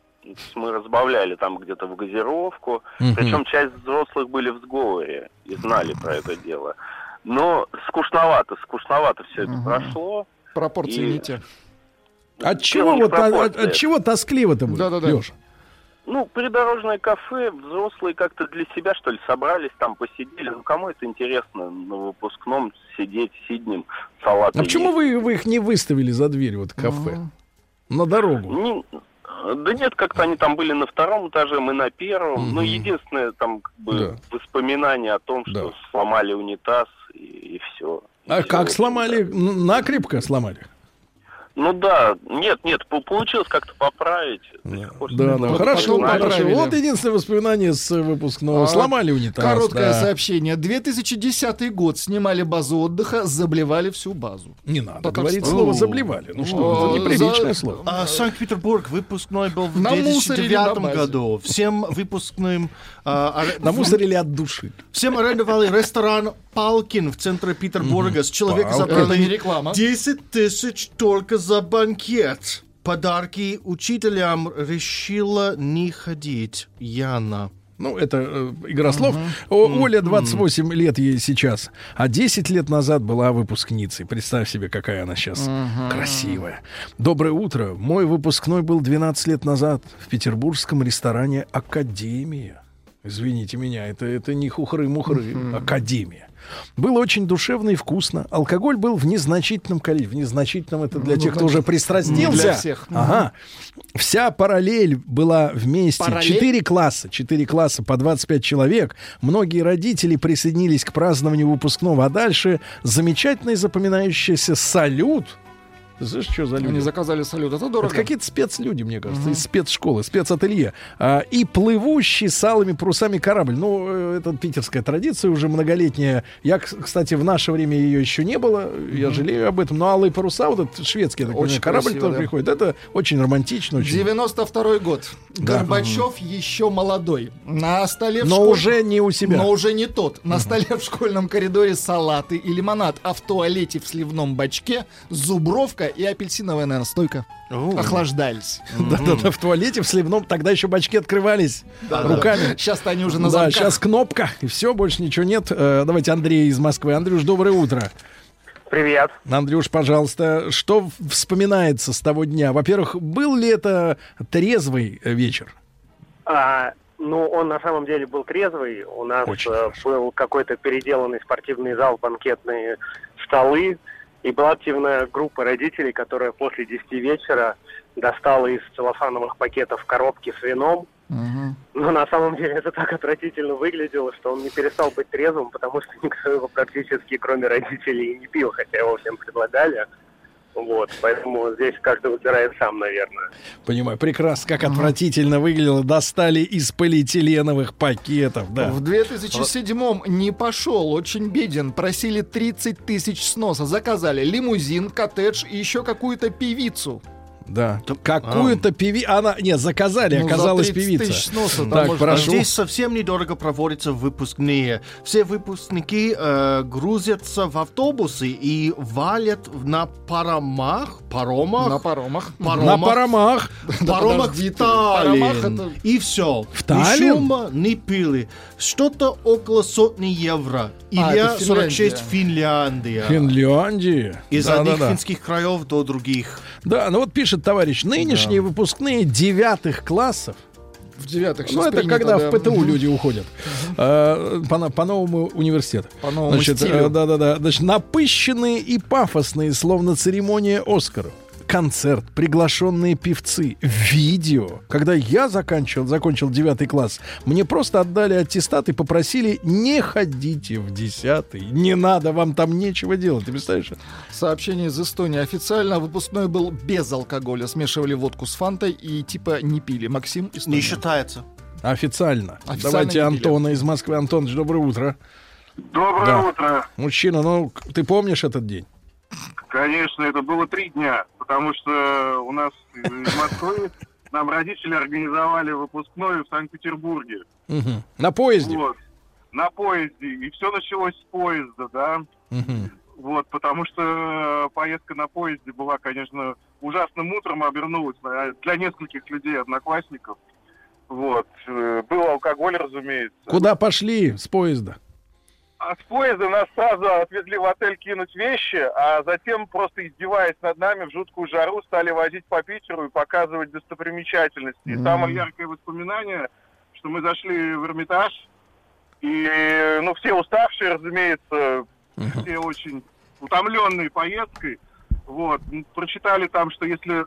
Мы разбавляли там где-то в газировку. Причем часть взрослых были в сговоре и знали про это дело. Но скучновато, скучновато все это прошло. Пропорции И- не те. От чего вот от, от- чего тоскливо-то будет, Да-да-да. Леша? Ну, придорожное кафе, взрослые как-то для себя, что ли, собрались, там посидели. Ну, кому это интересно на выпускном сидеть сиднем, салаты А почему есть? вы, вы их не выставили за дверь вот кафе? На дорогу. Не- да нет, как-то они там были на втором этаже, мы на первом. Ну, Мгм. единственное, там, как бы, Да. воспоминание о том, что Да. сломали унитаз, и, все. А как сломали? Н- Накрепко сломали? Ну да, нет, нет, по- получилось как-то поправить. Да, да, хорошо, поправили. Вот единственное воспоминание с выпускного. А, Сломали унитаз. Короткое да. сообщение. 2010 год. Снимали базу отдыха, заблевали всю базу. Не надо говорить слово. «заблевали». Ну что, это неприличное за- слово. А Санкт-Петербург выпускной был в На мусоре или на 2009 базе? году. Всем выпускным... а, аре- Намусорили от души. Всем арендовали ресторан Палкин в центре Петербурга. С человека реклама. 10 тысяч только за банкет. Подарки учителям решила не ходить. Яна. Ну, это э, игра слов. О, Оля 28 лет ей сейчас, а 10 лет назад была выпускницей. Представь себе, какая она сейчас красивая. Доброе утро. Мой выпускной был 12 лет назад в петербургском ресторане «Академия». Извините меня, это, это не хухры-мухры, Академия. Было очень душевно и вкусно. Алкоголь был в незначительном количестве. В незначительном это для Ну, тех, кто уже пристрастился. для всех. Ага. Вся параллель была вместе. Четыре класса. Четыре класса по 25 человек. Многие родители присоединились к празднованию выпускного. А дальше замечательный запоминающийся салют. Знаешь, что за люди? Они заказали салют. Это дорого. Это какие-то спецлюди, мне кажется, из спецшколы, спецателье. А, и плывущий с алыми парусами корабль. Ну, э, это питерская традиция уже многолетняя. Я, кстати, в наше время ее еще не было. Я жалею об этом. Но алые паруса, вот этот шведский так Очень корабль, красиво, который да. приходит, это очень романтично. Очень. 92 год. Да. Горбачев еще молодой. На столе в Но школе- уже не у себя. Но уже не тот. На столе в школьном коридоре салаты и лимонад, а в туалете в сливном бачке зубровка и апельсиновая настойка. Охлаждались. Да-да-да, в туалете, в сливном, тогда еще бачки открывались руками. Сейчас-то они уже на Да, замках. сейчас кнопка, и все, больше ничего нет. Э, Давайте Андрей из Москвы. Андрюш, доброе утро. Привет. Андрюш, пожалуйста, что вспоминается с того дня? Во-первых, был ли это трезвый вечер? А, ну, он на самом деле был трезвый. У нас Очень э, был какой-то переделанный спортивный зал, банкетные столы. И была активная группа родителей, которая после 10 вечера достала из целлофановых пакетов коробки с вином. Но на самом деле это так отвратительно выглядело, что он не перестал быть трезвым, потому что никто его практически, кроме родителей, не пил, хотя его всем предлагали. Вот, поэтому здесь каждый выбирает сам, наверное. Понимаю, прекрасно, как отвратительно выглядело. Достали из полиэтиленовых пакетов, да. В 2007-м не пошел, очень беден. Просили 30 тысяч сноса. Заказали лимузин, коттедж и еще какую-то певицу. Да. Какую-то певи... Она... Нет, заказали, Ну, за оказалась 30 певица. тысяч сноса там так, можно- А прошу. Здесь совсем недорого проводятся выпускные. Все выпускники э, грузятся в автобусы и валят на паромах, паромах, На паромах. паромах, На паромах. Паромах в Таллин. И все. В Таллин? Ни шума, ни пыли. Что-то около сотни евро. А, Или это 46 Финляндия. Финляндия. Из одних финских краев до других. Да, ну вот пишет товарищ, нынешние выпускные девятых классов, В девятых ну это принято, когда да. в ПТУ люди уходят. Э, по, по новому университету. По новому Значит, э, да-да-да, значит, напыщенные и пафосные, словно церемония Оскара. Концерт, приглашенные певцы, видео. Когда я заканчивал, закончил девятый класс, мне просто отдали аттестат и попросили не ходите в десятый, не надо, вам там нечего делать. Ты представляешь? Сообщение из Эстонии. Официально выпускной был без алкоголя. Смешивали водку с фантой и типа не пили. Максим Эстония. Не считается. Официально. Официально Давайте. Антона из Москвы. Антонович, доброе утро. Доброе Да. утро. Мужчина, ну, ты помнишь этот день? Конечно, это было три дня, потому что у нас из Москвы нам родители организовали выпускной в Санкт-Петербурге. Мгм. На поезде? Вот. На поезде. И все началось с поезда, да. Мгм. Вот, потому что поездка на поезде была, конечно, ужасным утром обернулась для нескольких людей, одноклассников. Вот. Э, Был алкоголь, разумеется. Куда пошли с поезда? А с поезда нас сразу отвезли в отель кинуть вещи, а затем, просто издеваясь над нами, в жуткую жару стали возить по Питеру и показывать достопримечательности. И самое яркое воспоминание, что мы зашли в Эрмитаж, и, ну, все уставшие, разумеется, все очень утомленные поездкой, вот, м, прочитали там, что если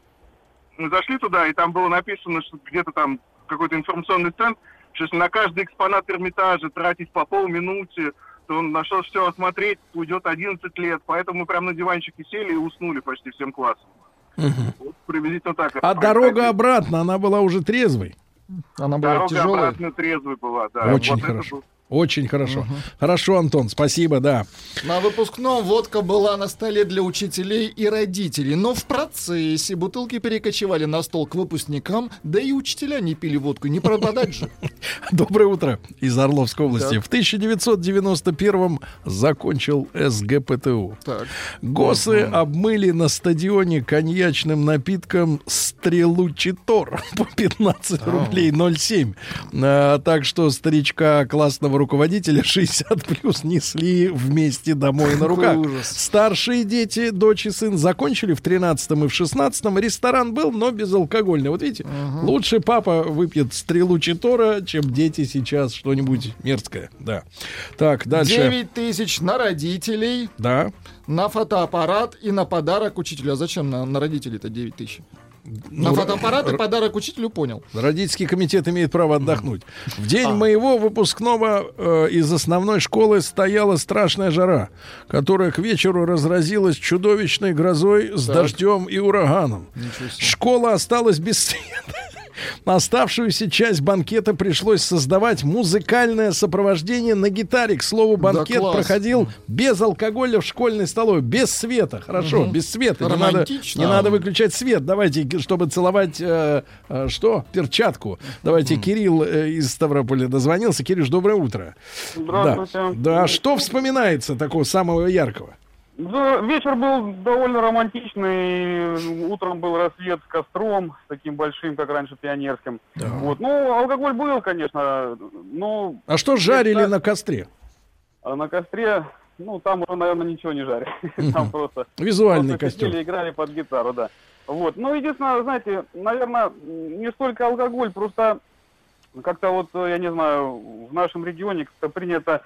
мы зашли туда, и там было написано, что где-то там какой-то информационный стенд, что если на каждый экспонат Эрмитажа тратить по полминуты, он на что все осмотреть уйдет 11 лет. Поэтому мы прям на диванчике сели и уснули почти всем классом. Вот приблизительно так. это А дорога обратно, она была уже трезвой. Она Дорога обратно трезвой была, да. Очень Вот это хорошо. был- Очень хорошо. Хорошо, Антон, спасибо, да. На выпускном водка была на столе для учителей и родителей, но в процессе бутылки перекочевали на стол к выпускникам, да и учителя не пили водку, не пропадать же. Доброе утро из Орловской области. Так. В 1991-м закончил СГПТУ. Так. Госы обмыли на стадионе коньячным напитком стрелу Читор по 15 рублей 0,7. А, так что старичка классного руководителя 60 плюс несли вместе домой на руках. Старшие дети, дочь и сын закончили в 13 и в 16 Ресторан был, но безалкогольный. Вот видите, лучше папа выпьет стрелу Читора, чем дети сейчас что-нибудь мерзкое. Да. Так, дальше. 9 тысяч на родителей, Да. на фотоаппарат и на подарок учителю. А зачем на, на родителей-то 9 тысяч? На Ну, фотоаппарат и подарок учителю понял. Родительский комитет имеет право отдохнуть. В день моего выпускного э, из основной школы стояла страшная жара, которая к вечеру разразилась чудовищной грозой с Так. дождем и ураганом. Школа осталась без света. Оставшуюся часть банкета пришлось создавать музыкальное сопровождение на гитаре. К слову, банкет класс. проходил без алкоголя в школьной столовой, без света. Хорошо, Мгм. без света. Не надо, не надо выключать свет. Давайте, чтобы целовать э, э, что? Перчатку. Давайте, Кирилл э, из Ставрополя дозвонился. Кирюш, доброе утро. Здравствуйте. Да. да, что вспоминается такого самого яркого? Да, вечер был довольно романтичный. Утром был рассвет с костром, с таким большим, как раньше, пионерским. Вот. Ну, алкоголь был, конечно. Ну, А что жарили на костре? а на костре, ну, там уже, наверное, ничего не жарили. Там Мгм. просто... Визуальный просто костер. сидели, играли под гитару, да. Вот. Ну, единственное, знаете, наверное, не столько алкоголь, просто как-то вот, я не знаю, в нашем регионе как-то принято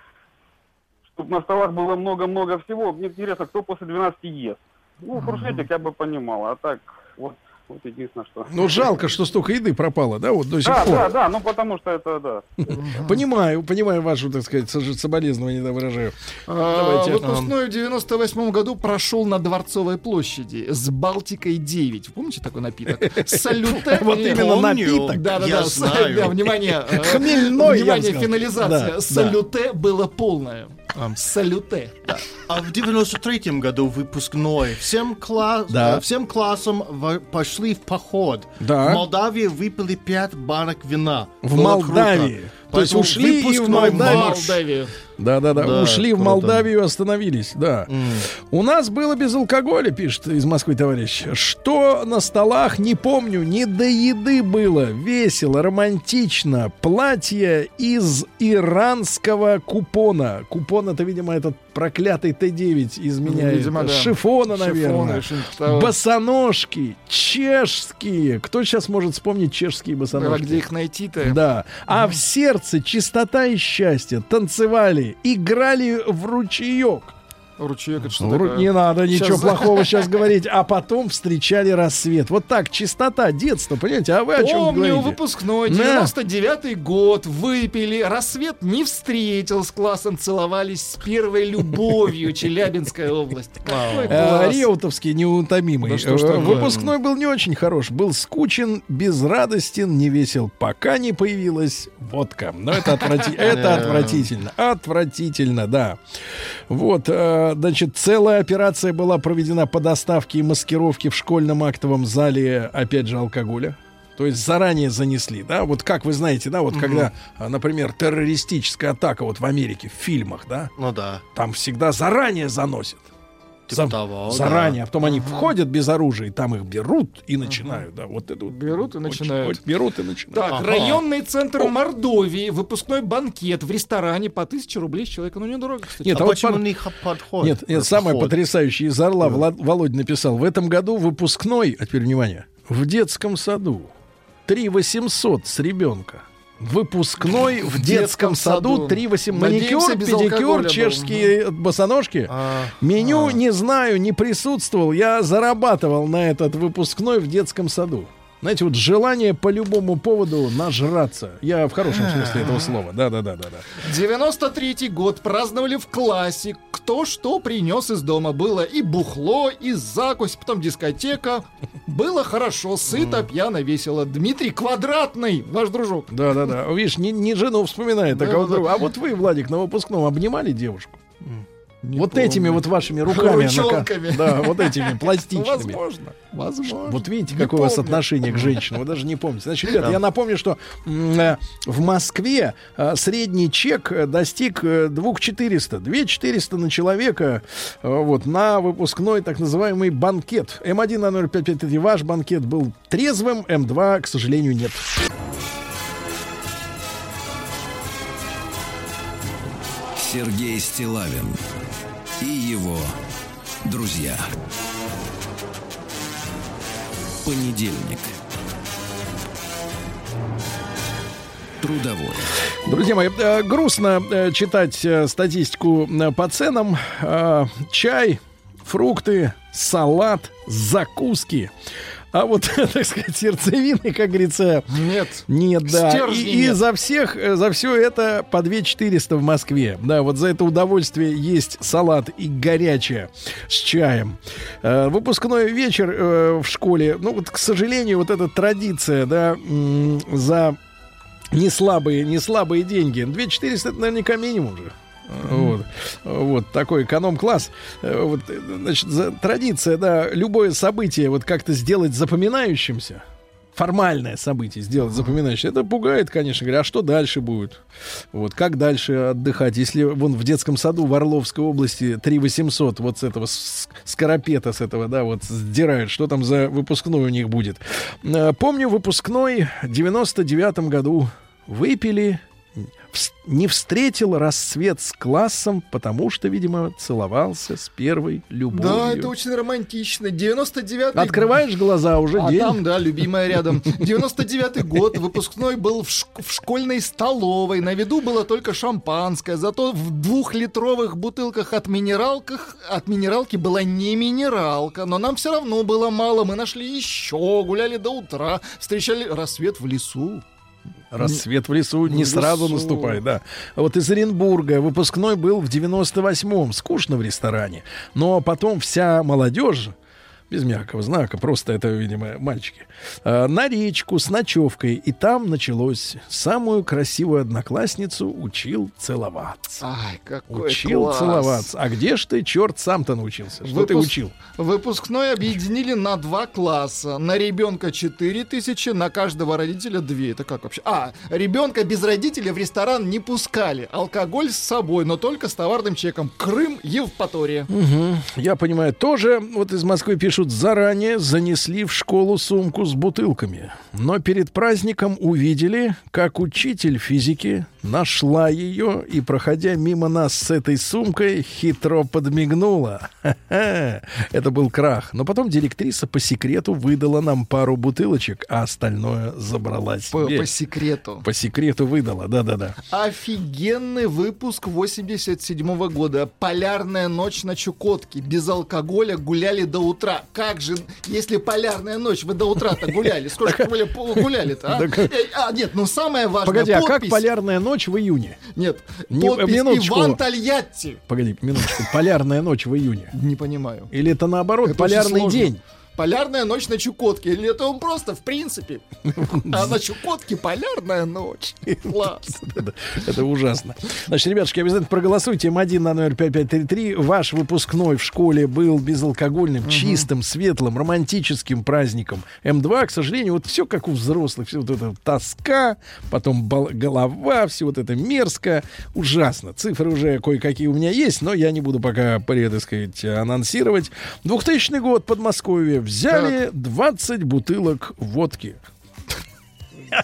чтобы на столах было много-много всего. Мне интересно, кто после 12 ест. Ну, хрушетик я бы понимал, а так вот Вот единственное, что... Ну, жалко, что столько еды пропало, да, вот до сих Да, пор. да, да, ну потому что это, да. Понимаю, понимаю вашу, так сказать, соболезнования, да, выражаю. А, Давайте. Выпускной в 98 году прошел на Дворцовой площади с Балтикой 9. Помните такой напиток? Салюте. Вот именно напиток. Да, да, Я да. знаю. Да, внимание. э, Хмельной, Внимание, финализация. Да, Салюте было полное. Салюте. А в 93-м году выпускной всем, кла- Да. э, всем классом в- пошли в поход. Да. В Молдавии выпили пять банок вина. В Было Молдавии. круто. То есть ушли и в выпускной Молдавию. Молдавию. Да, да, да. Да, Ушли в. Молдавию, остановились, да. У нас было без алкоголя, пишет из Москвы товарищ. Что на столах, не помню, не до еды было. Весело, романтично. Платье из иранского купона. Купон это, видимо, этот проклятый Т9 изменяет. Видимо, да. Шифона, наверное. того. Босоножки. Чешские. Кто сейчас может вспомнить чешские А босоножки? где их найти-то? Да. А в сердце чистота и счастье. Танцевали, играли в ручеек. Ручеек это что Ну, такое? Не надо ничего Щас- плохого сейчас говорить. А потом встречали рассвет. Вот так, чистота, детство, понимаете? А вы о чем Помню, говорите? выпускной, Да. 99-й год, выпили, рассвет не встретил с классом, целовались с первой любовью, Челябинская область. Э, класс. Реутовский неутомимый. Э? Выпускной был не очень хорош. Был скучен, безрадостен, не весел, пока не появилась водка. Но это, отврати- это отвратительно. Отвратительно, да. Вот, э, значит, целая операция была проведена по доставке и маскировке в школьном актовом зале, опять же, алкоголя. То есть заранее занесли, да? Вот как вы знаете, да, вот Мгм. когда, а, например, террористическая атака вот в Америке, в фильмах, да, Ну да. там всегда заранее заносят. Типа Зам- того, заранее, да. а потом они входят без оружия, и там их берут и начинают, да, вот это вот. Берут и начинают. вот берут и начинают. Так, Ага. районный центр Мордовии, выпускной банкет в ресторане по 1000 рублей с человека. Ну, недорого, кстати. Нет, а а вот почему пар- не х- подходит? Нет, нет, самое Подход. потрясающее из Орла Влад- Володя написал. В этом году выпускной, а теперь внимание, в детском саду 3 800 с ребенка. Выпускной в детском саду 3 800. Надеемся, Маникюр, без алкоголя педикюр, чешские босоножки. А, Меню не знаю, не присутствовал. Я зарабатывал на этот выпускной в детском саду. Знаете, вот желание по любому поводу нажраться. Я в хорошем смысле этого слова. Да, да, да, да, да. 93-й год праздновали в классе. Кто что принес из дома. Было и бухло, и закусь, потом дискотека. Было хорошо, сыто, пьяно, весело. Дмитрий Квадратный, ваш дружок. Да, да, да. Видишь, не, не жену вспоминает, а Да, кого-то. А вот вы, Владик, на выпускном обнимали девушку? Вот этими вот вашими руками. Ручонками. Да, вот этими пластичными. Возможно, возможно. Вот видите, Не какое у вас помню. отношение к женщинам. Вы даже не помните. Значит, ребята, Да. я напомню, что э, в Москве э, средний чек э, достиг э, 2400. 2400 на человека вот, на выпускной так называемый банкет. М1 на 0553 ваш банкет был трезвым, М2, к сожалению, нет. Сергей Стилавин и его друзья. Понедельник. Трудовой. Друзья мои, э, грустно э, читать э, статистику по ценам. Чай, фрукты, салат, закуски. А вот, так сказать, сердцевины, как говорится, Нет. нет, да. И, и нет. за всех, э, за все это по 2 400 в Москве. Да, вот за это удовольствие есть салат и горячее с чаем. Э, Выпускной вечер э, в школе. Ну, вот, к сожалению, вот эта традиция, да, за не слабые, не слабые деньги. 2 400 это наверняка минимум же. Вот, вот такой эконом-класс. Э, Вот, э, значит, за- традиция, да, любое событие вот как-то сделать запоминающимся, формальное событие сделать запоминающимся, это пугает, конечно, говоря, а что дальше будет? Вот, как дальше отдыхать? Если вон в детском саду в Орловской области 3 800 вот с этого скоропета, с этого, да, вот сдирают, что там за выпускной у них будет. Э, Помню выпускной в 99 году выпили не встретил рассвет с классом, потому что, видимо, целовался с первой любовью. Да, это очень романтично. 99-й... Открываешь глаза, уже а день. там, да, любимая рядом. 99-й год, выпускной был в, шк- в школьной столовой. На виду было только шампанское. Зато в двухлитровых бутылках от, минералках, от минералки была не минералка. Но нам все равно было мало. Мы нашли еще, гуляли до утра, встречали рассвет в лесу. Рассвет в лесу не В сразу лесу. наступает, да. Вот из Оренбурга выпускной был в 98-м. Скучно в ресторане. Но потом вся молодежь без мягкого знака, просто это, видимо, мальчики, э, на речку с ночевкой. И там началось. Самую красивую одноклассницу учил целоваться. Ай, какой Учил класс. целоваться. А где ж ты, черт, сам-то научился? Что ты Выпуск- учил? Выпускной объединили на два класса. На ребенка 4 тысячи, на каждого родителя 2. Это как вообще? А, ребенка без родителей в ресторан не пускали. Алкоголь с собой, но только с товарным чеком. Крым, Евпатория. Мгм. Я понимаю, тоже вот из Москвы пишут, заранее занесли в школу сумку с бутылками. Но перед праздником увидели, как учитель физики нашла ее и, проходя мимо нас с этой сумкой, хитро подмигнула. Ха-ха. Это был крах. Но потом директриса по секрету выдала нам пару бутылочек, а остальное забрала По, себе. по секрету. По секрету выдала, да-да-да. Офигенный выпуск 87 года. Полярная ночь на Чукотке. Без алкоголя гуляли до утра. Как же, если полярная ночь, вы до утра-то гуляли? Сколько вы гуляли-то, а? Э, А, нет, ну самое важное, Погоди, а как подпись. полярная ночь в июне? Нет, Не- подпись минуточку. Иван Тольятти. Погоди, минуточку. Полярная ночь в июне. Не понимаю. Или это наоборот, Это полярный день? Полярная ночь на Чукотке. Или это он просто в принципе? А на Чукотке полярная ночь. Класс. Это, ужасно. Значит, ребятушки, обязательно проголосуйте. М1 на номер 5533. Ваш выпускной в школе был безалкогольным, чистым, светлым, романтическим праздником. М2, к сожалению, вот все как у взрослых. Все вот это тоска, потом голова, все вот это мерзко. Ужасно. Цифры уже кое-какие у меня есть, но я не буду пока, так сказать, анонсировать. 2000 год, Подмосковье. Взяли 20 бутылок водки.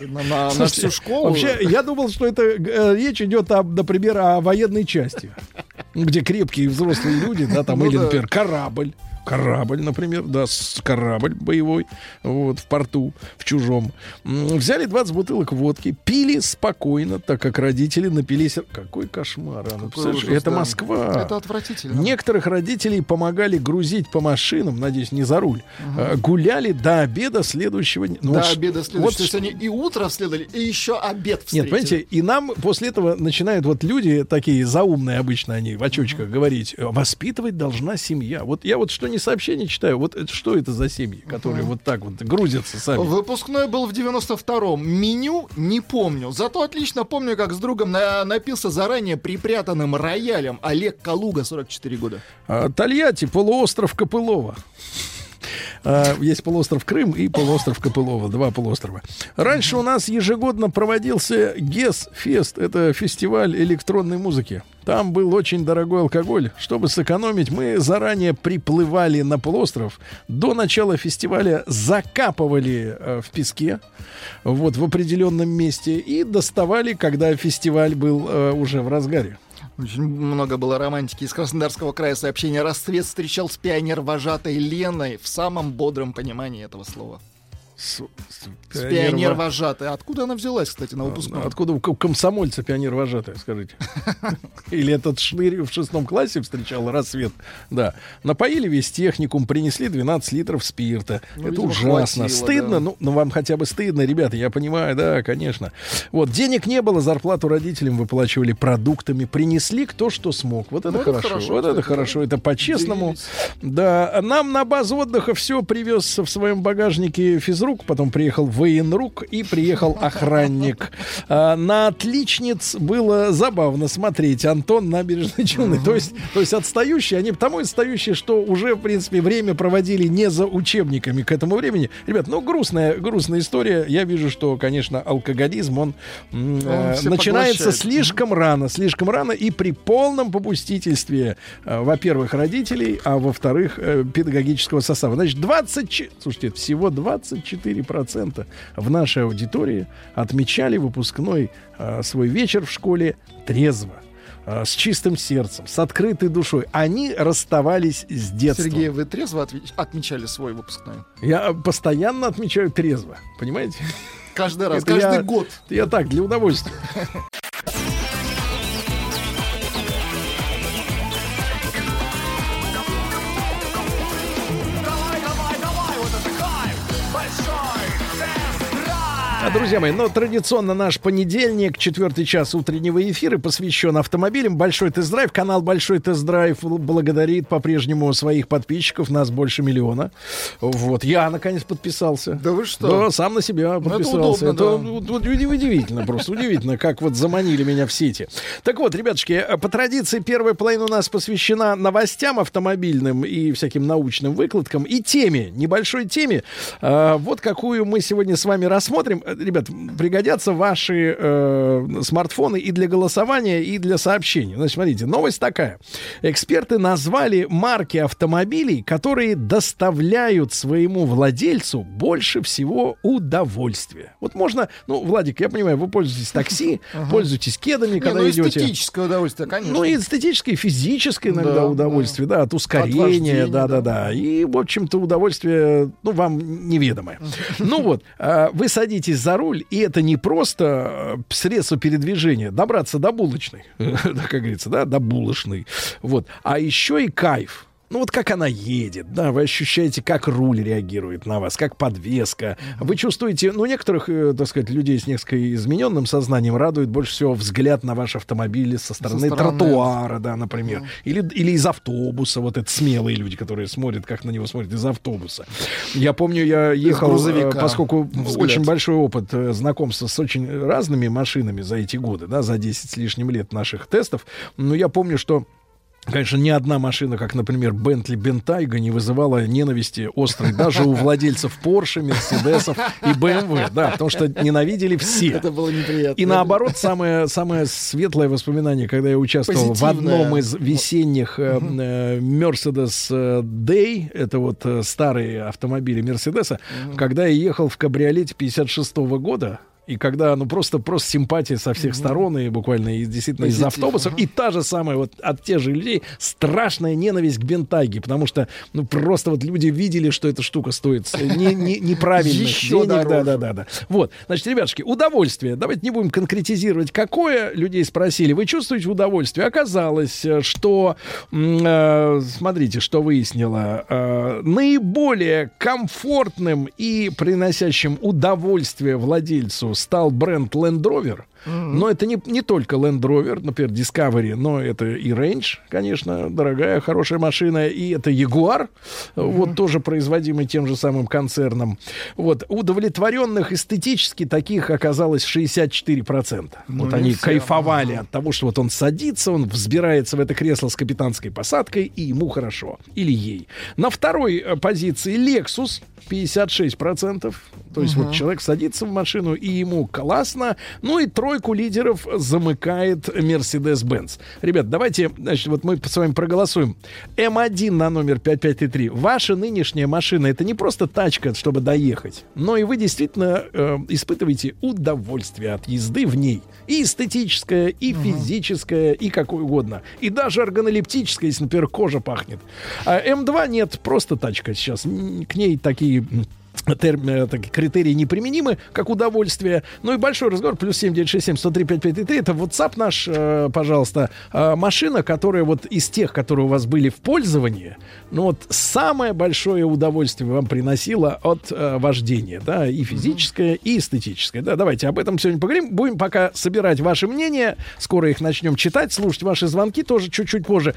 На, на- на Слушайте, всю школу. Вообще, я думал, что это э, речь идет, об, например, о военной части, где крепкие взрослые люди, да, там, Ну или, да. например, корабль. Корабль, например, да, корабль боевой, вот, в порту, в чужом. Взяли 20 бутылок водки, пили спокойно, так как родители напились. Какой кошмар, а, ну, представляешь, ужас, это да. Москва. Это отвратительно. Некоторых родителей помогали грузить по машинам, надеюсь, не за руль. Э, Гуляли до обеда следующего дня. Ну, До вот обеда следующего. вот То есть они и утро следовали, и еще обед встретили. нет, понимаете, и нам после этого начинают вот люди такие заумные обычно они в очочках говорить, «Э, воспитывать должна семья. Вот я вот что не сообщение читаю, вот это, что это за семьи, которые вот так вот грузятся сами. Выпускной был в 92-м. Меню не помню. Зато отлично помню, как с другом на- напился заранее припрятанным роялем Олег Калуга, 44 года. А, Тольятти, полуостров Копылова. А, Есть полуостров Крым и полуостров Копылова, два полуострова. Раньше у нас ежегодно проводился ГЕС-фест, это фестиваль электронной музыки. Там был очень дорогой алкоголь. Чтобы сэкономить, мы заранее приплывали на полуостров. До начала фестиваля закапывали э, в песке, вот в определенном месте, и доставали, когда фестиваль был э, уже в разгаре. Очень много было романтики. Из Краснодарского края сообщение «Рассвет встречал с пионер-вожатой Леной» в самом бодром понимании этого слова. С, С пионер-вожатой. Откуда она взялась, кстати, на выпускном? Откуда у ко- комсомольца пионер вожатая, скажите? Или этот шнырь в шестом классе встречал рассвет? Да. Напоили весь техникум, принесли 12 литров спирта. Ну, Это видимо, ужасно. хватило, стыдно, да. ну, ну вам хотя бы стыдно, ребята, я понимаю, да, конечно. Вот, денег не было, зарплату родителям выплачивали продуктами, принесли кто что смог. Вот это Ну, хорошо. хорошо, вот это хорошо, это по-честному. Да, нам на базу отдыха все привез в своем багажнике физрук, потом приехал военрук и приехал охранник. А, на отличниц было забавно смотреть. Антон набережной Челны. То есть, то есть отстающие, они потому отстающие, что уже, в принципе, время проводили не за учебниками к этому времени. Ребят, ну, грустная, грустная история. Я вижу, что, конечно, алкоголизм, он, м, э, начинается поглощает. слишком рано, слишком рано и при полном попустительстве, э, во-первых, родителей, а во-вторых, э, педагогического состава. Значит, 20, слушайте, всего 24 64% в нашей аудитории отмечали выпускной э, свой вечер в школе трезво э, с чистым сердцем, с открытой душой. Они расставались с детством. Сергей, вы трезво отмечали свой выпускной? Я постоянно отмечаю трезво, понимаете? Каждый раз, Это каждый я- год. Я так, для удовольствия. Друзья мои, ну, традиционно наш понедельник, четвертый час утреннего эфира посвящен автомобилям. Большой тест-драйв. Канал Большой тест-драйв благодарит по-прежнему своих подписчиков. Нас больше миллиона. Вот. Я, наконец, подписался. Да вы что? Да, сам на себя это подписался. удобно, да. вот- вот уди- удивительно, просто удивительно, как вот заманили меня в сети. Так вот, ребятушки, по традиции первая половина у нас посвящена новостям автомобильным и всяким научным выкладкам и теме, небольшой теме. А, Вот какую мы сегодня с вами рассмотрим. Ребят, пригодятся ваши э, смартфоны и для голосования, и для сообщений. Значит, смотрите, новость такая. Эксперты назвали марки автомобилей, которые доставляют своему владельцу больше всего удовольствия. Вот можно, ну, Владик, я понимаю, вы пользуетесь такси, пользуетесь кедами, когда ну, идете. эстетическое удовольствие, конечно. Ну, и эстетическое, и физическое иногда Да, удовольствие, да, от ускорения, да-да-да. И, в общем-то, удовольствие, ну, вам неведомое. Ну вот, а, вы садитесь за руль, и это не просто э, средство передвижения, добраться до булочной, как говорится, да, до булочной, вот, а еще и кайф. Ну вот как она едет, да, вы ощущаете, как руль реагирует на вас, как подвеска. Вы чувствуете, ну некоторых, э, так сказать, людей с несколько измененным сознанием радует больше всего взгляд на ваш автомобиль со стороны, стороны. тротуара, да, например, или или из автобуса, вот это смелые люди, которые смотрят, как на него смотрят из автобуса. Я помню, я ехал, э, поскольку Взгляд. очень большой опыт э, знакомства с очень разными машинами за эти годы, да, за 10 с лишним лет наших тестов, но я помню, что Конечно, ни одна машина, как, например, Бентли Бентайга, не вызывала ненависти острой даже у владельцев Порше, Мерседесов и БМВ, да, потому что ненавидели все. Это было неприятно. И наоборот, самое, самое светлое воспоминание, когда я участвовал в одном Позитивное. из весенних э, э, Mercedes э, это вот э, старые автомобили Мерседеса, когда я ехал в кабриолете 56 года, и когда, ну, просто, просто симпатия со всех сторон, и буквально и действительно из Позитив, автобусов, и та же самая вот от тех же людей страшная ненависть к Бентайге, потому что, ну, просто вот люди видели, что эта штука стоит не, не- неправильных Еще денег, да, дороже. да, да, да. Вот, значит, ребятушки, удовольствие. Давайте не будем конкретизировать, какое людей спросили. Вы чувствуете удовольствие? Оказалось, э, что, э, смотрите, что выяснило, э, наиболее комфортным и приносящим удовольствие владельцу стал бренд Land Rover. Но это не, не только Land Rover, например, Discovery, но это и Range, конечно, дорогая, хорошая машина, и это Jaguar, вот тоже производимый тем же самым концерном. Вот, удовлетворенных эстетически таких оказалось 64%. Ну, вот они все. кайфовали от того, что вот он садится, он взбирается в это кресло с капитанской посадкой, и ему хорошо. Или ей. На второй э, позиции Lexus 56%. То есть вот человек садится в машину, и ему классно. Ну и тройку лидеров замыкает Mercedes-Benz. Ребят, давайте, значит, вот мы с вами проголосуем. М1 на номер 5533. Ваша нынешняя машина это не просто тачка, чтобы доехать, но и вы действительно э, испытываете удовольствие от езды в ней. И эстетическое, и физическое, и какое угодно. И даже органолептическое, если, например, кожа пахнет. А М2 нет, просто тачка сейчас. К ней такие терм- э, такие критерии неприменимы, как удовольствие. Ну и большой разговор, плюс 7967 103 5533, это WhatsApp наш, э, пожалуйста, Э, машина, которая вот из тех, которые у вас были в пользовании, ну вот самое большое удовольствие вам приносила от э, вождения, да, и физическое, и эстетическое. Да, давайте об этом сегодня поговорим. Будем пока собирать ваши мнения, скоро их начнем читать, слушать ваши звонки тоже чуть-чуть позже.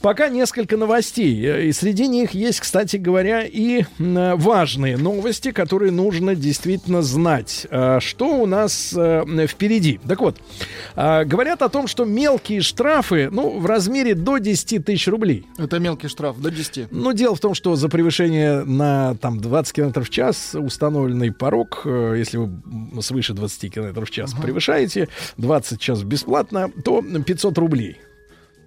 Пока несколько новостей, э, и среди них есть, кстати говоря, и важные новости, которые нужно действительно знать. А, Что у нас э, впереди? Так вот, а, говорят о том, что мелкие штрафы, ну, в размере до 10 тысяч рублей. Это мелкий штраф, до 10. Но дело в том, что за превышение на там, 20 км в час установленный порог, э, если вы свыше 20 км в час превышаете, 20 час бесплатно, то 500 рублей.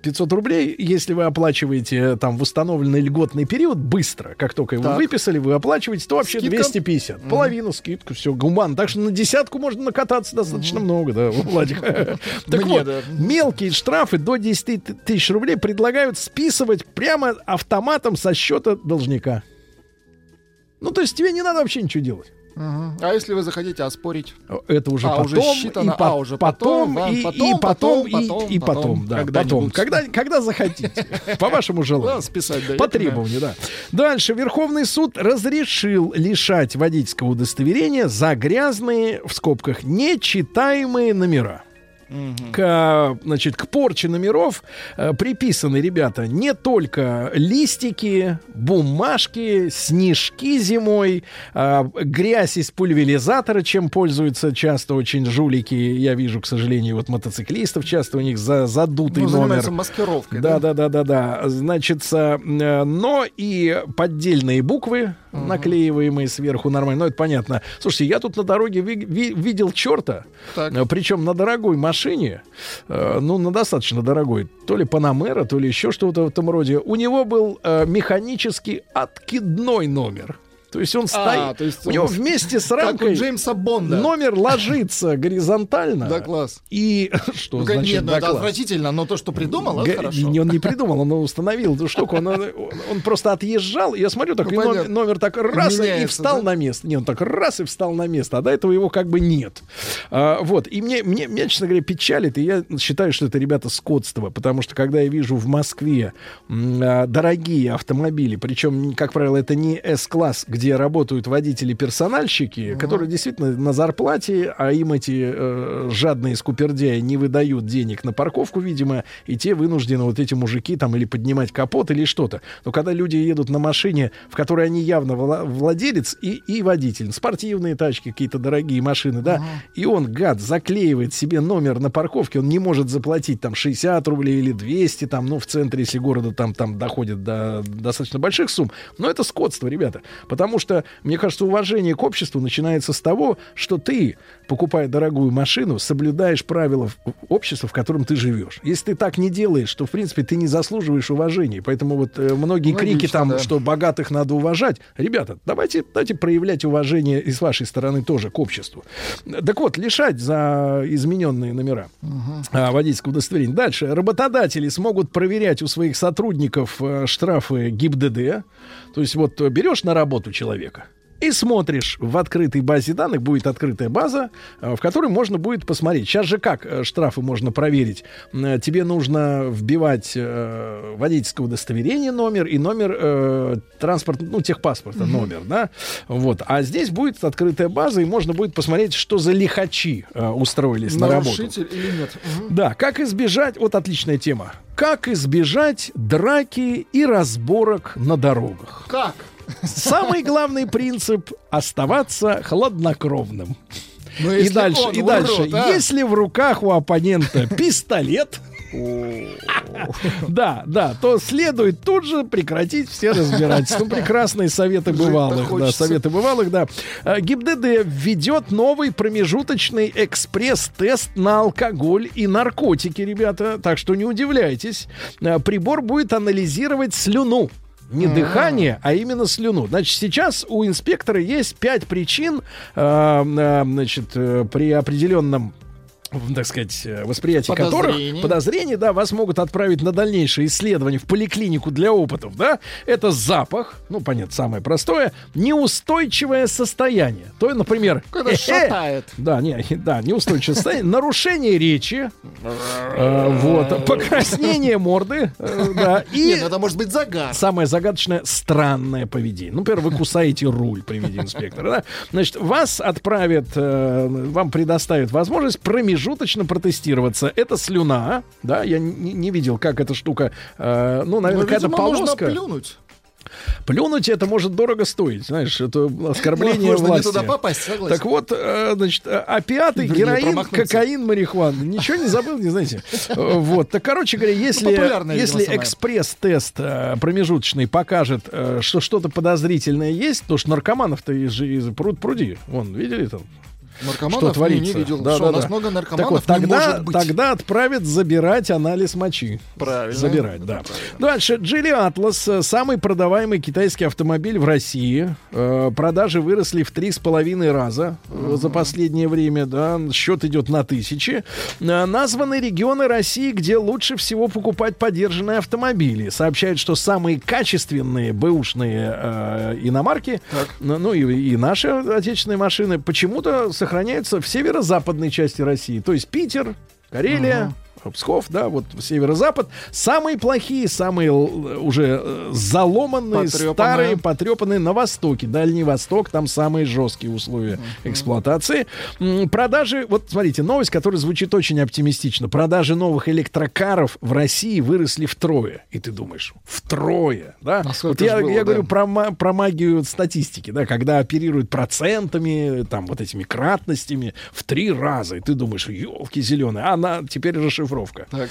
500 рублей, если вы оплачиваете э, там в установленный льготный период быстро, как только его Так. выписали, вы оплачиваете, то вообще Скидка? 250. Мгм. Половину скидку, все, гуман. Так что на десятку можно накататься достаточно много, да, Владик. Так вот, мелкие штрафы до 10 ты- тысяч рублей предлагают списывать прямо автоматом со счета должника. Ну, то есть тебе не надо вообще ничего делать. А если вы захотите оспорить? Это уже А, потом, уже считано, и, по- а, уже потом, и, потом, и потом, и, потом, и потом, потом, да, когда-нибудь. потом, когда, когда захотите, по вашему желанию. Да, списать, да, По требованию, да. Дальше. Верховный суд разрешил лишать водительского удостоверения за грязные, в скобках, нечитаемые номера. К, значит, к порче номеров э, приписаны, ребята, не только листики, бумажки, снежки зимой, а, грязь из пульверизатора, чем пользуются часто очень жулики. Я вижу, к сожалению, вот мотоциклистов часто у них за, задутый Ну, номер. маскировкой, Да, да? да, да, да, да. Значит, э, но и поддельные буквы, наклеиваемые сверху нормально. Ну, это понятно. Слушайте, я тут на дороге ви- ви- видел черта, Так. причем на дорогой машине, э, ну, на достаточно дорогой, то ли Панамера, то ли еще что-то в этом роде. У него был э, механически откидной номер. То есть он стоит, то есть у него он- вместе с рамкой Джеймса Бонда. номер ложится горизонтально. Да, класс. И что Ну, значит нет, ну да, это класс? отвратительно, но то, что придумал, это хорошо. не, Он не придумал, он установил эту штуку. Он, он- он просто отъезжал. Я смотрю, так Ну, и номер, номер так раз и Меняется, встал да? на место. Не, он так раз и встал на место, а до этого его как бы нет. А, вот. И мне, мне, меня, честно говоря, печалит, и я считаю, что это, ребята, скотство. Потому что когда я вижу в Москве м, а, дорогие автомобили, причем, как правило, это не S-класс, где работают водители-персональщики, которые действительно на зарплате, а им эти э, жадные скупердяи не выдают денег на парковку, видимо, и те вынуждены вот эти мужики там или поднимать капот или что-то. Но когда люди едут на машине, в которой они явно вла- владелец и, и водитель, спортивные тачки, какие-то дорогие машины, да, и он, гад, заклеивает себе номер на парковке, он не может заплатить там 60 рублей или 200, там, ну, в центре, если города там, там доходит до достаточно больших сумм. Но это скотство, ребята. Потому что, мне кажется, уважение к обществу начинается с того, что ты, покупая дорогую машину, соблюдаешь правила общества, в котором ты живешь. Если ты так не делаешь, то, в принципе, ты не заслуживаешь уважения. Поэтому вот э, многие крики Логично, там, да. что богатых надо уважать. Ребята, давайте, давайте проявлять уважение и с вашей стороны тоже к обществу. Так вот, лишать за измененные номера а, водительского удостоверения. Дальше. Работодатели смогут проверять у своих сотрудников э, штрафы ГИБДД. То есть вот э, берешь на работу человека, и смотришь в открытой базе данных, будет открытая база, э, в которой можно будет посмотреть. Сейчас же как э, штрафы можно проверить? Э, Тебе нужно вбивать э, водительское удостоверение номер и номер э, транспорт, ну, техпаспорта номер, да? Вот. А здесь будет открытая база, и можно будет посмотреть, что за лихачи э, устроились на работу. Нарушитель или нет? Мгм. Да, как избежать, вот отличная тема. Как избежать драки и разборок на дорогах? Как? Самый главный принцип — оставаться хладнокровным. Ну, И дальше, и урод, дальше. а? Если в руках у оппонента пистолет, да, да, то следует тут же прекратить все разбирательства. Ну, прекрасные советы бывалых. Да, советы бывалых, да. ГИБДД введет новый промежуточный экспресс-тест на алкоголь и наркотики, ребята. Так что не удивляйтесь. Э, Прибор будет анализировать слюну. Не дыхание, а именно слюну. Значит, сейчас у инспектора есть пять причин, э, э, значит, э, при определенном так сказать, э, восприятие которых подозрения, да, вас могут отправить на дальнейшее исследование в поликлинику для опытов, да, это запах, ну, понятно, самое простое, неустойчивое состояние. То, например, Когда шатает. Да, не, да, неустойчивое состояние, нарушение речи, э, вот, покраснение морды, э, да, и ну это может быть загар. Самое загадочное странное поведение. Ну, например, вы кусаете руль при виде инспектора. Да? Значит, вас отправят, вам предоставят возможность промежуточно протестироваться. Это слюна, да, я не, не видел, как эта штука, э, ну, наверное, Ну, какая-то видимо, нужно полоска. плюнуть. Плюнуть это может дорого стоить, знаешь, это оскорбление Можно не власти. туда попасть, согласен. Так вот, э, значит, э, опиаты, Вернее, героин, кокаин, марихуана. Ничего не забыл, не знаете. Э, Вот, так, короче говоря, если, Ну, если экспресс-тест промежуточный покажет, что что-то подозрительное есть, то что наркоманов-то из, из пруд пруди. Вон, видели там? Наркоманов что не- творится. не видел. Да, Что, да, у нас да. много наркоманов Так вот, не тогда, может быть. тогда отправят забирать анализ мочи. Правильно. Забирать, да. Дальше. Geely Atlas, э, самый продаваемый китайский автомобиль в России. Э, Продажи выросли в три с половиной раза э, за последнее время. Да. Счет идет на тысячи. Э, Названы регионы России, где лучше всего покупать подержанные автомобили. Сообщают, что самые качественные бэушные э, иномарки, ну ну и, и наши отечественные машины, почему-то сохраняются в северо-западной части России. То есть Питер, Карелия, Псков, да, вот северо-запад. Самые плохие, самые уже э, заломанные, Потрепанные. старые, потрепанные на востоке. Дальний Восток, там самые жесткие условия эксплуатации. М, Продажи, вот смотрите, новость, которая звучит очень оптимистично. Продажи новых электрокаров в России выросли втрое. И ты думаешь, втрое, да? А Вот я, было, я да? говорю про, про магию статистики, да, когда оперируют процентами, там, вот этими кратностями в три раза. И ты думаешь, елки зеленые. А она теперь расшифровка. А,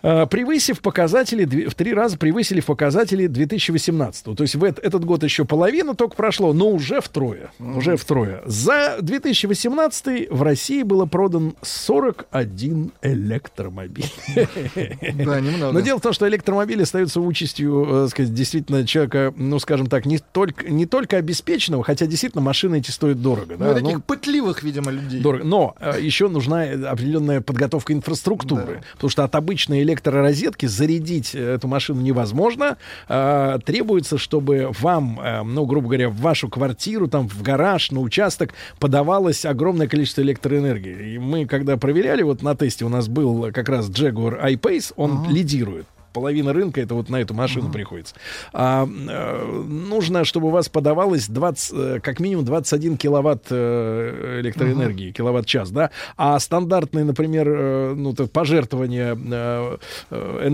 Превысив показатели, в три раза превысили показатели 2018. То есть в эт- этот год еще половину только прошло, но уже втрое. Уже втрое. За 2018 в России было продан 41 электромобиль. Да, немного. Но дело в том, что электромобили остаются участью, э, сказать, действительно человека, ну, скажем так, не только, не только обеспеченного, хотя действительно машины эти стоят дорого. Ну, да, таких ну, пытливых, видимо, людей. Дорого. Но э, еще нужна э, определенная подготовка инфраструктуры. Потому что от обычной электророзетки зарядить э, эту машину невозможно. Э, требуется, чтобы вам, э, ну, грубо говоря, в вашу квартиру, там, в гараж, на участок подавалось огромное количество электроэнергии. И мы, когда проверяли, вот на тесте у нас был как раз Jaguar I-Pace, он лидирует. Половина рынка это вот на эту машину приходится. А, э, нужно, чтобы у вас подавалось 20, э, как минимум 21 киловатт э, электроэнергии, киловатт-час, да. А стандартные, например, э, ну, то пожертвование э, э,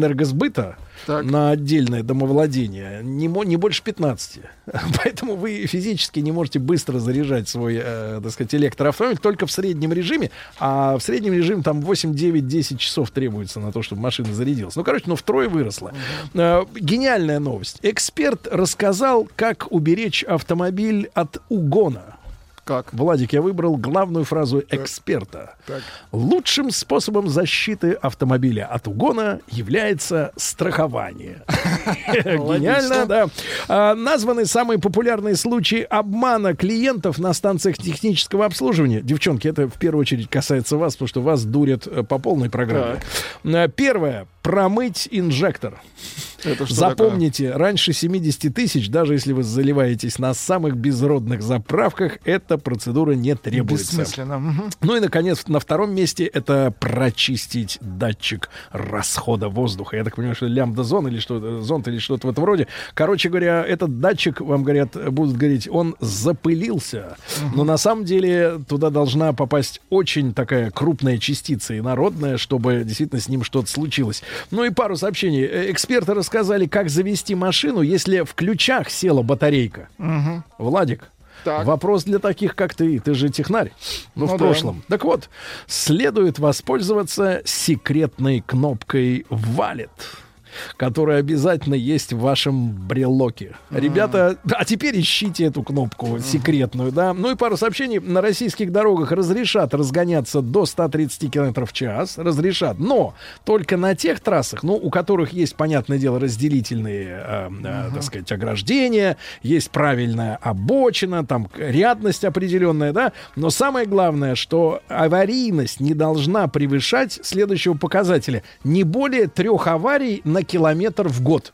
энергосбыта на отдельное домовладение не, не больше 15. Поэтому вы физически не можете быстро заряжать свой, э, так сказать, электроавтомобиль только в среднем режиме, а в среднем режиме там 8, 9, 10 часов требуется на то, чтобы машина зарядилась. Ну, короче, ну, втрое выросла. Э, гениальная новость. Эксперт рассказал, как уберечь автомобиль от угона. Как? Владик, я выбрал главную фразу эксперта. Лучшим способом защиты автомобиля от угона является страхование. Гениально, да. А, Названы самые популярные случаи обмана клиентов на станциях технического обслуживания. Девчонки, это в первую очередь касается вас, потому что вас дурят э, по полной программе. Э, Первое. Промыть инжектор. Запомните, раньше 70 тысяч, даже если вы заливаетесь на самых безродных заправках, эта процедура не требуется. Бессмысленно. Ну и, наконец, на втором месте это прочистить датчик расхода воздуха. Я так понимаю, что лямбда-зон или что зонт или что-то в этом роде. Короче говоря, этот датчик, вам говорят, будут говорить, он запылился. Но на самом деле туда должна попасть очень такая крупная частица инородная, чтобы действительно с ним что-то случилось. Ну и пару сообщений. Э, Эксперты рассказали, как завести машину, если в ключах села батарейка. Мгм. Владик, вопрос для таких, как ты. Ты же технарь. Ну, Ну в да. прошлом. Так вот, следует воспользоваться секретной кнопкой «Валет» которая обязательно есть в вашем брелоке. Ребята, а теперь ищите эту кнопку секретную, да. Ну и пару сообщений. На российских дорогах разрешат разгоняться до 130 км в час. Разрешат. Но только на тех трассах, ну, у которых есть, понятное дело, разделительные, э, э, так сказать, ограждения, есть правильная обочина, там рядность определенная, да. Но самое главное, что аварийность не должна превышать следующего показателя. Не более трех аварий на километр в год.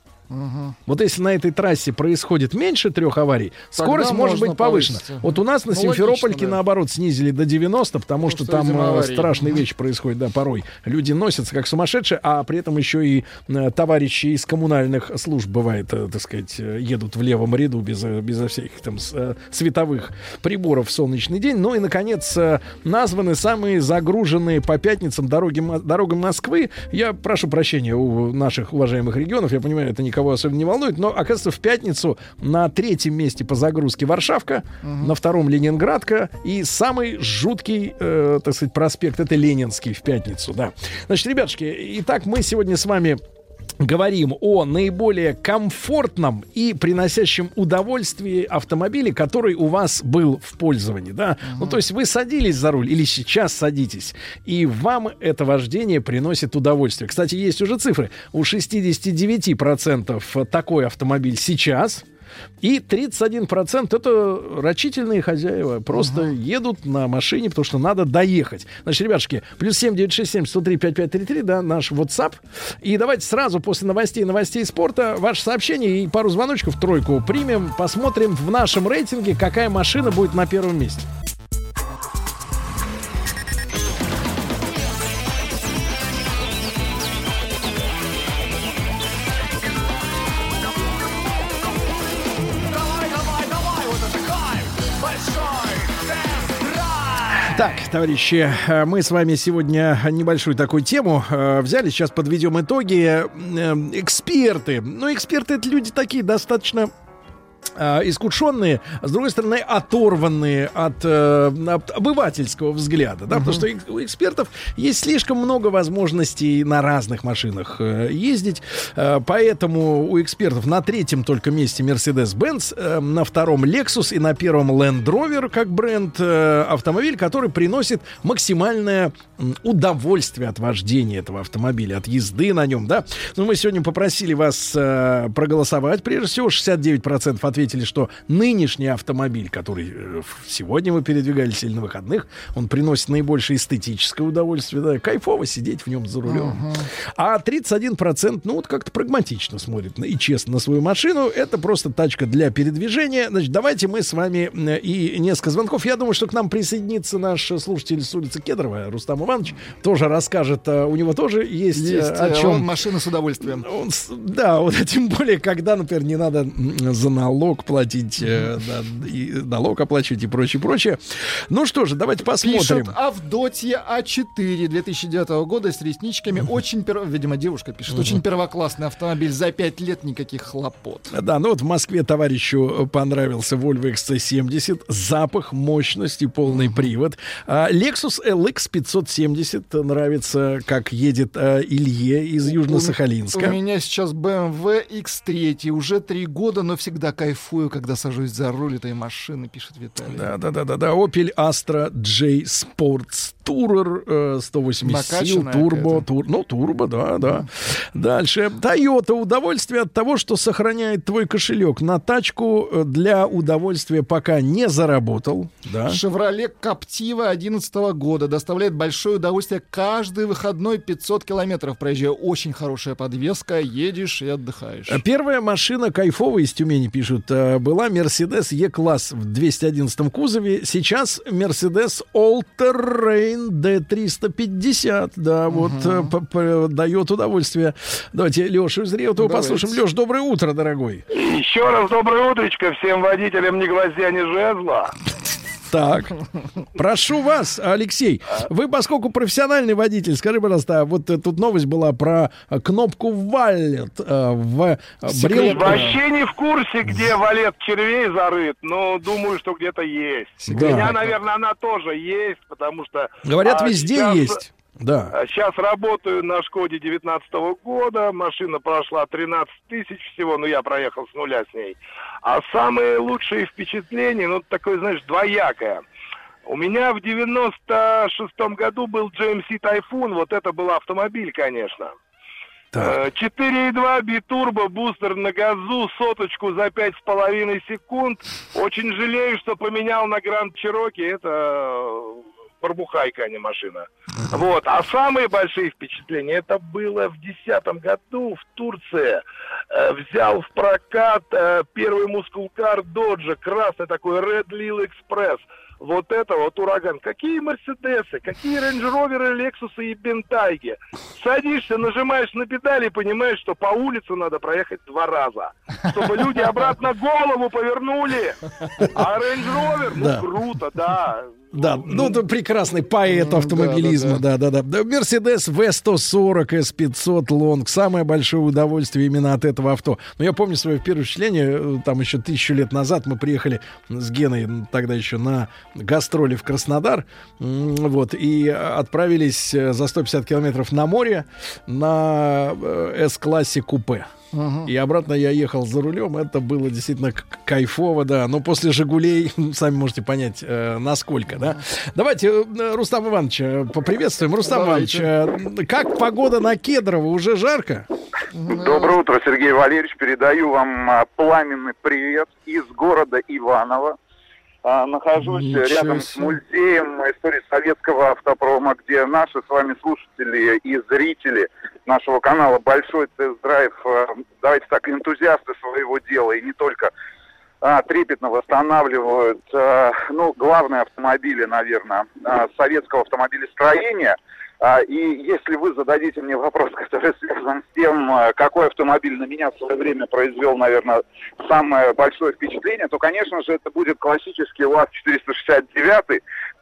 Вот если на этой трассе происходит меньше трех аварий, Тогда скорость может быть повышена. повысить. Вот у нас на Ну, Симферопольке, логично, да. наоборот, снизили до 90, потому что что, там э, аварии. страшные вещи происходят, да, порой. Люди носятся как сумасшедшие, а при этом еще и э, товарищи из коммунальных служб, бывает, э, так сказать, э, едут в левом ряду без, э, безо всяких там э, световых приборов в солнечный день. Ну и, наконец, э, названы самые загруженные по пятницам дороги, дорогам Москвы. Я прошу прощения у наших уважаемых регионов, я понимаю, это никого особенно не волнует, но, оказывается, в пятницу на третьем месте по загрузке Варшавка, на втором Ленинградка и самый жуткий, э, так сказать, проспект это Ленинский в пятницу, да. Значит, ребятушки, итак, мы сегодня с вами говорим о наиболее комфортном и приносящем удовольствие автомобиле, который у вас был в пользовании, да? Ну, то есть вы садились за руль или сейчас садитесь, и вам это вождение приносит удовольствие. Кстати, есть уже цифры. У 69% такой автомобиль сейчас – и 31% это рачительные хозяева. Просто uh-huh. едут на машине, потому что надо доехать. Значит, ребятушки, плюс 7967 103 5533, да, наш WhatsApp. И давайте сразу после новостей, новостей спорта, ваше сообщение и пару звоночков тройку примем. Посмотрим в нашем рейтинге, какая машина будет на первом месте. Так, товарищи, э, мы с вами сегодня небольшую такую тему э, взяли. Сейчас подведем итоги. Э, эксперты. Ну, эксперты это люди такие достаточно искушенные, с другой стороны, оторванные от, э, от обывательского взгляда, да, потому что у экспертов есть слишком много возможностей на разных машинах э, ездить, э, поэтому у экспертов на третьем только месте Mercedes-Benz, э, на втором Lexus и на первом Land Rover как бренд э, автомобиль, который приносит максимальное удовольствие от вождения этого автомобиля, от езды на нем, да. Но мы сегодня попросили вас э, проголосовать, прежде всего 69% ответили, что нынешний автомобиль, который э, сегодня вы передвигались или на выходных, он приносит наибольшее эстетическое удовольствие. Да, кайфово сидеть в нем за рулем. Uh-huh. А 31%, ну вот как-то прагматично смотрит и честно на свою машину. Это просто тачка для передвижения. Значит, давайте мы с вами и несколько звонков. Я думаю, что к нам присоединится наш слушатель с улицы Кедрова, Рустам Иванович. Тоже расскажет, а, у него тоже есть, есть о чем. Он машина с удовольствием. Он, да, вот, тем более, когда, например, не надо за налог налог платить, э, да, и налог оплачивать и прочее, прочее. Ну что же, давайте посмотрим. Пишет Авдотья А4 2009 года с ресничками. Очень, перв... видимо, девушка пишет, очень первоклассный автомобиль. За 5 лет никаких хлопот. Да, ну вот в Москве товарищу понравился Volvo XC70. Запах, мощность и полный привод. А Lexus LX 570 нравится, как едет а, Илье из Южно-Сахалинска. У меня сейчас BMW X3. Уже три года, но всегда кайф кайфую, когда сажусь за руль этой машины, пишет Виталий. Да, да, да, да, да. Opel Astra J Sports Tourer 180 сил, турбо, тур, ну, турбо, да, да. Дальше. Toyota. Удовольствие от того, что сохраняет твой кошелек. На тачку э, для удовольствия пока не заработал. Да. Chevrolet Captiva 11 года доставляет большое удовольствие каждый выходной 500 километров проезжая. Очень хорошая подвеска, едешь и отдыхаешь. Первая машина кайфовая из Тюмени, пишут, э, была Mercedes E-класс в 211 кузове. Сейчас Mercedes All Terrain D350. Да, угу. вот дает удовольствие. Давайте Лешу из Реутова послушаем. Леш, доброе утро, дорогой. Еще раз доброе утречко всем водителям ни гвоздя, ни жезла. Так, прошу вас, Алексей, вы, поскольку профессиональный водитель, скажи, пожалуйста, вот тут новость была про кнопку валет э, в брел... Вообще не в курсе, где валет червей зарыт, но думаю, что где-то есть. У меня, наверное, она тоже есть, потому что... Говорят, а, везде есть. Да. Сейчас работаю на Шкоде 19 года. Машина прошла 13 тысяч всего, но я проехал с нуля с ней. А самые лучшие впечатления, ну, такое, знаешь, двоякое. У меня в 96-м году был GMC Typhoon, вот это был автомобиль, конечно. 4,2 битурбо, бустер на газу, соточку за 5,5 секунд. Очень жалею, что поменял на Гранд Чироки. Это барбухайка, а не машина. Вот. А самые большие впечатления, это было в 2010 году в Турции. Э, взял в прокат э, первый мускулкар Доджа, красный такой Red Lil Express. Вот это вот ураган. Какие Мерседесы, какие Рейндж-Роверы, Лексусы и Бентайги. Садишься, нажимаешь на педали и понимаешь, что по улице надо проехать два раза. Чтобы люди обратно голову повернули. А Рейндж-Ровер, ну Да. круто, да. Да, ну, это прекрасный поэт автомобилизма, да, да, да. Мерседес V140 S500 Long. Самое большое удовольствие именно от этого авто. Но я помню свое первое впечатление, э, там еще тысячу лет назад мы приехали с Геной, тогда еще на гастроли в Краснодар, вот, и отправились э, за 150 километров на море на э, S-классе купе. И обратно я ехал за рулем. Это было действительно кайфово, да. Но после «Жигулей», сами можете понять, э, насколько, да. Давайте э, Рустам Ивановича поприветствуем. Рустам Иванович, э, как погода на Кедрово? Уже жарко? Доброе утро, Сергей Валерьевич. Передаю вам а, пламенный привет из города Иваново. А, нахожусь Ничего рядом с себе. музеем истории советского автопрома, где наши с вами слушатели и зрители нашего канала «Большой тест-драйв», а, давайте так, энтузиасты своего дела, и не только а, трепетно восстанавливают, а, ну, главные автомобили, наверное, а, советского автомобилестроения. А, И если вы зададите мне вопрос, который связан с тем, а, какой автомобиль на меня в свое время произвел, наверное, самое большое впечатление, то, конечно же, это будет классический УАЗ-469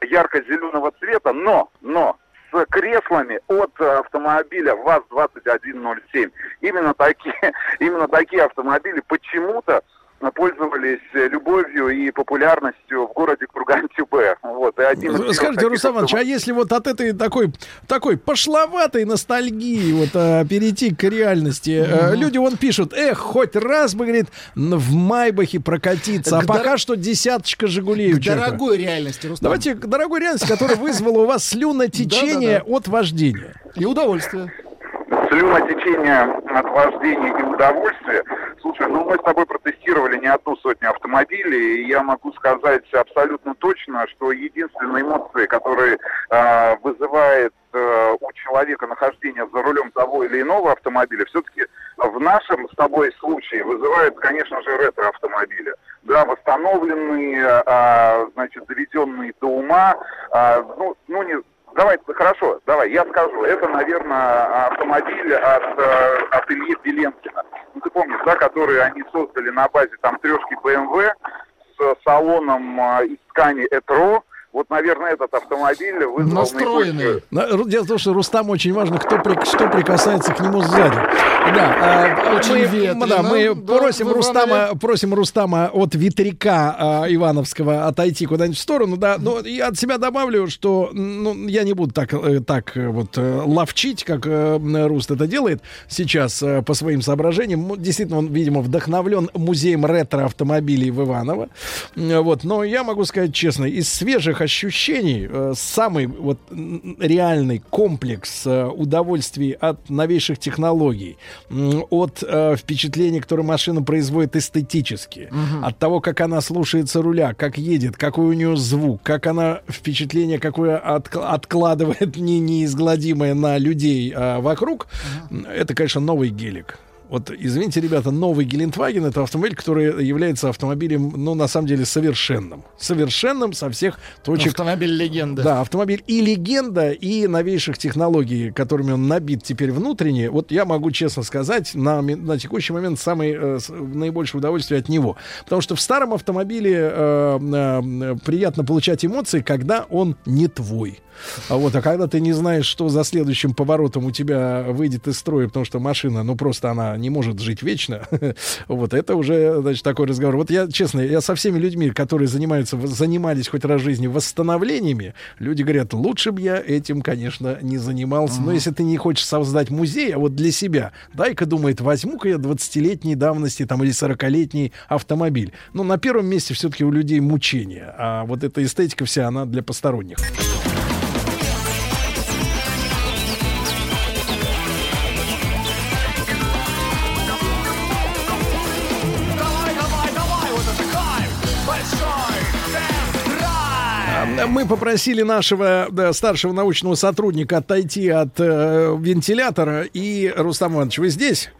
ярко-зеленого цвета, но, но с креслами от автомобиля ВАЗ-2107. Именно такие, именно такие автомобили почему-то пользовались э, любовью и популярностью в городе Курган-Тюбе. Вот, и один Скажите, Рустам Иванович, а если вот от этой такой, такой пошловатой ностальгии вот а, перейти к реальности, э, люди вон пишут, эх, хоть раз бы, говорит, в Майбахе прокатиться, а К пока дор- что десяточка Жигулей у К человека». дорогой реальности, Рустам. Давайте к дорогой реальности, которая вызвала у вас слюнотечение от вождения. И удовольствие. Слюнотечение от вождения и удовольствия. Слушай, ну мы с тобой протестировали не одну сотню автомобилей, и я могу сказать абсолютно точно, что единственные эмоции, которые э, вызывает э, у человека нахождение за рулем того или иного автомобиля, все-таки в нашем с тобой случае вызывает, конечно же, ретро-автомобили. Да, восстановленные, а, значит, доведенные до ума, а, ну, ну не, Давай, хорошо, давай, я скажу. Это, наверное, автомобиль от, э, от Ильи Беленкина. Ну, ты помнишь, да, которые они создали на базе там трешки BMW с салоном э, из ткани Этро. Вот, наверное, этот автомобиль вызвал наибольшую... На- Ру- Дело в том, что Рустам очень важно, кто при- что прикасается к нему сзади. Да, а, Очень мы, ветрено, да, мы да, просим Рустама, просим Рустама от ветряка а, Ивановского отойти куда-нибудь в сторону, да. Но я от себя добавлю, что ну, я не буду так, э, так э, вот э, ловчить, как Руст это делает сейчас по своим соображениям. Действительно, он, видимо, вдохновлен музеем ретро-автомобилей в Иваново. Вот, но я могу сказать честно, из свежих ощущений э, самый вот реальный комплекс э, удовольствий от новейших технологий, от э, впечатлений, которые машина производит эстетически, Мгм. от того, как она слушается руля, как едет, какой у нее звук, как она впечатление какое отк- откладывает не, неизгладимое на людей а, вокруг, это, конечно, новый гелик. Вот, извините, ребята, новый Гелендваген это автомобиль, который является автомобилем, ну, на самом деле, совершенным. Совершенным со всех точек. Автомобиль легенда. Да, автомобиль и легенда, и новейших технологий, которыми он набит теперь внутренне. Вот я могу честно сказать, на, на текущий момент самое э, наибольшее удовольствие от него. Потому что в старом автомобиле э, э, приятно получать эмоции, когда он не твой. А вот, а когда ты не знаешь, что за следующим поворотом у тебя выйдет из строя, потому что машина, ну просто она не может жить вечно. Вот это уже, значит, такой разговор. Вот я, честно, я со всеми людьми, которые занимаются, занимались хоть раз в жизни восстановлениями, люди говорят, лучше бы я этим, конечно, не занимался. Но если ты не хочешь создать музей, а вот для себя, дай-ка, думает, возьму-ка я 20-летней давности там или 40-летний автомобиль. Ну, на первом месте все-таки у людей мучение, а вот эта эстетика вся, она для посторонних. Мы попросили нашего да, старшего научного сотрудника отойти от э, вентилятора. И, Рустам Иванович, вы здесь?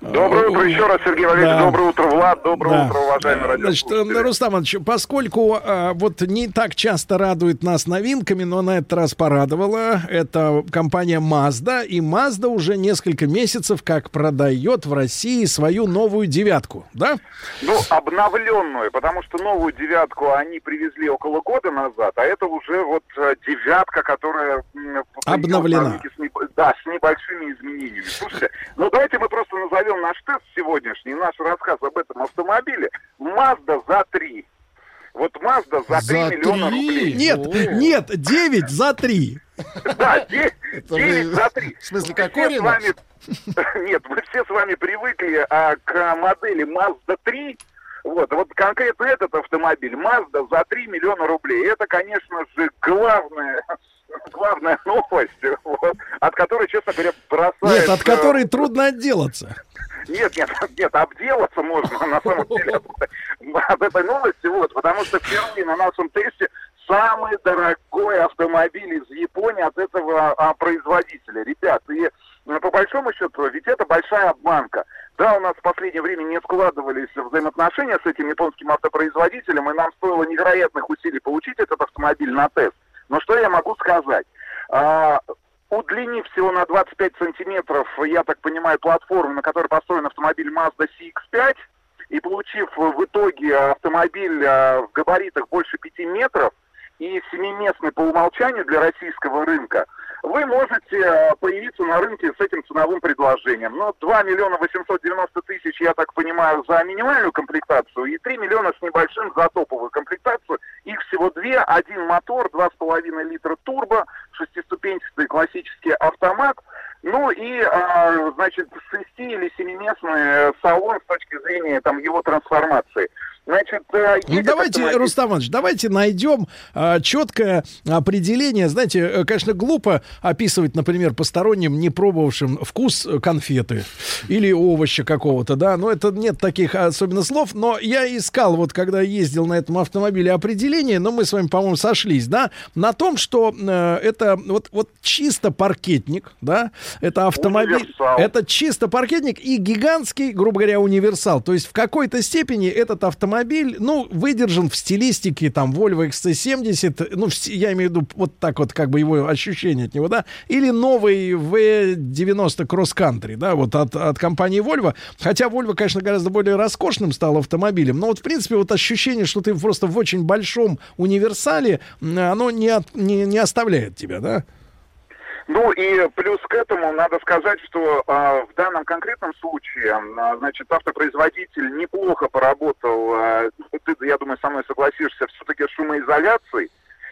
Доброе утро еще раз, Сергей Валерьевич. Да. Доброе утро, Влад. Доброе Да. утро, уважаемые Значит, радиослушатели. э, Рустам Иванович, поскольку э, вот не так часто радует нас новинками, но на этот раз порадовала, это компания Mazda, и Mazda уже несколько месяцев как продает в России свою новую девятку, да? Ну, обновленную, потому что новую девятку они привезли около года назад, а это уже вот э, девятка, которая... Обновлена. с небо- да, с небольшими изменениями. Слушайте, ну давайте мы просто назовем наш тест сегодняшний, наш рассказ об этом автомобиле. Mazda за 3. Вот Mazda за 3 миллиона рублей. Нет, нет, 9 за 3. Да, 9, вы- за 3. в смысле, Мы как. Нет, мы все с вами привыкли а, к модели Mazda 3. Вот, вот конкретно этот автомобиль Mazda за 3 миллиона рублей. Это, конечно же, главная, главная новость, вот, от которой, честно говоря, бросает... Нет, от которой трудно отделаться. нет, нет, нет, обделаться можно на самом деле от, от этой новости, вот, потому что впервые на нашем тесте самый дорогой автомобиль из Японии от этого а, производителя. Ребят, и ну, по большому счету, ведь это большая обманка. Да, у нас в последнее время не складывались взаимоотношения с этим японским автопроизводителем, и нам стоило невероятных усилий получить этот автомобиль на тест. Но что я могу сказать? А, удлинив всего на 25 сантиметров, я так понимаю, платформу, на которой построен автомобиль Mazda CX-5, и получив в итоге автомобиль а, в габаритах больше 5 метров и семиместный по умолчанию для российского рынка, вы можете а, появиться на рынке с этим ценовым предложением. Ну, 2 миллиона 890 тысяч, я так понимаю, за минимальную комплектацию и 3 миллиона с небольшим за топовую комплектацию. Их всего две. Один мотор, 2,5 литра турбо, шестиступенчатый классический автомат. Ну и, а, значит, шести- или семиместный салон с точки зрения там, его трансформации. Значит, э, Ну, давайте, автомобиль- Рустам Иванович, давайте найдем а, четкое определение. Знаете, э, конечно, глупо описывать, например, посторонним, не пробовавшим вкус конфеты или овоща какого-то, да, но это нет таких особенно слов. Но я искал, вот когда ездил на этом автомобиле определение, но мы с вами, по-моему, сошлись, да, на том, что э, это вот, вот чисто паркетник, да, это автомобиль, Универсал. это чисто паркетник и гигантский, грубо говоря, универсал. То есть в какой-то степени этот автомобиль, ну, выдержан в стилистике там Volvo XC70, ну, я имею в виду вот так вот как бы его ощущение от него, да, или новый V90 Cross Country, да, вот от, от компании Volvo. Хотя Volvo, конечно, гораздо более роскошным стал автомобилем, но вот, в принципе, вот ощущение, что ты просто в очень большом универсале, оно не, от- не, не оставляет тебя, да? Ну и плюс к этому надо сказать, что а, в данном конкретном случае, а, значит, автопроизводитель неплохо поработал, а, ты, я думаю, со мной согласишься, все-таки шумоизоляцией.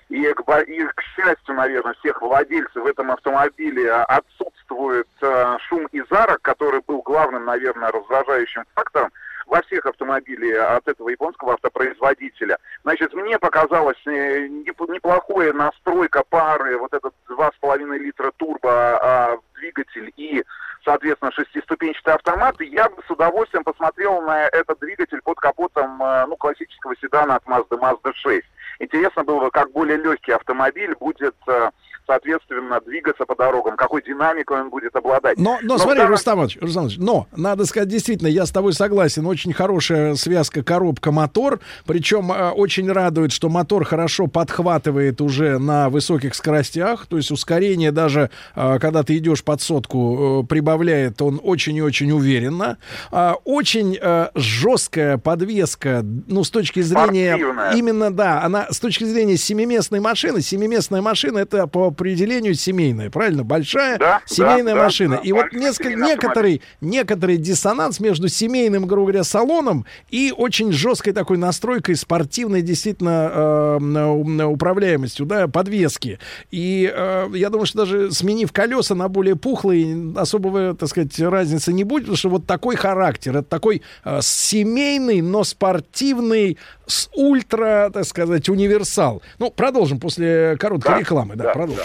И и к счастью, наверное, всех владельцев в этом автомобиле отсутствует а, шум из арок, который был главным, наверное, раздражающим фактором во всех автомобилях от этого японского автопроизводителя. Значит, мне показалось э, неп- неплохая настройка пары, вот этот 2,5 литра турбо а, двигатель и, соответственно, шестиступенчатый автомат. Я бы с удовольствием посмотрел на этот двигатель под капотом э, ну, классического седана от Mazda, Mazda 6. Интересно было бы, как более легкий автомобиль будет, э, соответственно, двигаться по дорогам, какой динамикой он будет обладать. Но, но, в смотри, данном- Рустам Иванович, Рустам Иванович, но, надо сказать, действительно, я с тобой согласен, очень хорошая связка коробка-мотор, причем э, очень радует, что мотор хорошо подхватывает уже на высоких скоростях, то есть ускорение даже, э, когда ты идешь под сотку, э, прибавляет он очень и очень уверенно. А, очень э, жесткая подвеска, ну, с точки зрения... Спортивная. Именно, да, она с точки зрения семиместной машины, семиместная машина это по определению семейная, правильно? Большая Да, семейная да, да, машина. да, и вот несколько, некоторый, некоторый диссонанс между семейным, грубо говоря, салоном и очень жесткой такой настройкой спортивной действительно э, м, управляемостью, да, подвески. И э, я думаю, что даже сменив колеса на более пухлые, особого, так сказать, разницы не будет, потому что вот такой характер, это такой э, семейный, но спортивный, с ультра, так сказать, универсал. Ну, продолжим после короткой Да, рекламы, да, да, продолжим.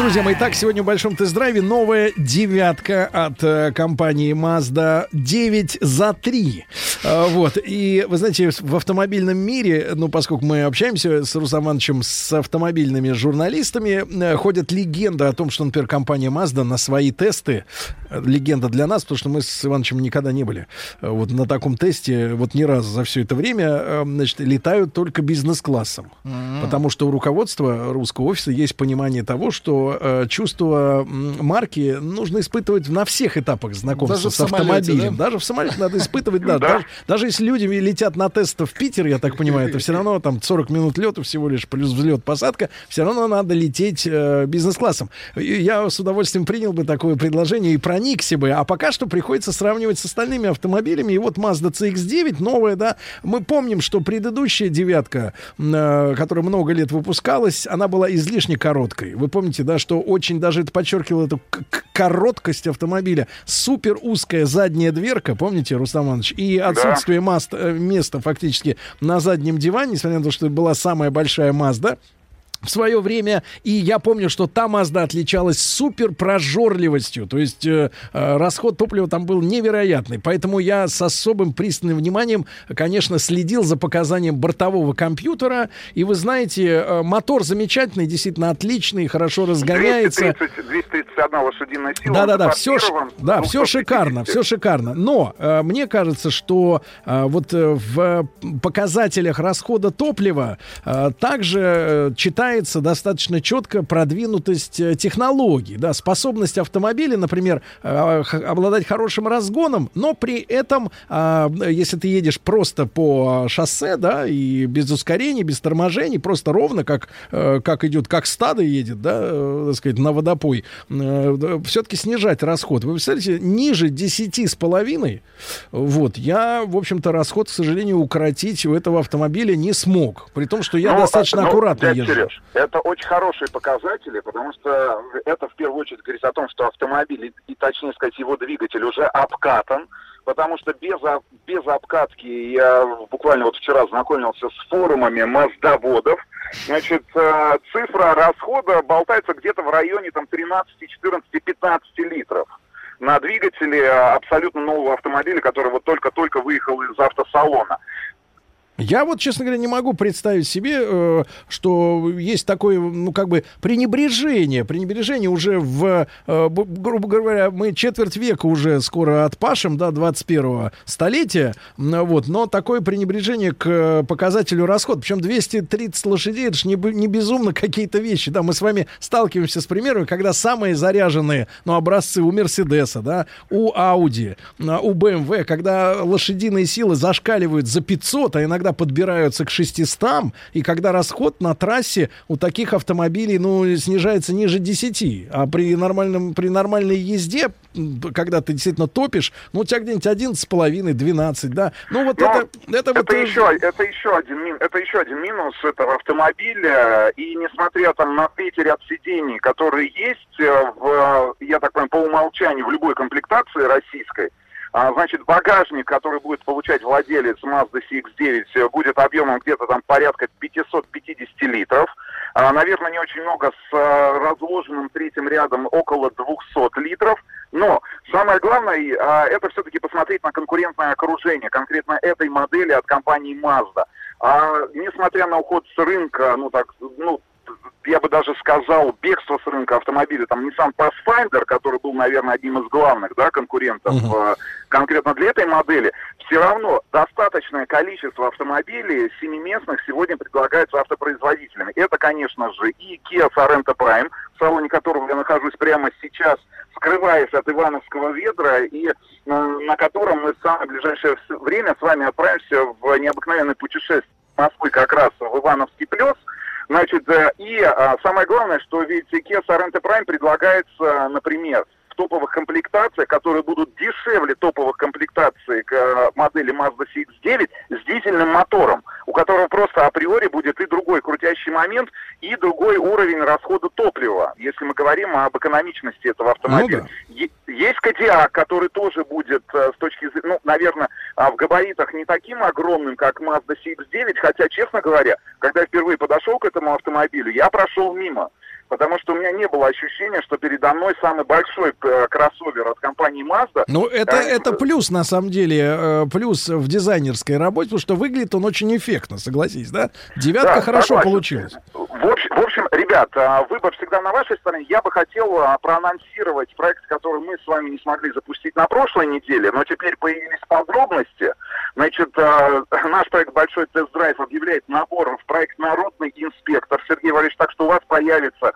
друзья мои, так, сегодня в большом тест-драйве новая девятка от э, компании Mazda 9 за 3. Э, вот, и вы знаете, в автомобильном мире, ну, поскольку мы общаемся с Русом Ивановичем, с автомобильными журналистами, э, ходят легенды о том, что, например, компания Mazda на свои тесты, э, легенда для нас, потому что мы с Ивановичем никогда не были э, вот на таком тесте, вот ни разу за все это время, э, значит, летают только бизнес-классом. М. Потому что у руководства русского офиса есть понимание того, что э, чувство марки нужно испытывать на всех этапах знакомства Даже с автомобилем. да? Даже в самолете надо испытывать, да. Да. Даже, даже если люди летят на тест в Питер, я так понимаю, это все равно там 40 минут лета всего лишь, плюс взлет, посадка, все равно надо лететь э, бизнес-классом. Я с удовольствием принял бы такое предложение и проникся бы. А пока что приходится сравнивать с остальными автомобилями. И вот Mazda CX-9 новая, да. Мы помним, что предыдущая девятка, э, которая много лет выпускалась, она была излишне короткой. Вы помните, да, что очень даже это подчеркивало эту короткость автомобиля. Супер узкая задняя дверка, помните, Рустам Иванович? И отсутствие маст- э, места фактически на заднем диване, несмотря на то, что была самая большая Mazda в свое время, и я помню, что та Mazda отличалась супер прожорливостью, то есть э, э, расход топлива там был невероятный, поэтому я с особым пристальным вниманием, конечно, следил за показанием бортового компьютера, и вы знаете, э, мотор замечательный, действительно отличный, хорошо разгоняется. 230, 231 лошадиная сила. Да, да, да, он все, да, все 250. шикарно, все шикарно. Но э, мне кажется, что э, вот э, в показателях расхода топлива э, также э, читается достаточно четко продвинутость э, технологий, да, способность автомобиля, например, э, обладать хорошим разгоном, но при этом, э, если ты едешь просто по шоссе, да, и без ускорений, без торможений, просто ровно, как, э, как идет, как стадо едет, да, так сказать, на водопой, все-таки снижать расход. Вы представляете, ниже 10 с половиной, вот, я, в общем-то, расход, к сожалению, укоротить у этого автомобиля не смог. При том, что я Ну, достаточно ну, аккуратно езжу. Сереж, это очень хорошие показатели, потому что это в первую очередь говорит о том, что автомобиль, и, точнее сказать, его двигатель уже обкатан, потому что без, об- без обкатки я буквально вот вчера знакомился с форумами маздоводов, значит, э, цифра расхода болтается где-то в районе там 13, 14, 15 литров на двигателе абсолютно нового автомобиля, который вот только-только выехал из автосалона. Я вот, честно говоря, не могу представить себе, э, что есть такое, ну, как бы, пренебрежение. Пренебрежение уже в, э, грубо говоря, мы четверть века уже скоро отпашем, да, 21-го столетия, вот, но такое пренебрежение к э, показателю расхода. Причем 230 лошадей, это же не, не безумно какие-то вещи, да, мы с вами сталкиваемся с примерами, когда самые заряженные, ну, образцы у Мерседеса, да, у Ауди, у BMW, когда лошадиные силы зашкаливают за 500, а иногда подбираются к 600, и когда расход на трассе у таких автомобилей, ну, снижается ниже 10, а при, нормальном, при нормальной езде, когда ты действительно топишь, ну, у тебя где-нибудь 11,5-12, да, ну, вот Но это, это, вот... это э, еще, это еще один это еще один минус этого автомобиля. И несмотря там на третий ряд сидений, которые есть э, в, я так понимаю, по умолчанию в любой комплектации российской, а, значит, багажник, который будет получать владелец Mazda CX-9, э, будет объемом где-то там порядка 550 литров. А, наверное, не очень много с э, разложенным третьим рядом около 200 литров. Но самое главное, а, это все-таки посмотреть на конкурентное окружение, конкретно этой модели от компании Mazda. А, несмотря на уход с рынка, ну так, ну, я бы даже сказал, бегство с рынка автомобиля, там Nissan Pathfinder, который был, наверное, одним из главных, да, конкурентов э, конкретно для этой модели, все равно достаточное количество автомобилей семиместных сегодня предлагается автопроизводителями. Это, конечно же, и Kia Sorento Prime, в салоне которого я нахожусь прямо сейчас, скрываясь от Ивановского ведра, и э, на котором мы в самое ближайшее время с вами отправимся в необыкновенное путешествие Москвы как раз в Ивановский плес. Значит, э, и а, самое главное, что ведь Kia Sorento Prime предлагается, например, топовых комплектациях, которые будут дешевле топовых комплектаций к э, модели Mazda CX-9 с дизельным мотором, у которого просто априори будет и другой крутящий момент, и другой уровень расхода топлива, если мы говорим об экономичности этого автомобиля. Е- Есть Кодиак, который тоже будет э, с точки зрения, ну, наверное, а, в габаритах не таким огромным, как Mazda CX-9, хотя, честно говоря, когда я впервые подошел к этому автомобилю, я прошел мимо. Потому что у меня не было ощущения, что передо мной самый большой э, кроссовер от компании Mazda. Ну, это, Э, это плюс, на самом деле, э, плюс в дизайнерской работе, потому что выглядит он очень эффектно, согласись, да? Девятка Да, хорошо согласен. получилась. В общем, в общем, ребят, а, выбор всегда на вашей стороне. Я бы хотел а, проанонсировать проект, который мы с вами не смогли запустить на прошлой неделе, но теперь появились подробности. Значит, а, наш проект «Большой тест-драйв» объявляет набор в проект «Народный инспектор». Сергей Валерьевич, так что у вас появится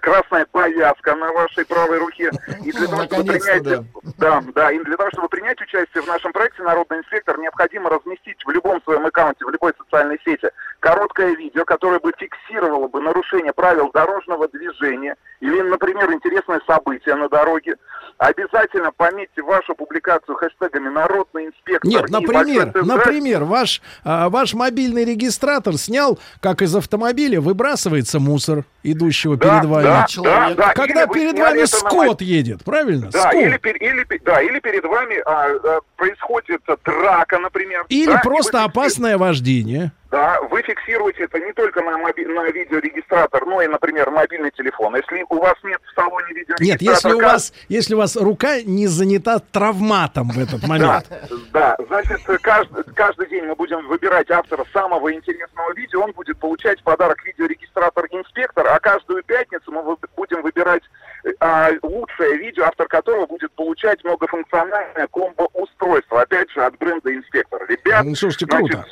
красная повязка на вашей правой руке. И для того, чтобы принять, да, да, и для того, чтобы принять участие в нашем проекте «Народный инспектор», необходимо разместить в любом своем аккаунте, в любой социальной сети короткое видео, которое бы фиксировало бы нарушение правил дорожного движения или, например, интересное событие на дороге. Обязательно пометьте вашу публикацию хэштегами «Народный инспектор». Нет, например, например, ваш, а, ваш мобильный регистратор снял, как из автомобиля выбрасывается мусор, идущего Да, перед вами. да, да, да. Когда Или перед вами это на скот едет, правильно? Да, скот. или, или да, или перед вами а, а, происходит драка, например. Или да, просто опасное вождение. Да, вы фиксируете это не только на, моби- на видеорегистратор, но и, например, мобильный телефон. Если у вас нет в салоне видеорегистратора... Нет, если у вас, если у вас рука не занята травматом в этот момент. Да, значит, каждый, каждый день мы будем выбирать автора самого интересного видео. Он будет получать в подарок видеорегистратор инспектор, а каждую пятницу мы будем выбирать э, а, лучшее видео, автор которого будет получать многофункциональное комбо-устройство, опять же, от бренда инспектор. Ребят, Ну, слушайте, значит, круто.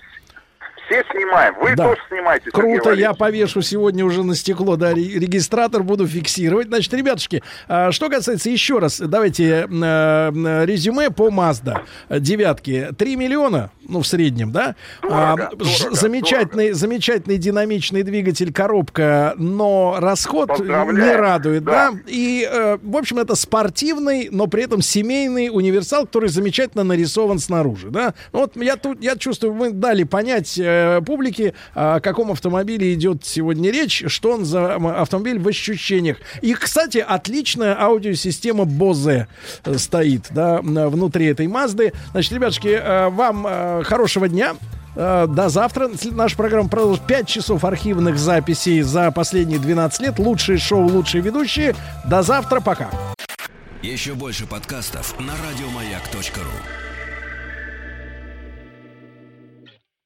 Все снимаем. Вы Да. тоже снимаете. Круто, я повешу сегодня уже на стекло, да, ре- регистратор буду фиксировать. Значит, ребятушки, а, что касается еще раз, давайте э, э, резюме по Mazda девятки. 3 миллиона, ну, в среднем, да? А, ж- замечательный, замечательный динамичный двигатель, коробка, но расход не радует, да? Да. И, э, в общем, это спортивный, но при этом семейный универсал, который замечательно нарисован снаружи, да? Ну, Вот я тут, я чувствую, мы дали понять э, публике, о каком автомобиле идет сегодня речь, что он за автомобиль в ощущениях. И, кстати, отличная аудиосистема Bose э, стоит, да, внутри этой Мазды. Значит, ребятушки, э, вам э, хорошего дня. До завтра. Наша программа продолжит 5 часов архивных записей за последние 12 лет. Лучшие шоу, лучшие ведущие. До завтра. Пока. Еще больше подкастов на радиомаяк.ру.